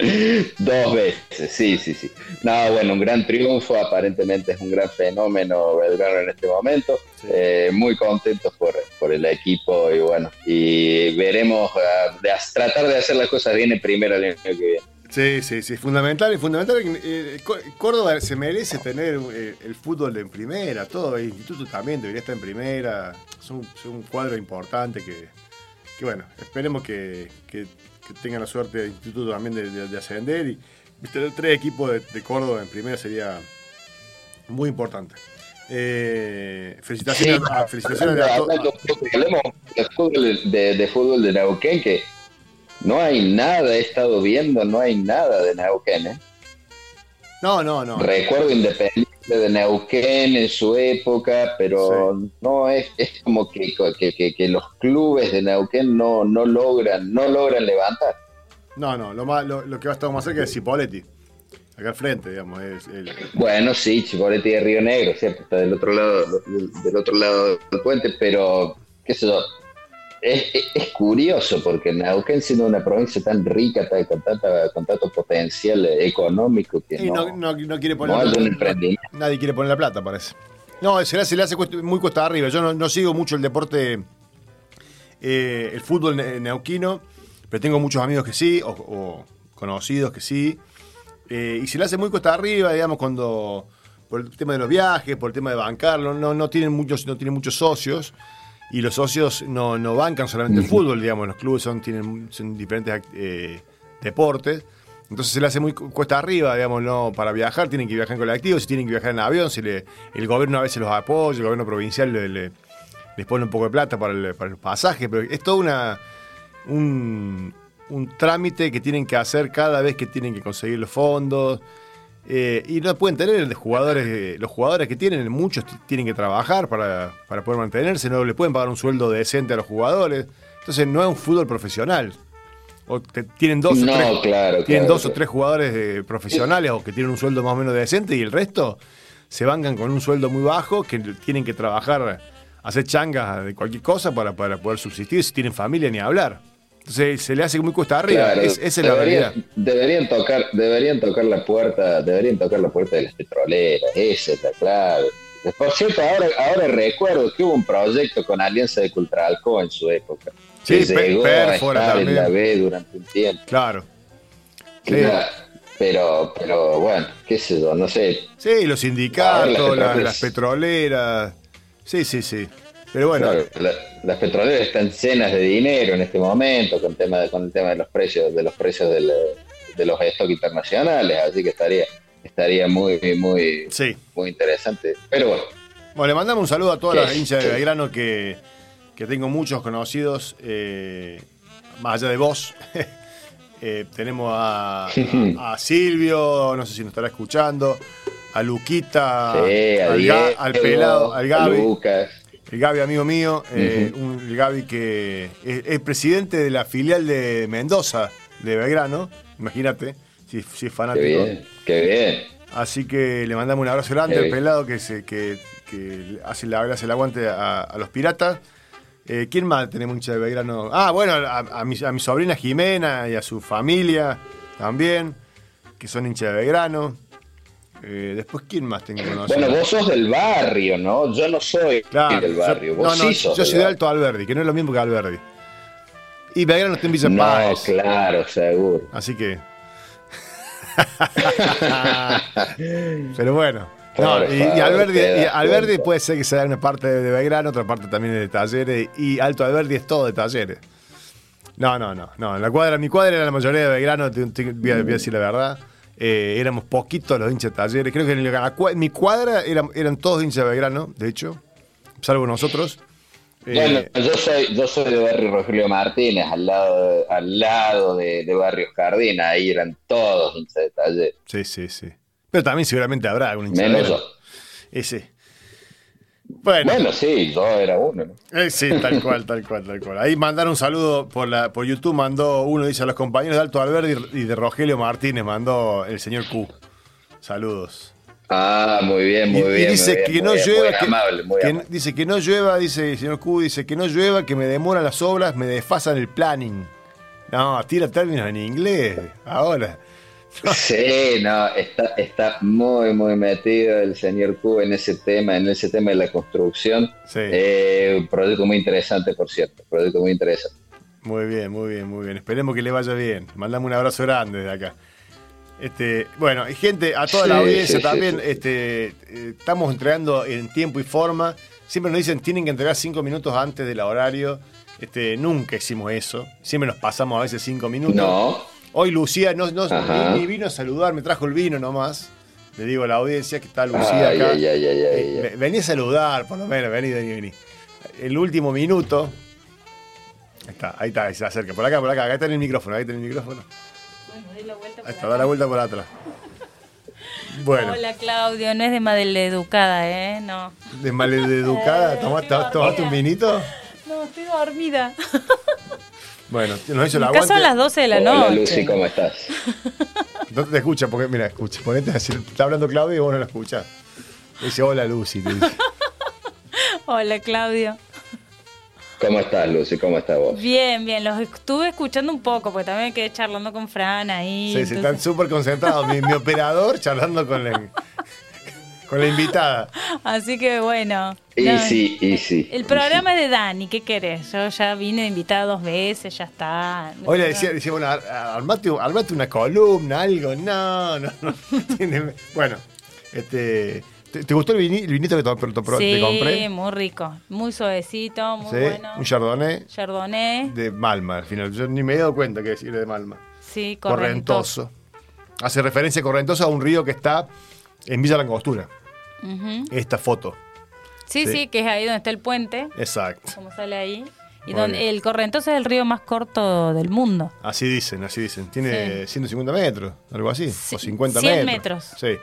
[LAUGHS] Dos veces, sí, sí, sí. No, bueno, un gran triunfo, aparentemente es un gran fenómeno Belgrano en este momento. Eh, muy contentos por, por, el equipo y bueno, y veremos, uh, de, tratar de hacer las cosas bien en primera año que viene. Sí, sí, sí, fundamental y fundamental. Eh, Córdoba se merece tener eh, el fútbol en primera, todo, el instituto también debería estar en primera. Es un, un cuadro importante que, que, bueno, esperemos que, que que tengan la suerte del instituto también de, ascender. Y tener tres equipos de, Córdoba en primera sería muy importante. Eh, felicitaciones, a, felicitaciones a. De, de, fútbol de Neuquén, que no hay nada, he estado viendo, no hay nada de Neuquén. ¿eh? No, no, no. Recuerdo Independiente de Neuquén en su época, pero no es, es como que, que, los clubes de Neuquén no, no logran no logran levantar. No, no, lo, más, lo, que va a estar más cerca es Cipoletti. Acá al frente, digamos. Es Bueno, sí, Cipoletti de Río Negro, ¿cierto? Está del otro lado, del otro lado del puente, pero qué sé yo, es, curioso porque Neuquén siendo una provincia tan rica, con, con tanto potencial económico que no, quiere poner Nadie quiere poner la plata, parece. No, se le hace, le hace muy cuesta arriba. Yo no, sigo mucho el deporte, eh, el fútbol neuquino, pero tengo muchos amigos que sí, o, conocidos que sí. Eh, y se le hace muy cuesta arriba, digamos, cuando por el tema de los viajes, por el tema de bancarlo, no, no tienen muchos, no tienen muchos socios y los socios no, no bancan solamente el fútbol, digamos, los clubes son, tienen diferentes eh, deportes. Entonces se le hace muy cuesta arriba, digamos, no para viajar, tienen que viajar en colectivo, si tienen que viajar en avión, si le, el gobierno a veces los apoya, el gobierno provincial le, le- les pone un poco de plata para el, para el pasaje, pero es todo una, un, un trámite que tienen que hacer cada vez que tienen que conseguir los fondos. Eh, y no pueden tener jugadores, eh, los jugadores que tienen, muchos tienen que trabajar para, para poder mantenerse, no le pueden pagar un sueldo decente a los jugadores. Entonces no es un fútbol profesional. O te- tienen dos, o tres, claro, tienen claro, dos o tres jugadores eh, profesionales o que tienen un sueldo más o menos decente y el resto se bancan con un sueldo muy bajo que tienen que trabajar, hacer changas de cualquier cosa para, para poder subsistir. Si tienen familia, ni hablar. Entonces se le hace muy cuesta arriba. Claro, Es- esa es la realidad. Deberían tocar, deberían tocar la puerta, deberían tocar la puerta de las petroleras, esa es la clave. Por cierto, ahora, ahora recuerdo que hubo un proyecto con Alianza de Cultralco en su época. Sí, que Pe- llegó Pérfora a estar en también. la B durante un tiempo. Claro. Sí. Pero, pero bueno, qué sé yo, no sé. Sí, los sindicatos, las petroleras. Sí, sí, sí. Pero bueno, Claro, la- las petroleras están llenas de dinero en este momento con, tema de- con el tema de los precios, de los precios del, de los stocks internacionales, así que estaría, estaría muy, muy, sí. muy interesante. Pero bueno, Bueno, le mandamos un saludo a todas las hinchas de. Belgrano que, que tengo muchos conocidos, eh, más allá de vos. [LAUGHS] Eh, tenemos a, a- a [LAUGHS] Silvio, no sé si nos estará escuchando, a Luquita, sí, al, Diego, Ga- al pelado, al Gaby. Lucas. El Gaby, amigo mío, eh, un- el Gaby que es, es presidente de la filial de Mendoza, de Belgrano, imagínate, si, si es Qué fanático. bien, qué bien. Así que le mandamos un abrazo grande Qué al pelado que, se, que, que hace, la, hace el aguante a, a los piratas. Eh, ¿Quién más tenemos hincha de Belgrano? Ah, bueno, a, a mi, a mi sobrina Jimena y a su familia también, que son hinchas de Belgrano. Eh, después, ¿quién más tengo conocido? Bueno, vos sos del barrio, ¿no? Yo no soy Claro, del yo- barrio. Vos no, no, sí sos yo soy de. Alto Alberdi, que no es lo mismo que Alberdi. Y Belgrano está en Villa No, claro, seguro. Así que. [LAUGHS] Pero bueno. No, y, y Alberdi, y Alberdi puede ser que sea una parte de Belgrano, otra parte también de talleres. Y Alto Alberdi es todo de talleres. No, no, no. no. La cuadra, mi cuadra era la mayoría de Belgrano, te- te- voy, a, voy a decir la verdad. Eh, éramos poquitos los hinchas de talleres. Creo que en, mi cuadra eran, eran todos hinchas de Belgrano, de hecho, salvo nosotros. Eh, Bueno, yo soy, yo soy de barrio Rogelio Martínez, al lado, de- al lado de, de barrio Jardín, ahí eran todos hinchas de taller. Sí, sí, sí. Pero también seguramente habrá algún hincha de Menos Belgrano. yo. Ese. Bueno, Bueno, sí, yo era uno, ¿no? eh, sí, tal cual, [LAUGHS] tal cual, tal cual. Ahí mandaron un saludo por la por YouTube, mandó uno, dice a los compañeros de Alto Alberdi y de Rogelio Martínez, mandó el señor Q. Saludos. Ah, muy bien, muy y, y bien. dice muy bien, que no bien, llueva, amable, que- amable. dice que no llueva, dice el señor Q, dice que no llueva, que me demoran las obras, me desfasan el planning. No, tira términos en inglés, ahora. Sí, no, está, está muy, muy metido el señor Q en ese tema, en ese tema de la construcción. Sí. Eh, un proyecto muy interesante, por cierto, un proyecto muy interesante. Muy bien, muy bien, muy bien. Esperemos que le vaya bien. Mandamos un abrazo grande desde acá. Este, bueno, y gente, a toda la audiencia sí, también, este, estamos entregando en tiempo y forma. Siempre nos dicen tienen que entregar cinco minutos antes del horario. Este, nunca hicimos eso. Siempre nos pasamos a veces cinco minutos. No, Hoy Lucía no, ni, ni vino a saludar, me trajo el vino nomás. Le digo a la audiencia que está Lucía Ay, acá. ay, ay, Eh, vení a saludar, por lo menos, vení, vení, vení. El último minuto. Ahí está, ahí está, ahí se acerca. Por acá, por acá, acá está en el micrófono, ahí está en el micrófono. Bueno, doy la vuelta por Ahí está, da la vuelta por atrás. Bueno, Hola Claudio, no es de maleducada, ¿eh? No. de maleducada, [LAUGHS] ¿tomaste, tomaste un vinito? No, estoy dormida. [LAUGHS] Bueno, nos hizo la Acá son las 12 de la Hola noche. Lucy, ¿cómo estás? [LAUGHS] No te escucha, porque mira, escucha, ponete a decir, está hablando Claudio y vos no lo escuchás. Dice, hola Lucy, te dice. [LAUGHS] Hola Claudio. ¿Cómo estás, Lucy? ¿Cómo estás vos? Bien, bien, los estuve escuchando un poco, porque también me quedé charlando con Fran ahí. Sí, sí, entonces- están súper concentrados. Mi, mi operador charlando con la, con la invitada. [LAUGHS] Así que bueno. Y no, sí, y sí. El programa es de Dani, ¿qué querés? Yo ya vine invitada dos veces, ya está. Hoy le decía, decía bueno, ar- armate, armate una columna, algo. No, no, no. [LAUGHS] Tiene- bueno, este, ¿te, te gustó el, vini- el vinito que to- sí, te compré? muy rico, muy suavecito, muy Sí, bueno. un chardonnay Chardonnay, de Malma, al final. Yo ni me he dado cuenta que decir de Malma. sí, correntoso. Correntoso. hace referencia Correntosa a un río que está en Villa Langostura. Ujú. Esta foto. Sí, Sí. sí, que es ahí donde está el puente, Exacto. como sale ahí. Y Muy donde bien. el Correntosa es el río más corto del mundo. Así dicen, así dicen. Tiene 150 metros, algo así. Sí, o 50 100 metros. metros. Sí.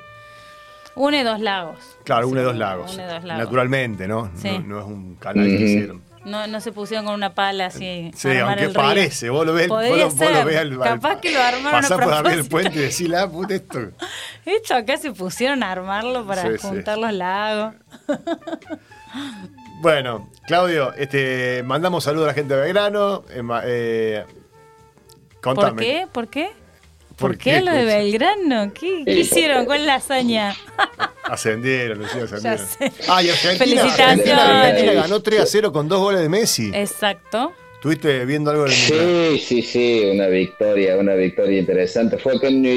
Une dos lagos. Claro, une Sí, dos lagos. une dos lagos. Naturalmente, ¿no? Sí. No, no es un canal que hicieron. No, no se pusieron con una pala así. Sí, aunque parece, vos lo ves, vos lo, vos lo ser. ves al, al- Capaz que lo armaron a por arriba del puente y decís, la puta esto. [LAUGHS] Esto acá se pusieron a armarlo para Sí, sí. juntar los lagos. [LAUGHS] Bueno, Claudio, este, mandamos saludos a la gente de Belgrano. eh, eh, contame. ¿Por qué? ¿Por qué? ¿Por ¿Por, qué, qué, lo de? Belgrano? ¿Qué, qué hicieron con la hazaña? Ascendieron, Lucía, ascendieron. sé. Ah, y Argentina, Felicitaciones. Argentina, Argentina ganó 3 a 0 con dos goles de Messi. Exacto. ¿Estuviste viendo algo del? Sí, sí, sí, una victoria, una victoria interesante. Fue acá en New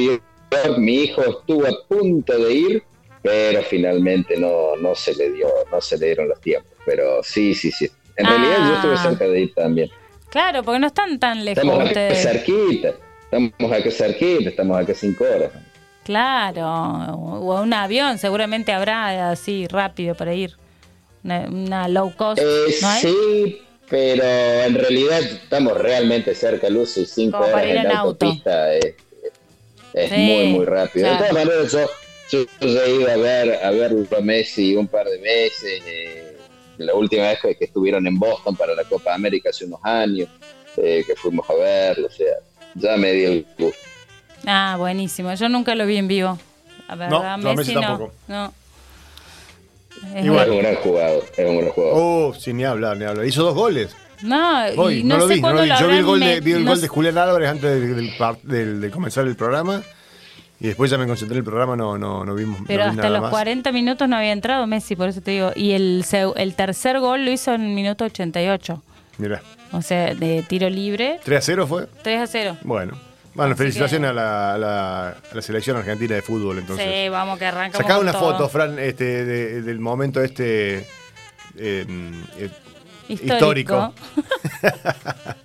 York, mi hijo estuvo a punto de ir, pero finalmente no, no se le dio, no se le dieron los tiempos. Pero sí, sí, sí. En Ah. realidad yo estuve cerca de ir también. Claro, porque no están tan lejos Estamos ustedes. cerquita, estamos acá cerquita, estamos acá cinco horas. Claro, o un avión, seguramente habrá así rápido para ir. Una, una low cost, Eh, sí, pero en realidad estamos realmente cerca, Lucy, cinco Como horas en en auto. autopista es, es Sí, muy, muy rápido. claro. De todas maneras, yo, yo, yo he ido a ver a ver a Messi un par de veces. eh, la última vez que, que estuvieron en Boston para la Copa América hace unos años, eh, que fuimos a verlo, o sea, ya me di el gusto. Ah, buenísimo. Yo nunca lo vi en vivo. La verdad, a Messi Messi no. tampoco. no. Es Igual. Es un gran jugador, es un gran jugador. Oh, sí, ni hablar, ni hablar. Hizo dos goles. No, Hoy, y no, no, lo sé vi, no lo vi. lo Yo vi el gol de, vi el no gol de Julián Álvarez antes del, del par- del- de comenzar el programa. Y después ya me concentré en el programa, no, no, no vimos. no Pero vi hasta nada los más. 40 minutos no había entrado Messi, por eso te digo. Y el, el tercer gol lo hizo en el minuto 88. Mira, O sea, de tiro libre, 3 a 0 fue. 3 a 0. Bueno. Bueno, Así felicitaciones a, la, a la- a la selección argentina de fútbol, entonces. sí, vamos que arrancamos. Sacá una todo. foto, Fran, este, de- del momento este eh, eh, Histórico. [LAUGHS] [LAUGHS]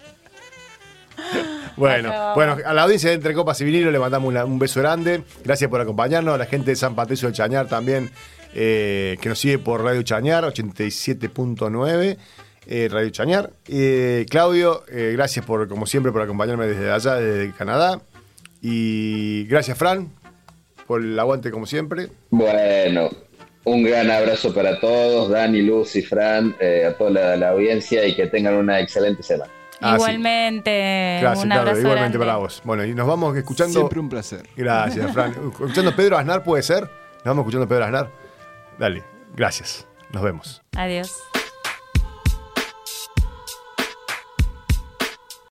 Bueno, bueno, a la audiencia de Entre Copas y Vinilo le mandamos una- un beso grande. Gracias por acompañarnos. A la gente de San Patricio del Chañar también, eh, que nos sigue por Radio Chañar, 87.9. eh, Radio Chañar. Eh, Claudio, eh, gracias por, como siempre, por acompañarme desde allá, desde Canadá. Y gracias, Fran, por el aguante, como siempre. Bueno, un gran abrazo para todos, Dani, Lucy, Fran, eh, a toda la, la audiencia y que tengan una excelente semana. Ah, sí. Igualmente, Gracias, un claro, abrazo igualmente grande. para vos. Bueno, y nos vamos escuchando. Siempre un placer. Gracias, [LAUGHS] Fran. Escuchando Pedro Aznar, ¿puede ser? Nos vamos escuchando Pedro Aznar. Dale, gracias. Nos vemos. Adiós.